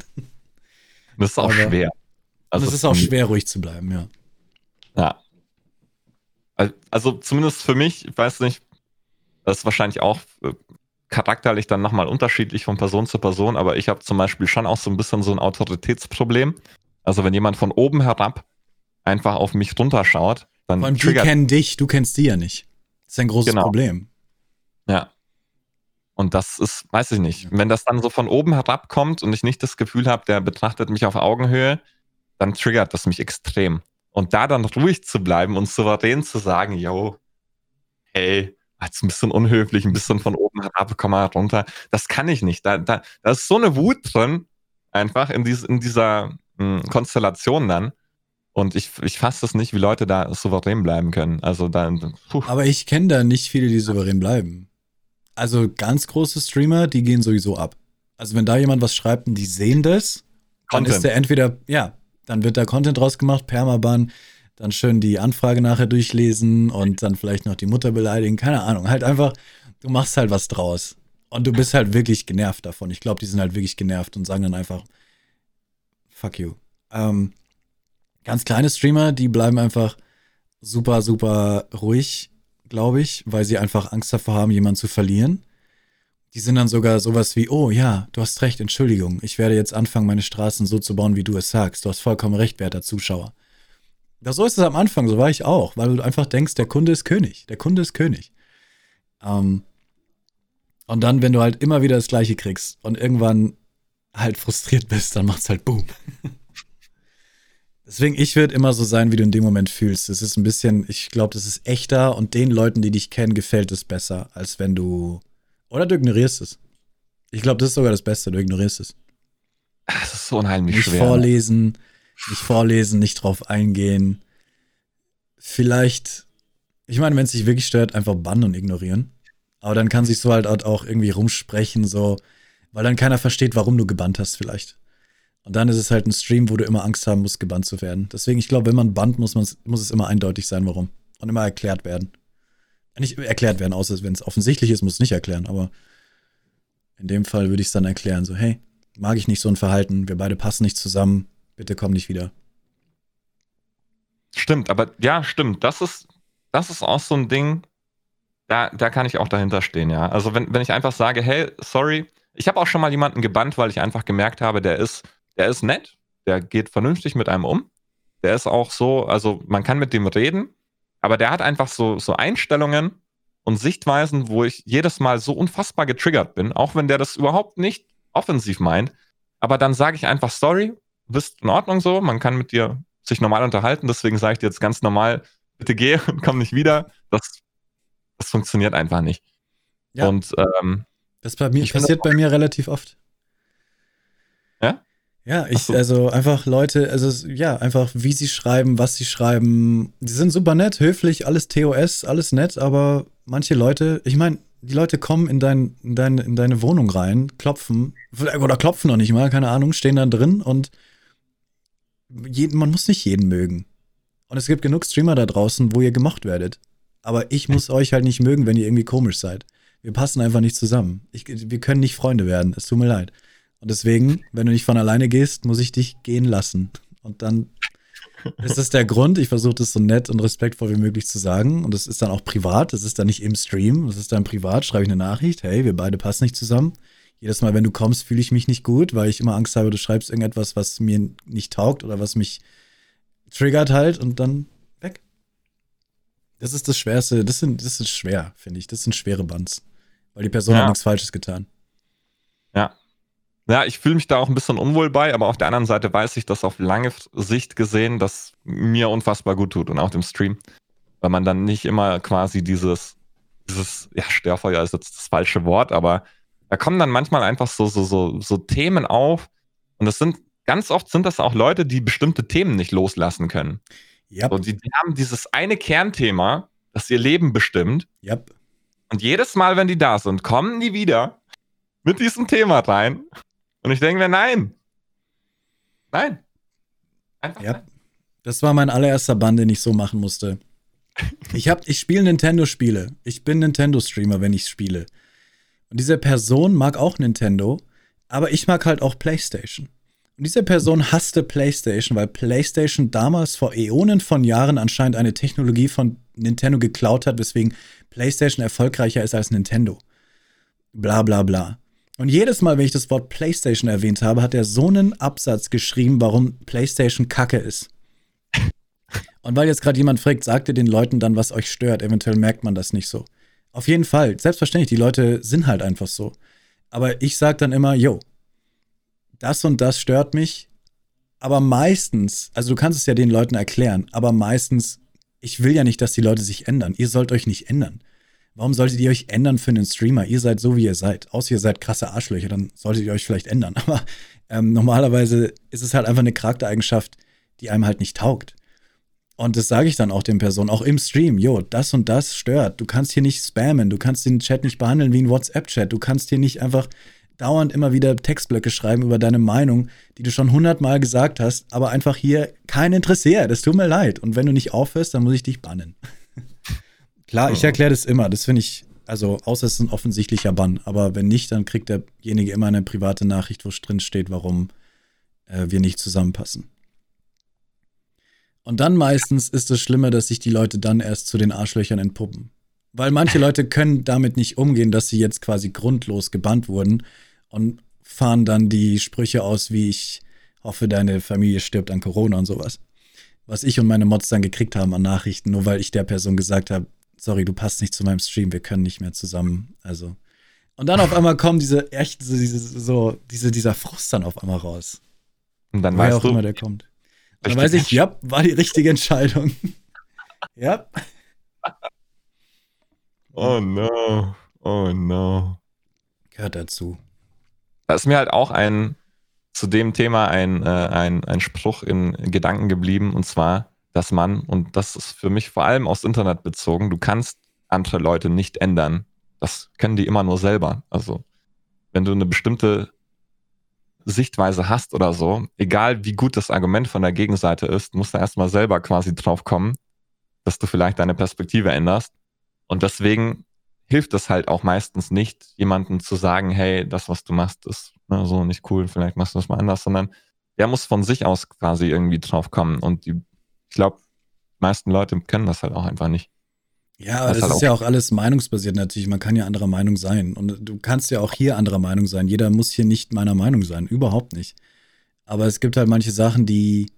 Das ist auch Aber, schwer. Also es ist auch schwer, ruhig zu bleiben, ja. Ja. Also zumindest für mich, ich weiß nicht, das ist wahrscheinlich auch äh, charakterlich dann nochmal unterschiedlich von Person zu Person, aber ich habe zum Beispiel schon auch so ein bisschen so ein Autoritätsproblem. Also wenn jemand von oben herab einfach auf mich runterschaut, dann. Allem die kennen dich, du kennst die ja nicht. Das ist ein großes genau. Problem. Ja. Und das ist, weiß ich nicht. Wenn das dann so von oben herabkommt und ich nicht das Gefühl habe, der betrachtet mich auf Augenhöhe, dann triggert das mich extrem. Und da dann ruhig zu bleiben und souverän zu sagen, yo, hey, jetzt ein bisschen unhöflich, ein bisschen von oben herab, komm mal runter, das kann ich nicht. Da, da, da ist so eine Wut drin, einfach in, dies, in dieser mh, hm, Konstellation dann. Und ich, ich fasse es nicht, wie Leute da souverän bleiben können. Also dann. Puh. Aber ich kenne da nicht viele, die souverän bleiben. Also ganz große Streamer, die gehen sowieso ab. Also wenn da jemand was schreibt und die sehen das, dann Content. ist der entweder, ja, dann wird da Content draus gemacht, Permaban, dann schön die Anfrage nachher durchlesen und dann vielleicht noch die Mutter beleidigen, keine Ahnung. Halt einfach, du machst halt was draus. Und du bist halt wirklich genervt davon. Ich glaube, die sind halt wirklich genervt und sagen dann einfach, fuck you. Ähm, ganz kleine Streamer, die bleiben einfach super, super ruhig. glaube ich, weil sie einfach Angst davor haben, jemanden zu verlieren. Die sind dann sogar sowas wie, oh ja, du hast recht, Entschuldigung, ich werde jetzt anfangen, meine Straßen so zu bauen, wie du es sagst. Du hast vollkommen recht, werter Zuschauer. Ja, so ist es am Anfang, so war ich auch, weil du einfach denkst, der Kunde ist König, der Kunde ist König. Ähm, und dann, wenn du halt immer wieder das Gleiche kriegst und irgendwann halt frustriert bist, dann macht's halt Boom. Deswegen, ich würde immer so sein, wie du in dem Moment fühlst. Es ist ein bisschen, ich glaube, das ist echter und den Leuten, die dich kennen, gefällt es besser, als wenn du. Oder du ignorierst es. Ich glaube, das ist sogar das Beste, du ignorierst es. Das ist so unheimlich nicht schwer. Nicht vorlesen, nicht vorlesen, nicht drauf eingehen. Vielleicht, ich meine, wenn es dich wirklich stört, einfach bannen und ignorieren. Aber dann kann sich so halt auch irgendwie rumsprechen, so, weil dann keiner versteht, warum du gebannt hast, vielleicht. Und dann ist es halt ein Stream, wo du immer Angst haben musst, gebannt zu werden. Deswegen, ich glaube, wenn man bannt, muss, muss es immer eindeutig sein, warum. Und immer erklärt werden. Nicht erklärt werden, außer wenn es offensichtlich ist, muss es nicht erklären. Aber in dem Fall würde ich es dann erklären, so, hey, mag ich nicht so ein Verhalten, wir beide passen nicht zusammen, bitte komm nicht wieder. Stimmt, aber ja, stimmt. Das ist, das ist auch so ein Ding, da, da kann ich auch dahinter stehen, ja. Also wenn, wenn ich einfach sage, hey, sorry, ich habe auch schon mal jemanden gebannt, weil ich einfach gemerkt habe, der ist der ist nett, der geht vernünftig mit einem um. Der ist auch so, also man kann mit dem reden, aber der hat einfach so, so Einstellungen und Sichtweisen, wo ich jedes Mal so unfassbar getriggert bin, auch wenn der das überhaupt nicht offensiv meint. Aber dann sage ich einfach, sorry, bist in Ordnung so, man kann mit dir sich normal unterhalten, deswegen sage ich dir jetzt ganz normal, bitte geh und komm nicht wieder. Das, das funktioniert einfach nicht. Ja. Und ähm, das bei mir, passiert bei mir relativ oft. Ja? Ja, ich, so. also einfach Leute, also ja, einfach wie sie schreiben, was sie schreiben. Die sind super nett, höflich, alles TOS, alles nett, aber manche Leute, ich meine, die Leute kommen in, dein, in, dein, in deine Wohnung rein, klopfen, oder klopfen noch nicht mal, keine Ahnung, stehen dann drin und jeden, man muss nicht jeden mögen. Und es gibt genug Streamer da draußen, wo ihr gemocht werdet. Aber ich muss euch halt nicht mögen, wenn ihr irgendwie komisch seid. Wir passen einfach nicht zusammen. Ich, wir können nicht Freunde werden. Es tut mir leid. Und deswegen, wenn du nicht von alleine gehst, muss ich dich gehen lassen. Und dann ist das der Grund. Ich versuche das so nett und respektvoll wie möglich zu sagen. Und das ist dann auch privat. Das ist dann nicht im Stream. Das ist dann privat. Schreibe ich eine Nachricht. Hey, wir beide passen nicht zusammen. Jedes Mal, wenn du kommst, fühle ich mich nicht gut, weil ich immer Angst habe, du schreibst irgendetwas, was mir nicht taugt oder was mich triggert halt und dann weg. Das ist das Schwerste. Das, sind, das ist schwer, finde ich. Das sind schwere Bands. Weil die Person ja. hat nichts Falsches getan. Ja, ja, ich fühle mich da auch ein bisschen unwohl bei, aber auf der anderen Seite weiß ich, dass auf lange Sicht gesehen, das mir unfassbar gut tut und auch dem Stream. Weil man dann nicht immer quasi dieses, dieses, ja, Störfeuer ist jetzt das falsche Wort, aber da kommen dann manchmal einfach so, so, so, so Themen auf und das sind, ganz oft sind das auch Leute, die bestimmte Themen nicht loslassen können. Yep. So, die, die haben dieses eine Kernthema, das ihr Leben bestimmt. Yep. Und jedes Mal, wenn die da sind, kommen die wieder mit diesem Thema rein und ich denke mir, nein. Nein. Einfach ja. Nein. Das war mein allererster Bann, den ich so machen musste. Ich, ich spiele Nintendo-Spiele. Ich bin Nintendo-Streamer, wenn ich spiele. Und diese Person mag auch Nintendo, aber ich mag halt auch PlayStation. Und diese Person hasste PlayStation, weil PlayStation damals vor Äonen von Jahren anscheinend eine Technologie von Nintendo geklaut hat, weswegen PlayStation erfolgreicher ist als Nintendo. Bla bla bla. Und jedes Mal, wenn ich das Wort PlayStation erwähnt habe, hat er so einen Absatz geschrieben, warum PlayStation Kacke ist. Und weil jetzt gerade jemand fragt, sagt ihr den Leuten dann, was euch stört? Eventuell merkt man das nicht so. Auf jeden Fall, selbstverständlich, die Leute sind halt einfach so. Aber ich sag dann immer, yo, das und das stört mich. Aber meistens, also du kannst es ja den Leuten erklären, aber meistens, ich will ja nicht, dass die Leute sich ändern. Ihr sollt euch nicht ändern. Warum solltet ihr euch ändern für einen Streamer? Ihr seid so, wie ihr seid. Außer ihr seid krasse Arschlöcher, dann solltet ihr euch vielleicht ändern. Aber ähm, normalerweise ist es halt einfach eine Charaktereigenschaft, die einem halt nicht taugt. Und das sage ich dann auch den Personen, auch im Stream. Jo, das und das stört. Du kannst hier nicht spammen. Du kannst den Chat nicht behandeln wie ein WhatsApp-Chat. Du kannst hier nicht einfach dauernd immer wieder Textblöcke schreiben über deine Meinung, die du schon hundertmal gesagt hast, aber einfach hier keinen interessiert. Das tut mir leid. Und wenn du nicht aufhörst, dann muss ich dich bannen. Klar, ich erkläre das immer. Das finde ich, also außer es ist ein offensichtlicher Bann. Aber wenn nicht, dann kriegt derjenige immer eine private Nachricht, wo drin steht, warum äh, wir nicht zusammenpassen. Und dann meistens ist es schlimmer, dass sich die Leute dann erst zu den Arschlöchern entpuppen. Weil manche Leute können damit nicht umgehen, dass sie jetzt quasi grundlos gebannt wurden und fahren dann die Sprüche aus, wie ich hoffe, deine Familie stirbt an Corona und sowas. Was ich und meine Mods dann gekriegt haben an Nachrichten, nur weil ich der Person gesagt habe, sorry, du passt nicht zu meinem Stream, wir können nicht mehr zusammen. Also. Und dann auf einmal kommen diese echt, so, diese, so, diese, dieser Frust dann auf einmal raus. Und dann weißt auch du, immer der kommt. Und dann weiß ich, ja, war die richtige Entscheidung. ja. Oh no. Oh no. Gehört dazu. Da ist mir halt auch ein zu dem Thema ein, äh, ein, ein Spruch in Gedanken geblieben, und zwar, dass man, und das ist für mich vor allem aus Internet bezogen, du kannst andere Leute nicht ändern. Das können die immer nur selber. Also, wenn du eine bestimmte Sichtweise hast oder so, egal wie gut das Argument von der Gegenseite ist, musst du erstmal selber quasi drauf kommen, dass du vielleicht deine Perspektive änderst. Und deswegen hilft es halt auch meistens nicht, jemandem zu sagen, hey, das, was du machst, ist ne, so nicht cool, vielleicht machst du das mal anders, sondern der muss von sich aus quasi irgendwie drauf kommen. Und die, ich glaube, die meisten Leute können das halt auch einfach nicht. Ja, aber das, das ist ja auch alles meinungsbasiert natürlich. Man kann ja anderer Meinung sein. Und du kannst ja auch hier anderer Meinung sein. Jeder muss hier nicht meiner Meinung sein. Überhaupt nicht. Aber es gibt halt manche Sachen, die.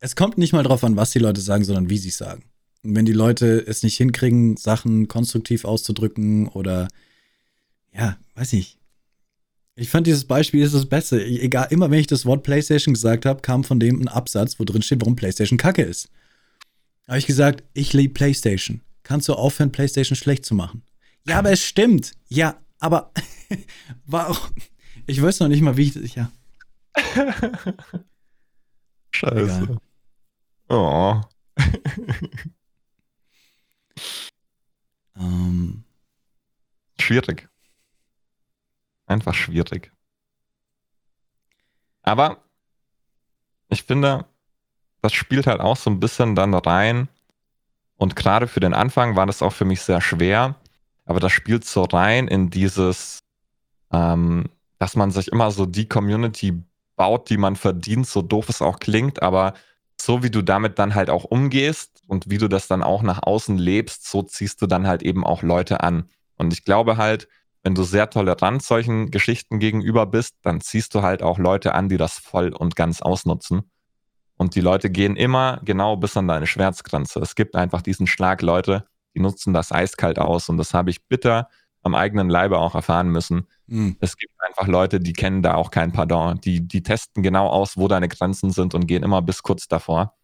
Es kommt nicht mal drauf an, was die Leute sagen, sondern wie sie es sagen. Und wenn die Leute es nicht hinkriegen, Sachen konstruktiv auszudrücken oder ja, weiß ich. Ich fand dieses Beispiel ist das Beste. Egal, immer wenn ich das Wort PlayStation gesagt habe, kam von dem ein Absatz, wo drin steht, warum PlayStation Kacke ist. Habe ich gesagt, ich liebe PlayStation. Kannst du aufhören, PlayStation schlecht zu machen? Ja, aber es stimmt. Ja, aber warum? Ich weiß noch nicht mal, wie ich. Ja. Scheiße. Egal. Oh. Ähm, schwierig. Einfach schwierig. Aber ich finde, das spielt halt auch so ein bisschen dann rein. Und gerade für den Anfang war das auch für mich sehr schwer. Aber das spielt so rein in dieses, ähm, dass man sich immer so die Community baut, die man verdient, so doof es auch klingt, aber so wie du damit dann halt auch umgehst und wie du das dann auch nach außen lebst, so ziehst du dann halt eben auch Leute an. Und ich glaube halt, wenn du sehr tolerant solchen Geschichten gegenüber bist, dann ziehst du halt auch Leute an, die das voll und ganz ausnutzen. Und die Leute gehen immer genau bis an deine Schmerzgrenze. Es gibt einfach diesen Schlag Leute, die nutzen das eiskalt aus. Und das habe ich bitter am eigenen Leibe auch erfahren müssen. Mhm. Es gibt einfach Leute, die kennen da auch kein Pardon. Die, die testen genau aus, wo deine Grenzen sind und gehen immer bis kurz davor.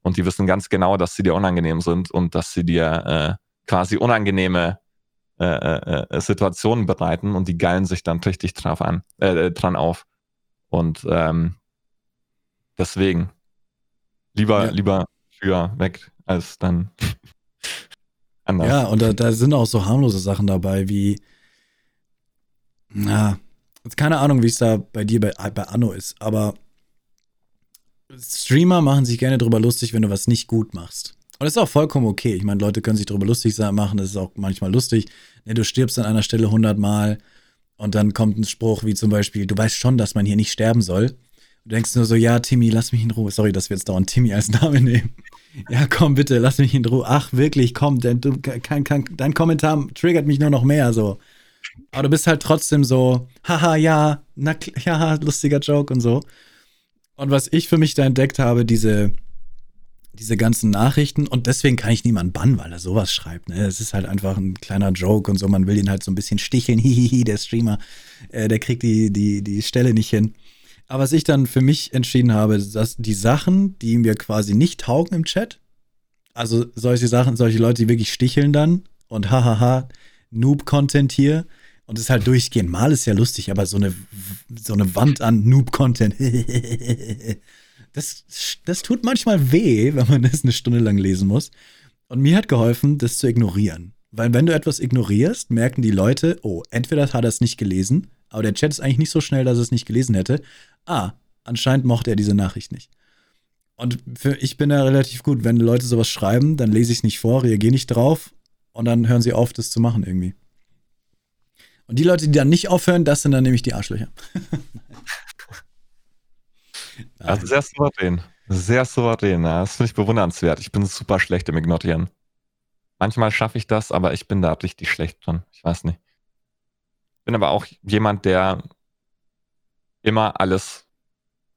Und die wissen ganz genau, dass sie dir unangenehm sind und dass sie dir äh, quasi unangenehme äh, äh, äh Situationen bereiten und die geilen sich dann richtig drauf an, äh, äh, dran auf. Und ähm, deswegen lieber, ja. lieber für weg als dann anders. Ja, und da, da sind auch so harmlose Sachen dabei, wie, na, keine Ahnung, wie es da bei dir bei, bei Anno ist, aber Streamer machen sich gerne drüber lustig, wenn du was nicht gut machst. Und das ist auch vollkommen okay. Ich meine, Leute können sich drüber lustig machen, das ist auch manchmal lustig. Ne, du stirbst an einer Stelle hundertmal und dann kommt ein Spruch wie zum Beispiel, du weißt schon, dass man hier nicht sterben soll. Du denkst nur so, ja, Timmy, lass mich in Ruhe. Sorry, dass wir jetzt dauernd Timmy als Name nehmen. Ja, komm bitte, lass mich in Ruhe. Ach, wirklich, komm, dein, kein, kein, dein Kommentar triggert mich nur noch mehr so. Aber du bist halt trotzdem so, haha, ja, na, ja, lustiger Joke und so. Und was ich für mich da entdeckt habe, diese, diese ganzen Nachrichten, und deswegen kann ich niemanden bannen, weil er sowas schreibt. Ne? Es ist halt einfach ein kleiner Joke und so, man will ihn halt so ein bisschen sticheln, hihihi, der Streamer, äh, der kriegt die, die, die Stelle nicht hin. Aber was ich dann für mich entschieden habe, dass die Sachen, die mir quasi nicht taugen im Chat, also solche Sachen, solche Leute, die wirklich sticheln dann und hahaha, Noob-Content hier und es halt durchgehen. Mal ist ja lustig, aber so eine, so eine Wand an Noob-Content, das, das tut manchmal weh, wenn man das eine Stunde lang lesen muss. Und mir hat geholfen, das zu ignorieren. Weil wenn du etwas ignorierst, merken die Leute, oh, entweder hat er es nicht gelesen, aber der Chat ist eigentlich nicht so schnell, dass er es nicht gelesen hätte. Ah, anscheinend mochte er diese Nachricht nicht. Und für, ich bin da relativ gut. Wenn Leute sowas schreiben, dann lese ich es nicht vor, reagiere nicht drauf und dann hören sie auf, das zu machen irgendwie. Und die Leute, die dann nicht aufhören, das sind dann nämlich die Arschlöcher. also sehr souverän. Sehr souverän. Das finde ich bewundernswert. Ich bin super schlecht im Ignorieren. Manchmal schaffe ich das, aber ich bin da richtig schlecht drin. Ich weiß nicht. Bin aber auch jemand, der immer alles,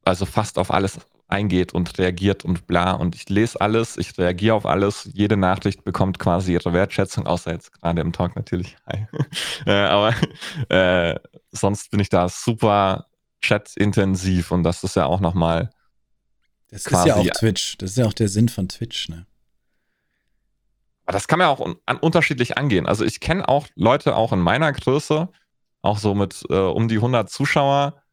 also fast auf alles eingeht und reagiert und bla. Und ich lese alles, ich reagiere auf alles. Jede Nachricht bekommt quasi ihre Wertschätzung, außer jetzt gerade im Talk natürlich. äh, aber äh, sonst bin ich da super chat-intensiv und das ist ja auch nochmal. Das ist ja auch Twitch. Das ist ja auch der Sinn von Twitch, ne? Aber das kann man ja auch an, unterschiedlich angehen. Also ich kenne auch Leute auch in meiner Größe, auch so mit äh, um die 100 Zuschauer,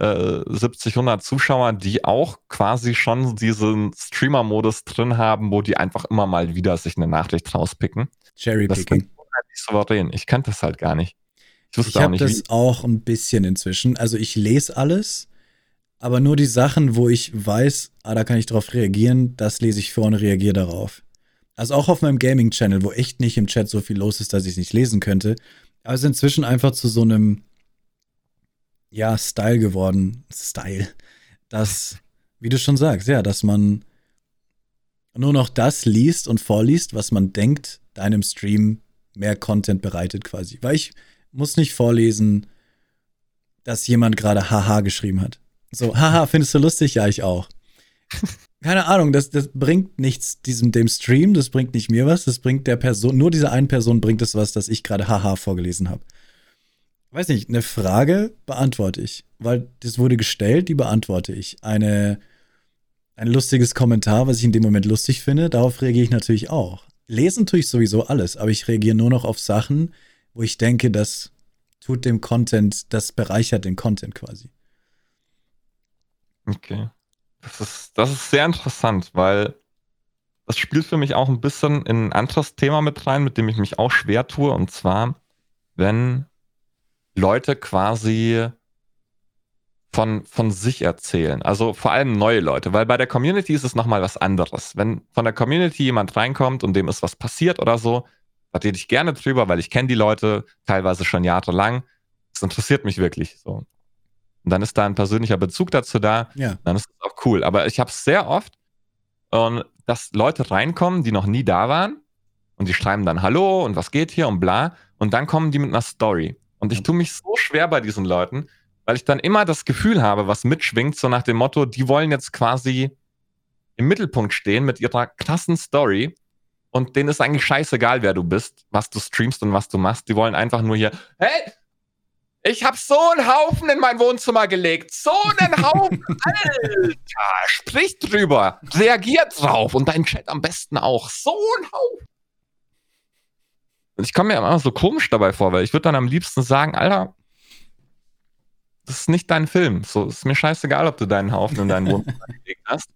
70, äh, 100 Zuschauer, die auch quasi schon diesen Streamer-Modus drin haben, wo die einfach immer mal wieder sich eine Nachricht rauspicken. Cherry-Picking. souverän. Ich kannte das halt gar nicht. Ich, ich habe das wie. auch ein bisschen inzwischen. Also ich lese alles, aber nur die Sachen, wo ich weiß, ah, da kann ich drauf reagieren, das lese ich vor und reagiere darauf. Also auch auf meinem Gaming-Channel, wo echt nicht im Chat so viel los ist, dass ich es nicht lesen könnte. Aber es ist inzwischen einfach zu so einem ja, Style geworden. Style. Das, wie du schon sagst, ja, dass man nur noch das liest und vorliest, was man denkt, deinem Stream mehr Content bereitet quasi. Weil ich muss nicht vorlesen, dass jemand gerade Haha geschrieben hat. So, haha, findest du lustig? Ja, ich auch. Keine Ahnung, das, das bringt nichts diesem dem Stream, das bringt nicht mir was, das bringt der Person, nur dieser einen Person bringt es was, dass ich gerade Haha vorgelesen habe weiß nicht, eine Frage beantworte ich, weil das wurde gestellt, die beantworte ich. Eine, ein lustiges Kommentar, was ich in dem Moment lustig finde, darauf reagiere ich natürlich auch. Lesen tue ich sowieso alles, aber ich reagiere nur noch auf Sachen, wo ich denke, das tut dem Content, das bereichert den Content quasi. Okay. Das ist, das ist sehr interessant, weil das spielt für mich auch ein bisschen in ein anderes Thema mit rein, mit dem ich mich auch schwer tue. Und zwar, wenn Leute quasi von, von sich erzählen. Also vor allem neue Leute, weil bei der Community ist es nochmal was anderes. Wenn von der Community jemand reinkommt und dem ist was passiert oder so, da rede ich gerne drüber, weil ich kenne die Leute teilweise schon jahrelang. Das interessiert mich wirklich so. Und dann ist da ein persönlicher Bezug dazu da. Ja. Dann ist das auch cool. Aber ich habe es sehr oft, und dass Leute reinkommen, die noch nie da waren und die schreiben dann Hallo und was geht hier und bla. Und dann kommen die mit einer Story. Und ich tue mich so schwer bei diesen Leuten, weil ich dann immer das Gefühl habe, was mitschwingt, so nach dem Motto, die wollen jetzt quasi im Mittelpunkt stehen mit ihrer krassen Story. Und denen ist eigentlich scheißegal, wer du bist, was du streamst und was du machst. Die wollen einfach nur hier, hey, ich habe so einen Haufen in mein Wohnzimmer gelegt. So einen Haufen. Alter, sprich drüber. Reagiert drauf. Und dein Chat am besten auch. So ein Haufen ich komme mir immer so komisch dabei vor, weil ich würde dann am liebsten sagen, Alter, das ist nicht dein Film. So ist mir scheißegal, ob du deinen Haufen in deinen Wohnzimmer gelegt hast.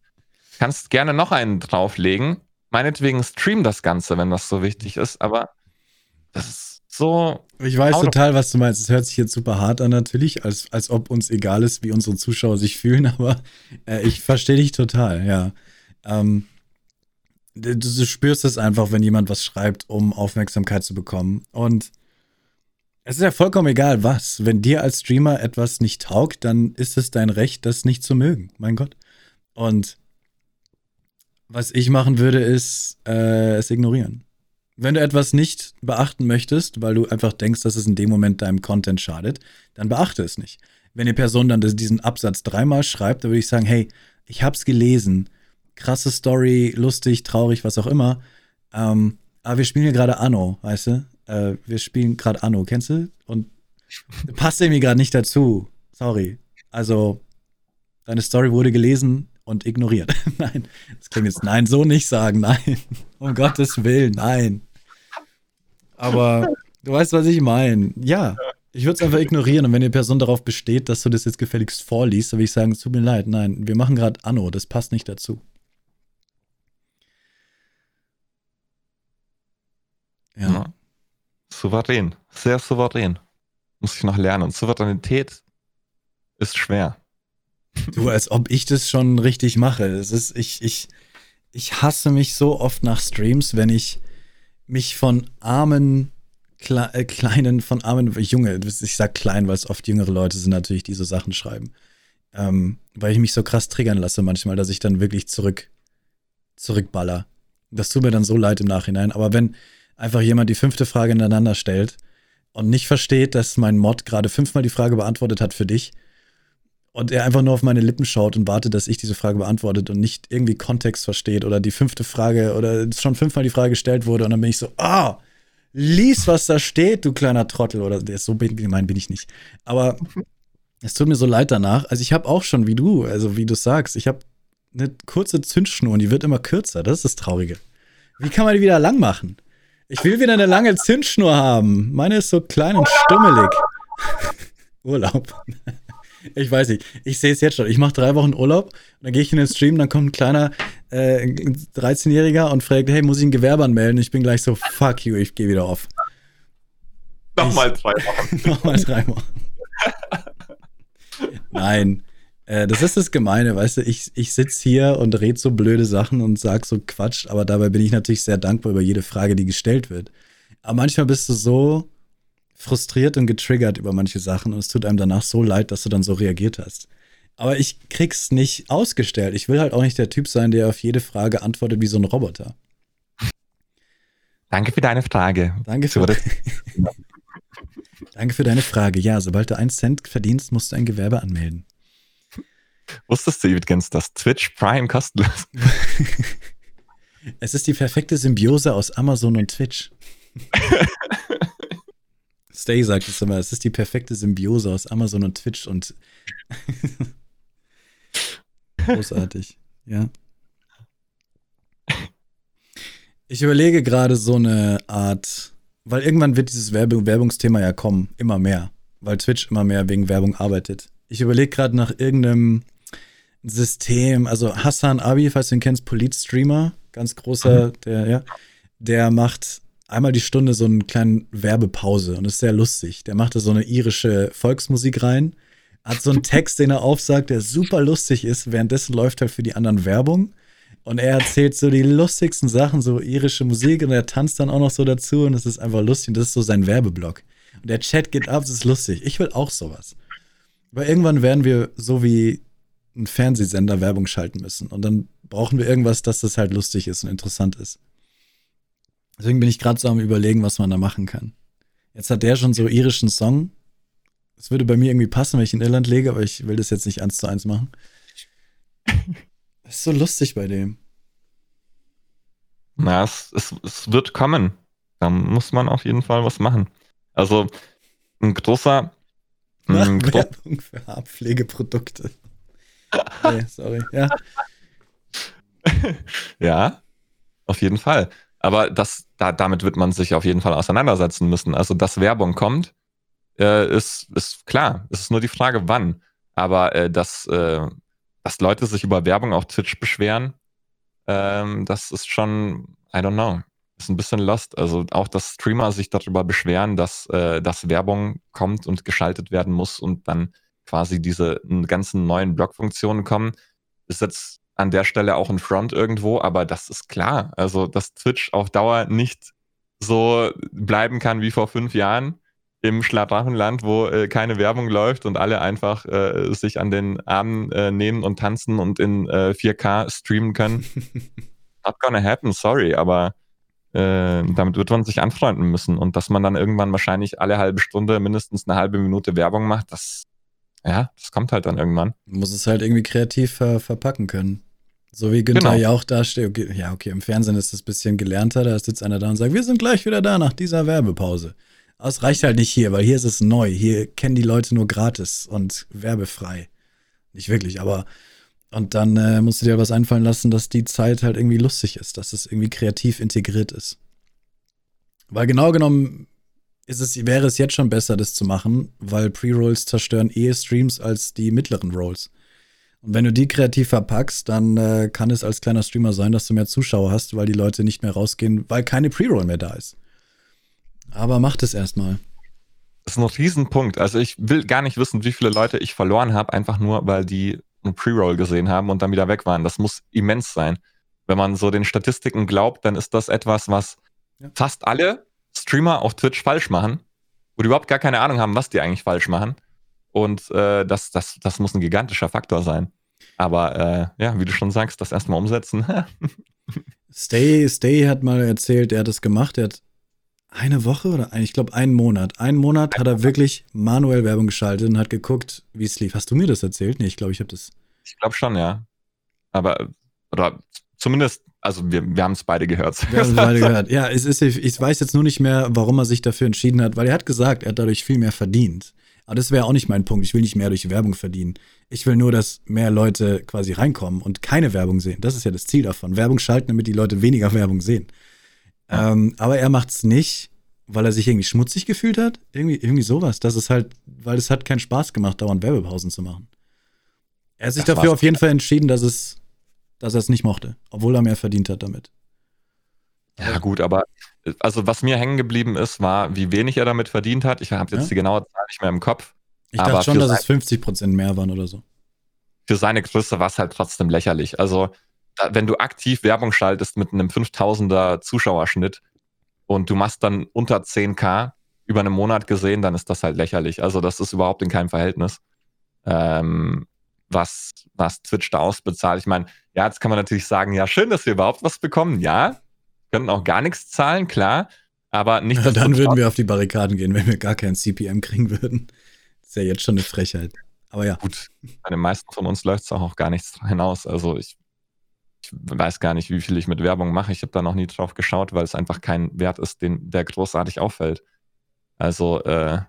Kannst gerne noch einen drauflegen. Meinetwegen stream das Ganze, wenn das so wichtig ist, aber das ist so. Ich weiß total, was du meinst. Es hört sich jetzt super hart an, natürlich, als, als ob uns egal ist, wie unsere Zuschauer sich fühlen, aber äh, ich verstehe dich total, ja. Ähm, du, du spürst es einfach, wenn jemand was schreibt, um Aufmerksamkeit zu bekommen. Und es ist ja vollkommen egal, was. Wenn dir als Streamer etwas nicht taugt, dann ist es dein Recht, das nicht zu mögen. Mein Gott. Und was ich machen würde, ist äh, es ignorieren. Wenn du etwas nicht beachten möchtest, weil du einfach denkst, dass es in dem Moment deinem Content schadet, dann beachte es nicht. Wenn die Person dann diesen Absatz dreimal schreibt, dann würde ich sagen, hey, ich hab's gelesen krasse Story, lustig, traurig, was auch immer. Ähm, aber wir spielen hier gerade Anno, weißt du? Äh, wir spielen gerade Anno, kennst du? Und passt irgendwie gerade nicht dazu. Sorry. Also, deine Story wurde gelesen und ignoriert. nein, das klingt jetzt, nein, so nicht sagen, nein. Um Gottes Willen, nein. Aber du weißt, was ich meine. Ja, ich würde es einfach ignorieren und wenn die Person darauf besteht, dass du das jetzt gefälligst vorliest, dann würde ich sagen, es tut mir leid, nein, wir machen gerade Anno, das passt nicht dazu. Ja. ja. Souverän. Sehr souverän. Muss ich noch lernen. Und Souveränität ist schwer. Du, als ob ich das schon richtig mache. Es ist, ich, ich, ich hasse mich so oft nach Streams, wenn ich mich von armen, Kle äh, kleinen, von armen, Junge, ich sag klein, weil es oft jüngere Leute sind natürlich, die so Sachen schreiben. Ähm, weil ich mich so krass triggern lasse manchmal, dass ich dann wirklich zurück, zurückballer Das tut mir dann so leid im Nachhinein. Aber wenn einfach jemand die fünfte Frage ineinander stellt und nicht versteht, dass mein Mod gerade fünfmal die Frage beantwortet hat für dich und er einfach nur auf meine Lippen schaut und wartet, dass ich diese Frage beantwortet und nicht irgendwie Kontext versteht oder die fünfte Frage oder schon fünfmal die Frage gestellt wurde und dann bin ich so, ah, oh, lies, was da steht, du kleiner Trottel oder so gemein bin ich nicht. Aber es tut mir so leid danach. Also ich habe auch schon, wie du, also wie du sagst, ich habe eine kurze Zündschnur und die wird immer kürzer. Das ist das Traurige. Wie kann man die wieder lang machen? Ich will wieder eine lange Zündschnur haben. Meine ist so klein und stummelig. Urlaub. Ich weiß nicht. Ich sehe es jetzt schon. Ich mache drei Wochen Urlaub, dann gehe ich in den Stream, dann kommt ein kleiner äh, 13-Jähriger und fragt, hey, muss ich ein Gewerbe anmelden? Ich bin gleich so, fuck you, ich gehe wieder auf. Nochmal drei Wochen. Nochmal drei Wochen. Nein. Äh, das ist das Gemeine, weißt du, ich, ich sitze hier und rede so blöde Sachen und sag so Quatsch, aber dabei bin ich natürlich sehr dankbar über jede Frage, die gestellt wird. Aber manchmal bist du so frustriert und getriggert über manche Sachen und es tut einem danach so leid, dass du dann so reagiert hast. Aber ich krieg's nicht ausgestellt. Ich will halt auch nicht der Typ sein, der auf jede Frage antwortet wie so ein Roboter. Danke für deine Frage. Danke für, Danke für deine Frage. Ja, sobald du einen Cent verdienst, musst du ein Gewerbe anmelden. Wusstest du übrigens, dass Twitch Prime kostenlos ist? es ist die perfekte Symbiose aus Amazon und Twitch. Stay sagt es immer, es ist die perfekte Symbiose aus Amazon und Twitch und großartig, ja. Ich überlege gerade so eine Art, weil irgendwann wird dieses Werbung, Werbungsthema ja kommen, immer mehr, weil Twitch immer mehr wegen Werbung arbeitet. Ich überlege gerade nach irgendeinem System, also Hassan Abi, falls du ihn kennst, Polit-Streamer, ganz großer, mhm. der, ja, der macht einmal die Stunde so einen kleinen Werbepause und ist sehr lustig. Der macht da so eine irische Volksmusik rein, hat so einen Text, den er aufsagt, der super lustig ist. Währenddessen läuft halt für die anderen Werbung. Und er erzählt so die lustigsten Sachen, so irische Musik und er tanzt dann auch noch so dazu und das ist einfach lustig und das ist so sein Werbeblock. Und der Chat geht ab, das ist lustig. Ich will auch sowas. Weil irgendwann werden wir so wie ein Fernsehsender Werbung schalten müssen und dann brauchen wir irgendwas, dass das halt lustig ist und interessant ist. Deswegen bin ich gerade so am überlegen, was man da machen kann. Jetzt hat der schon so irischen Song. Das würde bei mir irgendwie passen, wenn ich in Irland lege, aber ich will das jetzt nicht eins zu eins machen. Das ist so lustig bei dem. Na, es, es, es wird kommen. Da muss man auf jeden Fall was machen. Also ein großer. Ein gro Werbung für Haarpflegeprodukte. nee, sorry. Ja. ja, auf jeden Fall. Aber das, da, damit wird man sich auf jeden Fall auseinandersetzen müssen. Also, dass Werbung kommt, äh, ist, ist klar. Es ist nur die Frage, wann. Aber äh, dass, äh, dass Leute sich über Werbung auf Twitch beschweren, ähm, das ist schon, I don't know, ist ein bisschen lost. Also auch, dass Streamer sich darüber beschweren, dass, äh, dass Werbung kommt und geschaltet werden muss und dann quasi diese ganzen neuen Blog-Funktionen kommen, ist jetzt an der Stelle auch ein Front irgendwo, aber das ist klar. Also, dass Twitch auf Dauer nicht so bleiben kann wie vor fünf Jahren im Schlafwachenland, wo äh, keine Werbung läuft und alle einfach äh, sich an den Armen äh, nehmen und tanzen und in 4K äh, streamen können. Not gonna happen, sorry, aber äh, damit wird man sich anfreunden müssen und dass man dann irgendwann wahrscheinlich alle halbe Stunde mindestens eine halbe Minute Werbung macht, das ja, das kommt halt dann irgendwann. muss es halt irgendwie kreativ ver verpacken können. So wie Günther genau. ja auch da steht. Okay, ja, okay, im Fernsehen ist das ein bisschen gelernter. Da sitzt einer da und sagt, wir sind gleich wieder da nach dieser Werbepause. Aber es reicht halt nicht hier, weil hier ist es neu. Hier kennen die Leute nur gratis und werbefrei. Nicht wirklich, aber. Und dann äh, musst du dir was einfallen lassen, dass die Zeit halt irgendwie lustig ist, dass es irgendwie kreativ integriert ist. Weil genau genommen ist es, wäre es jetzt schon besser, das zu machen, weil Pre-Rolls zerstören eher Streams als die mittleren Rolls. Und wenn du die kreativ verpackst, dann äh, kann es als kleiner Streamer sein, dass du mehr Zuschauer hast, weil die Leute nicht mehr rausgehen, weil keine Pre-Roll mehr da ist. Aber mach das erstmal. Das ist ein Riesenpunkt. Also ich will gar nicht wissen, wie viele Leute ich verloren habe, einfach nur, weil die eine Pre-Roll gesehen haben und dann wieder weg waren. Das muss immens sein. Wenn man so den Statistiken glaubt, dann ist das etwas, was ja. fast alle Streamer auf Twitch falsch machen, wo die überhaupt gar keine Ahnung haben, was die eigentlich falsch machen. Und äh, das, das, das muss ein gigantischer Faktor sein. Aber äh, ja, wie du schon sagst, das erstmal umsetzen. Stay, Stay hat mal erzählt, er hat es gemacht. Er hat eine Woche oder ein, ich glaube einen Monat. Einen Monat hat er wirklich manuell Werbung geschaltet und hat geguckt, wie es lief. Hast du mir das erzählt? Nee, ich glaube, ich habe das. Ich glaube schon, ja. Aber, oder zumindest, also wir, wir haben es beide gehört. Wir haben es beide gehört. Ja, es ist, ich weiß jetzt nur nicht mehr, warum er sich dafür entschieden hat, weil er hat gesagt, er hat dadurch viel mehr verdient. Aber das wäre auch nicht mein Punkt. Ich will nicht mehr durch Werbung verdienen. Ich will nur, dass mehr Leute quasi reinkommen und keine Werbung sehen. Das ist ja das Ziel davon. Werbung schalten, damit die Leute weniger Werbung sehen. Ja. Ähm, aber er macht es nicht, weil er sich irgendwie schmutzig gefühlt hat. Irgendwie, irgendwie sowas. Das ist halt, weil es hat keinen Spaß gemacht, dauernd Werbepausen zu machen. Er hat sich das dafür auf jeden Fall entschieden, dass es, dass er es nicht mochte, obwohl er mehr verdient hat damit. Ja, gut, aber also was mir hängen geblieben ist, war, wie wenig er damit verdient hat. Ich habe jetzt ja? die genaue Zahl nicht mehr im Kopf. Ich dachte schon, dass es 50 Prozent mehr waren oder so. Für seine Größe war es halt trotzdem lächerlich. Also, da, wenn du aktiv Werbung schaltest mit einem 5000er Zuschauerschnitt und du machst dann unter 10k über einen Monat gesehen, dann ist das halt lächerlich. Also, das ist überhaupt in keinem Verhältnis. Ähm, was, was Twitch da ausbezahlt. Ich meine, ja, jetzt kann man natürlich sagen, ja, schön, dass wir überhaupt was bekommen. Ja, könnten auch gar nichts zahlen, klar. Aber nicht. Ja, dann würden wir auf die Barrikaden gehen, wenn wir gar kein CPM kriegen würden. Das ist ja jetzt schon eine Frechheit. Aber ja. Gut, bei den meisten von uns läuft es auch, auch gar nichts hinaus. Also ich, ich, weiß gar nicht, wie viel ich mit Werbung mache. Ich habe da noch nie drauf geschaut, weil es einfach kein Wert ist, den, der großartig auffällt. Also äh,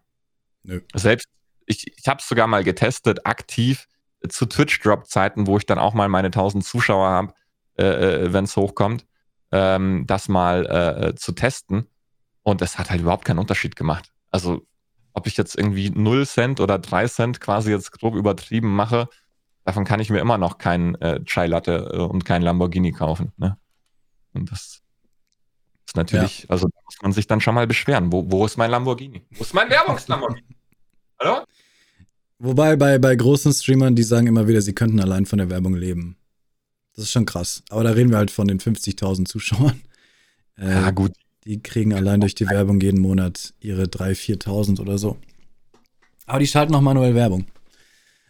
Nö. selbst, ich, ich habe es sogar mal getestet, aktiv zu Twitch-Drop-Zeiten, wo ich dann auch mal meine 1000 Zuschauer habe, äh, äh wenn es hochkommt ähm, das mal äh, zu testen. Und es hat halt überhaupt keinen Unterschied gemacht. Also, ob ich jetzt irgendwie 0 Cent oder 3 Cent quasi jetzt grob übertrieben mache, davon kann ich mir immer noch keinen äh, Chai Latte äh, und keinen Lamborghini kaufen. Ne? Und das ist natürlich, ja. also da muss man sich dann schon mal beschweren. Wo, wo ist mein Lamborghini? Wo ist mein Werbungslamborghini? Hallo? Wobei bei, bei großen Streamern, die sagen immer wieder, sie könnten allein von der Werbung leben. Das ist schon krass. Aber da reden wir halt von den 50.000 Zuschauern. Äh, ja, gut. Die kriegen allein durch die Werbung jeden Monat ihre 3.000, 4.000 oder so. Aber die schalten noch manuell Werbung.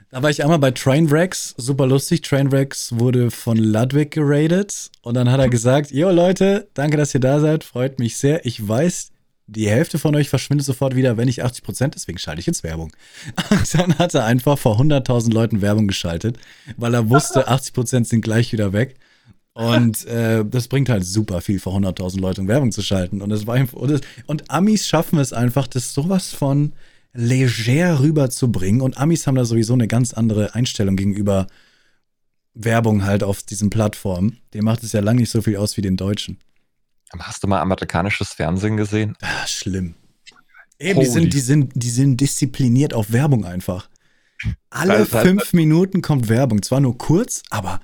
Da war ich einmal bei Trainwrecks, super lustig. Trainwrecks wurde von Ludwig geradet und dann hat er gesagt: Jo Leute, danke, dass ihr da seid, freut mich sehr. Ich weiß, die Hälfte von euch verschwindet sofort wieder, wenn nicht 80 Prozent, deswegen schalte ich jetzt Werbung. Und dann hat er einfach vor 100.000 Leuten Werbung geschaltet, weil er wusste, 80 Prozent sind gleich wieder weg. Und äh, das bringt halt super viel vor 100.000 Leuten Werbung zu schalten. Und, das war und, das, und Amis schaffen es einfach, das sowas von leger rüberzubringen. Und Amis haben da sowieso eine ganz andere Einstellung gegenüber Werbung halt auf diesen Plattformen. Dem macht es ja lange nicht so viel aus wie den Deutschen. Hast du mal amerikanisches Fernsehen gesehen? Ah, schlimm. Eben, die sind, die, sind, die sind diszipliniert auf Werbung einfach. Alle fünf Minuten kommt Werbung. Zwar nur kurz, aber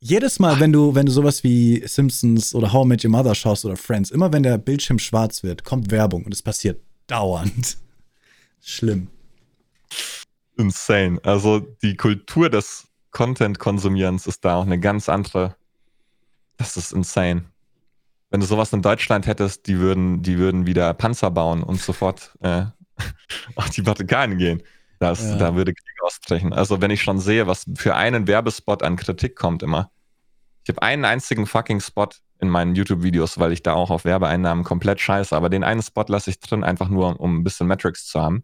jedes Mal, wenn du, wenn du sowas wie Simpsons oder How I Met Your Mother schaust oder Friends, immer wenn der Bildschirm schwarz wird, kommt Werbung und es passiert dauernd. Schlimm. Insane. Also die Kultur des Content-Konsumierens ist da auch eine ganz andere. Das ist insane wenn du sowas in Deutschland hättest, die würden, die würden wieder Panzer bauen und sofort äh, auf die Barrikaden gehen. Das, ja. Da würde Krieg ausbrechen. Also wenn ich schon sehe, was für einen Werbespot an Kritik kommt immer. Ich habe einen einzigen fucking Spot in meinen YouTube-Videos, weil ich da auch auf Werbeeinnahmen komplett scheiße. Aber den einen Spot lasse ich drin, einfach nur, um ein bisschen Metrics zu haben.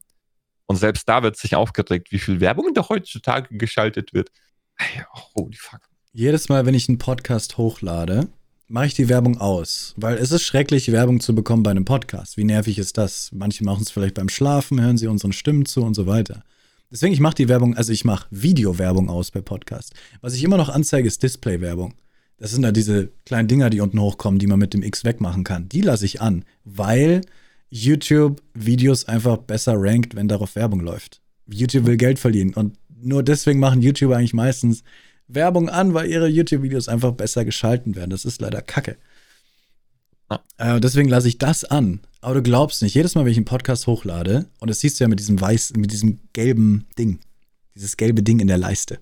Und selbst da wird sich aufgeregt, wie viel Werbung da heutzutage geschaltet wird. Hey, holy fuck. Jedes Mal, wenn ich einen Podcast hochlade, mache ich die Werbung aus, weil es ist schrecklich, Werbung zu bekommen bei einem Podcast. Wie nervig ist das? Manche machen es vielleicht beim Schlafen, hören sie unseren Stimmen zu und so weiter. Deswegen, ich mache die Werbung, also ich mache Videowerbung aus bei Podcast. Was ich immer noch anzeige, ist Display-Werbung. Das sind da diese kleinen Dinger, die unten hochkommen, die man mit dem X wegmachen kann. Die lasse ich an, weil YouTube Videos einfach besser rankt, wenn darauf Werbung läuft. YouTube will Geld verdienen und nur deswegen machen YouTuber eigentlich meistens Werbung an, weil ihre YouTube-Videos einfach besser geschalten werden. Das ist leider Kacke. Ja. Äh, deswegen lasse ich das an. Aber du glaubst nicht, jedes Mal, wenn ich einen Podcast hochlade, und das siehst du ja mit diesem weißen, mit diesem gelben Ding, dieses gelbe Ding in der Leiste.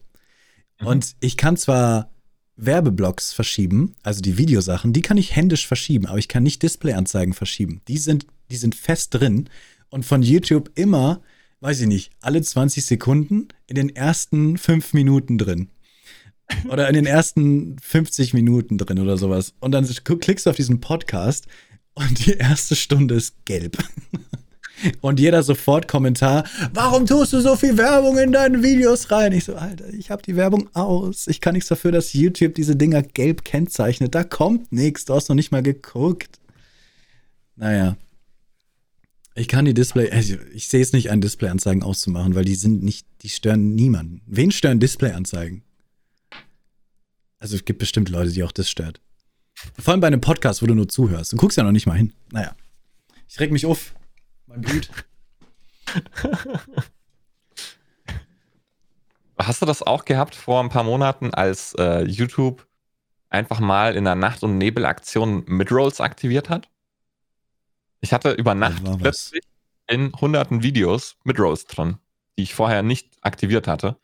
Mhm. Und ich kann zwar Werbeblocks verschieben, also die Videosachen, die kann ich händisch verschieben, aber ich kann nicht Displayanzeigen verschieben. Die sind, die sind fest drin und von YouTube immer, weiß ich nicht, alle 20 Sekunden in den ersten fünf Minuten drin. Oder in den ersten 50 Minuten drin oder sowas. Und dann klickst du auf diesen Podcast und die erste Stunde ist gelb. Und jeder sofort Kommentar, warum tust du so viel Werbung in deine Videos rein? Ich so, Alter, ich habe die Werbung aus. Ich kann nichts dafür, dass YouTube diese Dinger gelb kennzeichnet. Da kommt nichts. Du hast noch nicht mal geguckt. Naja. Ich kann die Display, also ich sehe es nicht ein, Displayanzeigen auszumachen, weil die sind nicht, die stören niemanden. Wen stören Displayanzeigen? Also es gibt bestimmt Leute, die auch das stört. Vor allem bei einem Podcast, wo du nur zuhörst. Du guckst ja noch nicht mal hin. Naja. Ich reg mich auf. Mein Blut. Hast du das auch gehabt vor ein paar Monaten, als äh, YouTube einfach mal in der Nacht- und Nebelaktion Midrolls aktiviert hat? Ich hatte über Nacht plötzlich in hunderten Videos Midrolls drin, die ich vorher nicht aktiviert hatte.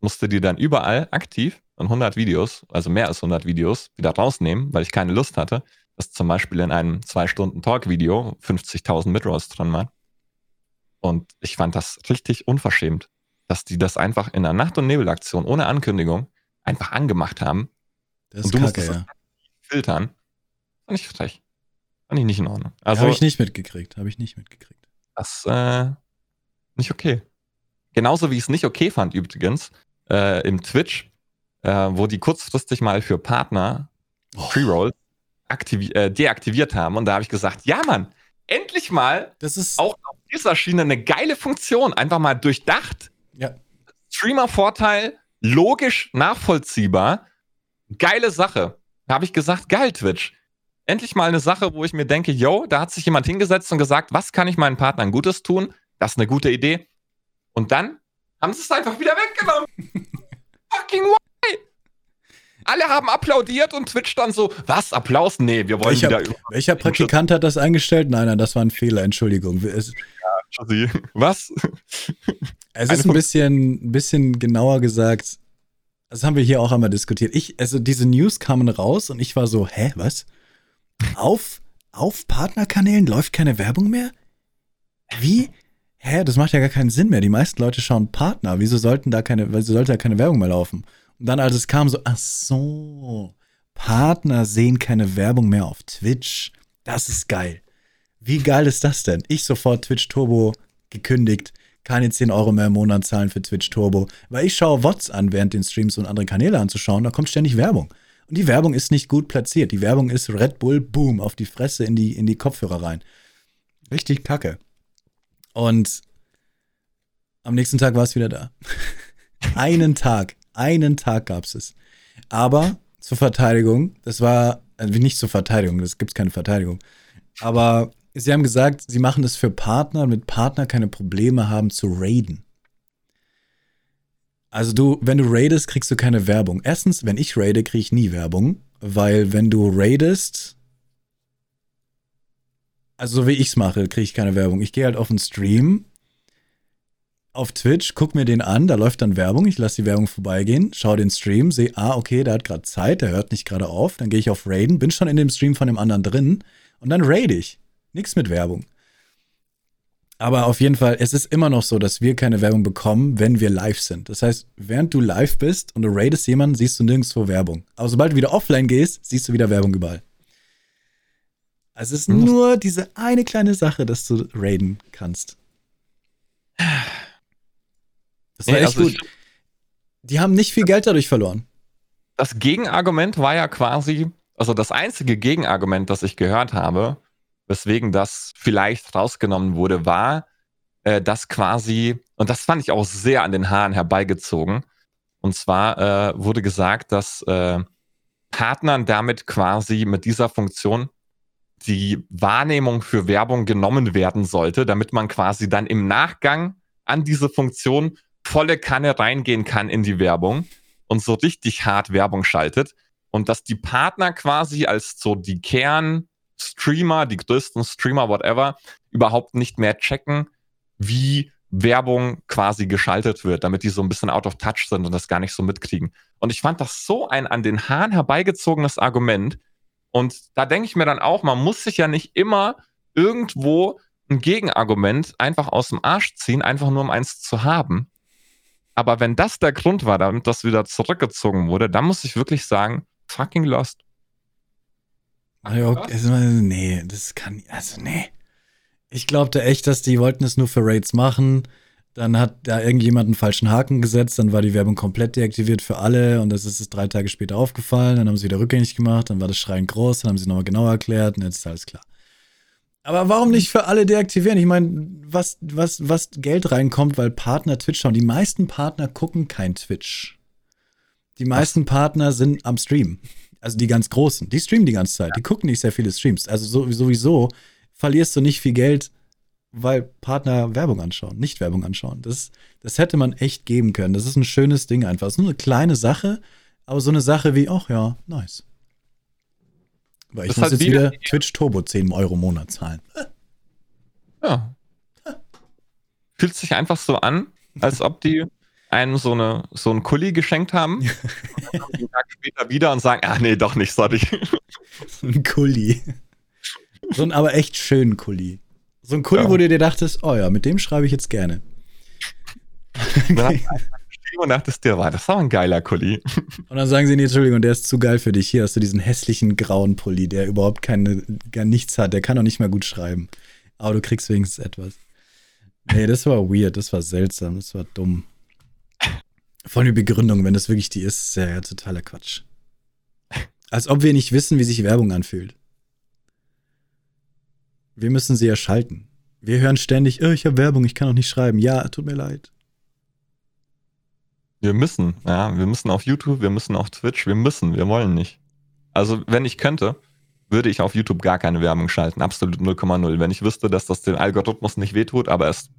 Musste die dann überall aktiv in 100 Videos, also mehr als 100 Videos, wieder rausnehmen, weil ich keine Lust hatte, dass zum Beispiel in einem 2-Stunden-Talk-Video 50.000 Midrolls drin waren. Und ich fand das richtig unverschämt, dass die das einfach in einer Nacht- und Nebelaktion ohne Ankündigung einfach angemacht haben. Das ist und du Kacke, musst das ja. filtern. Fand ich frech. Fand ich nicht in Ordnung. Also, habe ich nicht mitgekriegt. Habe ich nicht mitgekriegt. Das äh, nicht okay. Genauso wie ich es nicht okay fand übrigens äh, im Twitch, äh, wo die kurzfristig mal für Partner oh. Pre-Roll äh, deaktiviert haben. Und da habe ich gesagt, ja Mann, endlich mal das ist auch auf dieser Schiene eine geile Funktion. Einfach mal durchdacht. Ja. Streamer-Vorteil, logisch nachvollziehbar. Geile Sache. Da habe ich gesagt, geil, Twitch. Endlich mal eine Sache, wo ich mir denke, yo, da hat sich jemand hingesetzt und gesagt, was kann ich meinen Partnern Gutes tun? Das ist eine gute Idee. Und dann haben sie es einfach wieder weggenommen. Fucking why? Alle haben applaudiert und Twitch dann so, was, Applaus? Nee, wir wollen welcher, wieder... Welcher Praktikant hat das eingestellt? Nein, nein, das war ein Fehler, Entschuldigung. Es, ja, was? Es ist ein bisschen, ein bisschen genauer gesagt, das haben wir hier auch einmal diskutiert. Ich, also diese News kamen raus und ich war so, hä, was? Auf, auf Partnerkanälen läuft keine Werbung mehr? Wie? Hä, das macht ja gar keinen Sinn mehr. Die meisten Leute schauen Partner. Wieso sollten da keine, wieso sollte da keine Werbung mehr laufen? Und dann, als es kam, so, ach so, Partner sehen keine Werbung mehr auf Twitch. Das ist geil. Wie geil ist das denn? Ich sofort Twitch Turbo gekündigt. Keine 10 Euro mehr im Monat zahlen für Twitch Turbo. Weil ich schaue Wots an, während den Streams und andere Kanäle anzuschauen. Da kommt ständig Werbung. Und die Werbung ist nicht gut platziert. Die Werbung ist Red Bull, boom, auf die Fresse in die, in die Kopfhörer rein. Richtig kacke. Und am nächsten Tag war es wieder da. einen Tag, einen Tag gab es es. Aber zur Verteidigung, das war, also nicht zur Verteidigung, das gibt keine Verteidigung. Aber sie haben gesagt, sie machen es für Partner, damit Partner keine Probleme haben zu raiden. Also du, wenn du raidest, kriegst du keine Werbung. Erstens, wenn ich raide, kriege ich nie Werbung, weil wenn du raidest, also so wie ich es mache, kriege ich keine Werbung. Ich gehe halt auf den Stream auf Twitch, guck mir den an, da läuft dann Werbung, ich lasse die Werbung vorbeigehen, schaue den Stream, sehe, ah, okay, der hat gerade Zeit, der hört nicht gerade auf, dann gehe ich auf Raiden, bin schon in dem Stream von dem anderen drin und dann raid ich. Nichts mit Werbung. Aber auf jeden Fall, es ist immer noch so, dass wir keine Werbung bekommen, wenn wir live sind. Das heißt, während du live bist und du raidest jemanden, siehst du nirgendwo Werbung. Aber sobald du wieder offline gehst, siehst du wieder Werbung überall. Also es ist nur diese eine kleine Sache, dass du raiden kannst. Das war nee, echt also gut. Die haben nicht viel Geld dadurch verloren. Das Gegenargument war ja quasi, also das einzige Gegenargument, das ich gehört habe, weswegen das vielleicht rausgenommen wurde, war, äh, dass quasi, und das fand ich auch sehr an den Haaren herbeigezogen, und zwar äh, wurde gesagt, dass äh, Partnern damit quasi mit dieser Funktion die Wahrnehmung für Werbung genommen werden sollte, damit man quasi dann im Nachgang an diese Funktion volle Kanne reingehen kann in die Werbung und so richtig hart Werbung schaltet und dass die Partner quasi als so die Kern-Streamer, die größten Streamer, whatever, überhaupt nicht mehr checken, wie Werbung quasi geschaltet wird, damit die so ein bisschen out of touch sind und das gar nicht so mitkriegen. Und ich fand das so ein an den Haaren herbeigezogenes Argument, und da denke ich mir dann auch, man muss sich ja nicht immer irgendwo ein Gegenargument einfach aus dem Arsch ziehen, einfach nur um eins zu haben. Aber wenn das der Grund war, damit das wieder zurückgezogen wurde, dann muss ich wirklich sagen, fucking lost. Also, nee, das kann, also nee. Ich glaubte echt, dass die wollten es nur für Raids machen. Dann hat da irgendjemand einen falschen Haken gesetzt, dann war die Werbung komplett deaktiviert für alle und das ist es drei Tage später aufgefallen. Dann haben sie wieder rückgängig gemacht, dann war das Schreien groß, dann haben sie nochmal genauer erklärt und jetzt ist alles klar. Aber warum nicht für alle deaktivieren? Ich meine, was, was, was Geld reinkommt, weil Partner Twitch schauen. Die meisten Partner gucken kein Twitch. Die meisten Partner sind am Stream. Also die ganz großen. Die streamen die ganze Zeit. Die gucken nicht sehr viele Streams. Also sowieso verlierst du nicht viel Geld weil Partner Werbung anschauen, nicht Werbung anschauen. Das, das hätte man echt geben können. Das ist ein schönes Ding einfach. Es ist nur eine kleine Sache, aber so eine Sache wie, ach ja, nice. Weil ich das muss jetzt wieder Twitch Turbo 10 Euro im Monat zahlen. Ja. Fühlt sich einfach so an, als ob die einem so, eine, so einen Kuli geschenkt haben. und einen Tag später wieder und sagen, ah nee, doch nicht, sorry. so ein Kuli. So ein aber echt schönen Kuli. So ein Kuli, ja. wo du dir dachtest, oh ja, mit dem schreibe ich jetzt gerne. und dachtest dir, war das war ein geiler Kuli. Und dann sagen sie, nee, Entschuldigung, der ist zu geil für dich. Hier hast du diesen hässlichen grauen Pulli, der überhaupt keine, gar nichts hat. Der kann auch nicht mal gut schreiben. Aber du kriegst wenigstens etwas. Nee, das war weird, das war seltsam, das war dumm. Vor allem die Begründung, wenn das wirklich die ist, ist ja, ja totaler Quatsch. Als ob wir nicht wissen, wie sich Werbung anfühlt. Wir müssen sie erschalten. Wir hören ständig, oh, ich habe Werbung, ich kann auch nicht schreiben. Ja, tut mir leid. Wir müssen, ja, wir müssen auf YouTube, wir müssen auf Twitch, wir müssen, wir wollen nicht. Also, wenn ich könnte, würde ich auf YouTube gar keine Werbung schalten. Absolut 0,0. Wenn ich wüsste, dass das dem Algorithmus nicht wehtut, aber es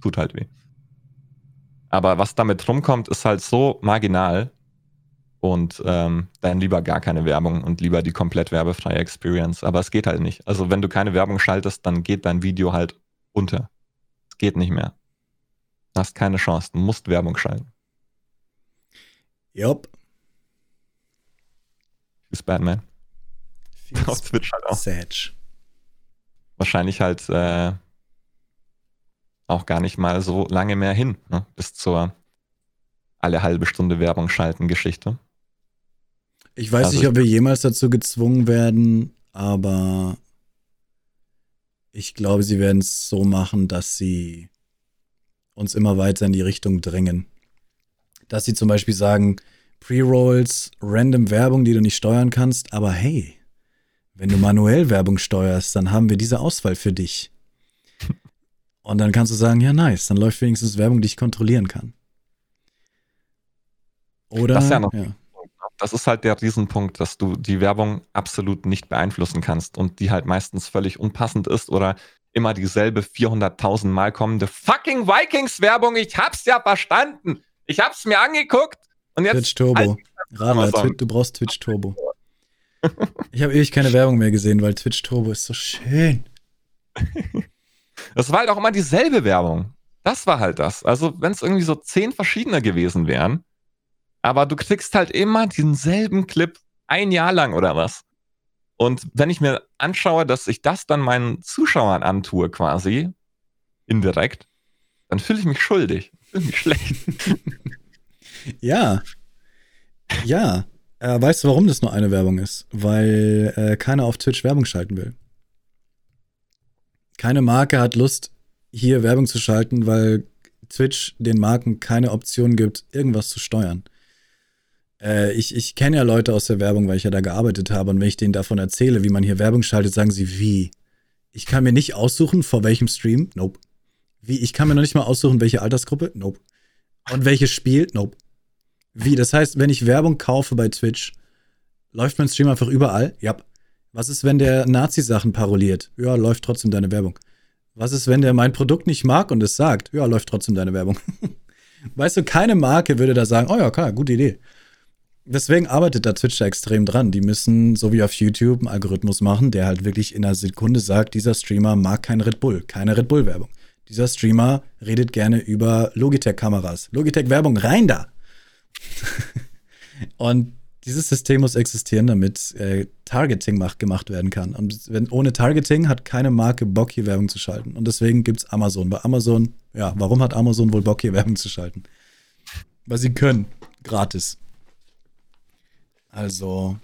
tut halt weh. Aber was damit rumkommt, ist halt so marginal, und ähm, dann lieber gar keine Werbung und lieber die komplett werbefreie Experience. Aber es geht halt nicht. Also wenn du keine Werbung schaltest, dann geht dein Video halt unter. Es geht nicht mehr. Du hast keine Chance. Du musst Werbung schalten. Jupp. Feels Batman. Feels Auf Twitch halt auch. Sage. Wahrscheinlich halt äh, auch gar nicht mal so lange mehr hin, ne? bis zur alle halbe Stunde Werbung schalten Geschichte. Ich weiß also nicht, ob wir jemals dazu gezwungen werden, aber ich glaube, sie werden es so machen, dass sie uns immer weiter in die Richtung drängen. Dass sie zum Beispiel sagen, Pre-Rolls, random Werbung, die du nicht steuern kannst, aber hey, wenn du manuell Werbung steuerst, dann haben wir diese Auswahl für dich. Und dann kannst du sagen, ja, nice, dann läuft wenigstens Werbung, die ich kontrollieren kann. Oder? Das ist ja noch, ja das ist halt der Riesenpunkt, dass du die Werbung absolut nicht beeinflussen kannst und die halt meistens völlig unpassend ist oder immer dieselbe 400.000 Mal kommende fucking Vikings-Werbung. Ich hab's ja verstanden. Ich hab's mir angeguckt und jetzt. Twitch Turbo. Rana, du brauchst Twitch Turbo. Ich habe ewig keine Werbung mehr gesehen, weil Twitch Turbo ist so schön. Das war halt auch immer dieselbe Werbung. Das war halt das. Also, wenn es irgendwie so zehn verschiedene gewesen wären, aber du kriegst halt immer denselben Clip ein Jahr lang oder was. Und wenn ich mir anschaue, dass ich das dann meinen Zuschauern antue, quasi, indirekt, dann fühle ich mich schuldig. Fühle mich schlecht. ja. Ja. Äh, weißt du, warum das nur eine Werbung ist? Weil äh, keiner auf Twitch Werbung schalten will. Keine Marke hat Lust, hier Werbung zu schalten, weil Twitch den Marken keine Option gibt, irgendwas zu steuern. Äh, ich ich kenne ja Leute aus der Werbung, weil ich ja da gearbeitet habe. Und wenn ich denen davon erzähle, wie man hier Werbung schaltet, sagen sie, wie? Ich kann mir nicht aussuchen, vor welchem Stream? Nope. Wie? Ich kann mir noch nicht mal aussuchen, welche Altersgruppe? Nope. Und welches Spiel? Nope. Wie? Das heißt, wenn ich Werbung kaufe bei Twitch, läuft mein Stream einfach überall? Ja. Was ist, wenn der Nazi-Sachen paroliert? Ja, läuft trotzdem deine Werbung. Was ist, wenn der mein Produkt nicht mag und es sagt? Ja, läuft trotzdem deine Werbung. weißt du, keine Marke würde da sagen, oh ja, klar, gute Idee. Deswegen arbeitet da Twitch da extrem dran. Die müssen, so wie auf YouTube, einen Algorithmus machen, der halt wirklich in einer Sekunde sagt, dieser Streamer mag kein Red Bull, keine Red Bull-Werbung. Dieser Streamer redet gerne über Logitech-Kameras. Logitech-Werbung, rein da! und dieses System muss existieren, damit äh, Targeting macht, gemacht werden kann. Und wenn, ohne Targeting hat keine Marke Bock, hier Werbung zu schalten. Und deswegen gibt es Amazon. Bei Amazon, ja, warum hat Amazon wohl Bock, hier Werbung zu schalten? Weil sie können. Gratis. Also.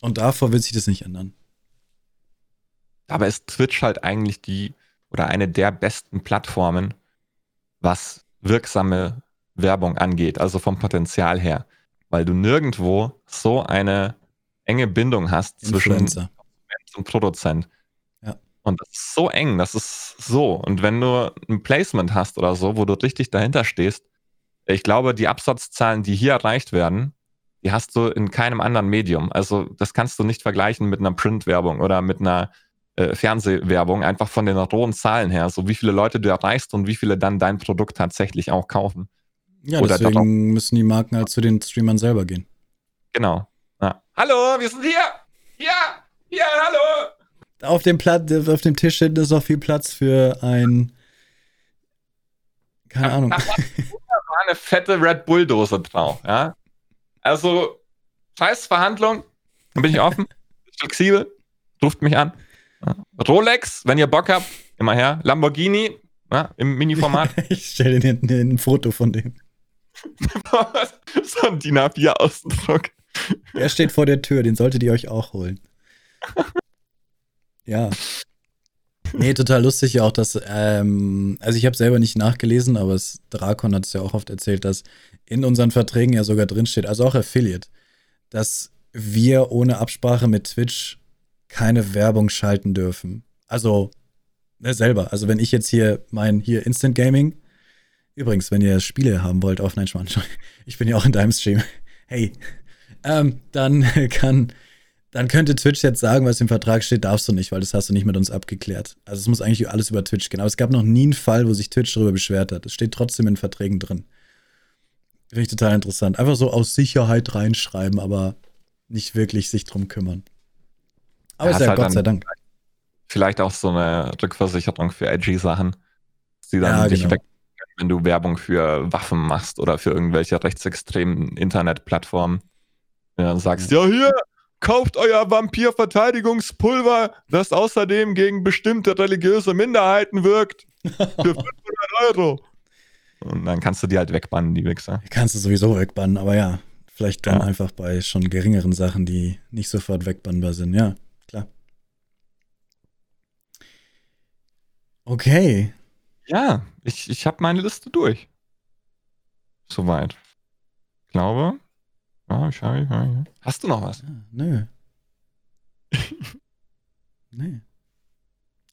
Und davor wird sich das nicht ändern. Aber ist Twitch halt eigentlich die oder eine der besten Plattformen, was wirksame Werbung angeht, also vom Potenzial her. Weil du nirgendwo so eine enge Bindung hast Influencer. zwischen und Produzent. Ja. Und das ist so eng, das ist so. Und wenn du ein Placement hast oder so, wo du richtig dahinter stehst, ich glaube, die Absatzzahlen, die hier erreicht werden, die hast du in keinem anderen Medium. Also das kannst du nicht vergleichen mit einer Print-Werbung oder mit einer äh, Fernsehwerbung, einfach von den rohen Zahlen her, so wie viele Leute du erreichst und wie viele dann dein Produkt tatsächlich auch kaufen. Ja, oder deswegen darauf. müssen die Marken halt zu den Streamern selber gehen. Genau. Ja. Hallo, wir sind hier! Hier! Hier, hallo! Auf dem, Platz, auf dem Tisch hinten ist auch viel Platz für ein. Keine Ahnung. Da war eine fette Red Bull-Dose drauf, ja. Also, scheiß Verhandlung. Dann bin ich offen, flexibel, ruft mich an. Rolex, wenn ihr Bock habt, immer her. Lamborghini, ja, im Mini-Format. ich stelle dir hinten ein Foto von dem. so ein DIN A4-Ausdruck. Er steht vor der Tür, den solltet ihr euch auch holen. ja. Nee, total lustig ja auch, dass, ähm, also ich habe selber nicht nachgelesen, aber es, Drakon hat es ja auch oft erzählt, dass in unseren Verträgen ja sogar drinsteht, also auch Affiliate, dass wir ohne Absprache mit Twitch keine Werbung schalten dürfen. Also ne, selber. Also wenn ich jetzt hier mein hier Instant Gaming, übrigens, wenn ihr Spiele haben wollt auf, nein, ich bin ja auch in deinem Stream. Hey, ähm, dann kann, dann könnte Twitch jetzt sagen, was im Vertrag steht, darfst du nicht, weil das hast du nicht mit uns abgeklärt. Also es muss eigentlich alles über Twitch gehen. Aber es gab noch nie einen Fall, wo sich Twitch darüber beschwert hat. Es steht trotzdem in Verträgen drin. Finde ich total interessant. Einfach so aus Sicherheit reinschreiben, aber nicht wirklich sich drum kümmern. Aber ja, ist ja halt Gott sei Dank. Vielleicht auch so eine Rückversicherung für edgy Sachen, die dann ja, dich genau. weg, wenn du Werbung für Waffen machst oder für irgendwelche rechtsextremen Internetplattformen. Ja, dann sagst, ja hier, kauft euer Vampir-Verteidigungspulver, das außerdem gegen bestimmte religiöse Minderheiten wirkt. Für 500 Euro. Und dann kannst du die halt wegbannen, die Wichser. Kannst du sowieso wegbannen, aber ja, vielleicht dann ja. einfach bei schon geringeren Sachen, die nicht sofort wegbannbar sind, ja. Okay. Ja, ich, ich habe meine Liste durch. Soweit. Ich glaube. Ja, ich habe, ja. Hast du noch was? Ja, nö. nee.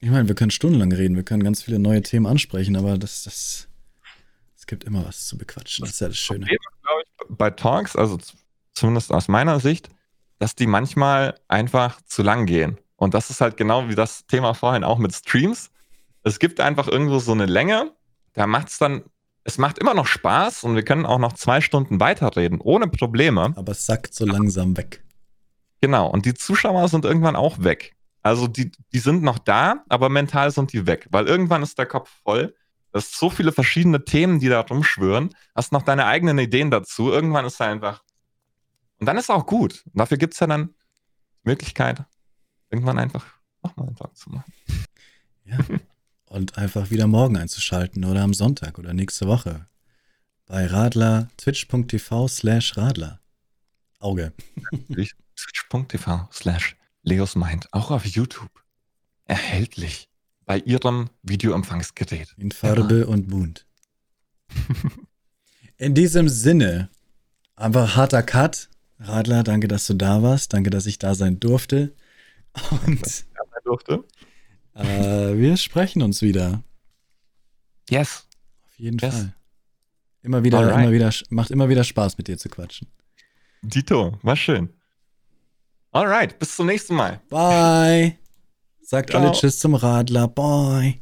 Ich meine, wir können stundenlang reden, wir können ganz viele neue Themen ansprechen, aber das, das, es gibt immer was zu bequatschen. Das ist ja das Schöne. Problem, ich, bei Talks, also zumindest aus meiner Sicht, dass die manchmal einfach zu lang gehen. Und das ist halt genau wie das Thema vorhin auch mit Streams es gibt einfach irgendwo so eine Länge, da macht es dann, es macht immer noch Spaß und wir können auch noch zwei Stunden weiterreden, ohne Probleme. Aber es sackt so langsam weg. Genau, und die Zuschauer sind irgendwann auch weg. Also die, die sind noch da, aber mental sind die weg, weil irgendwann ist der Kopf voll. Es sind so viele verschiedene Themen, die da rumschwören. Hast noch deine eigenen Ideen dazu. Irgendwann ist er einfach. Und dann ist auch gut. Und dafür gibt es ja dann Möglichkeit, irgendwann einfach nochmal einen Tag zu machen. Ja. und einfach wieder morgen einzuschalten oder am Sonntag oder nächste Woche bei Radler, twitch.tv slash Radler. Auge. twitch.tv slash Leos meint, auch auf YouTube. Erhältlich bei ihrem Videoempfangsgerät. In Farbe ja. und bunt. In diesem Sinne, einfach harter Cut. Radler, danke, dass du da warst. Danke, dass ich da sein durfte. Und ja, sein durfte. Äh, wir sprechen uns wieder. Yes. Auf jeden yes. Fall. Immer wieder, Alright. immer wieder, macht immer wieder Spaß, mit dir zu quatschen. Dito, war schön. Alright, bis zum nächsten Mal. Bye. Sagt Ciao. alle Tschüss zum Radler. Bye.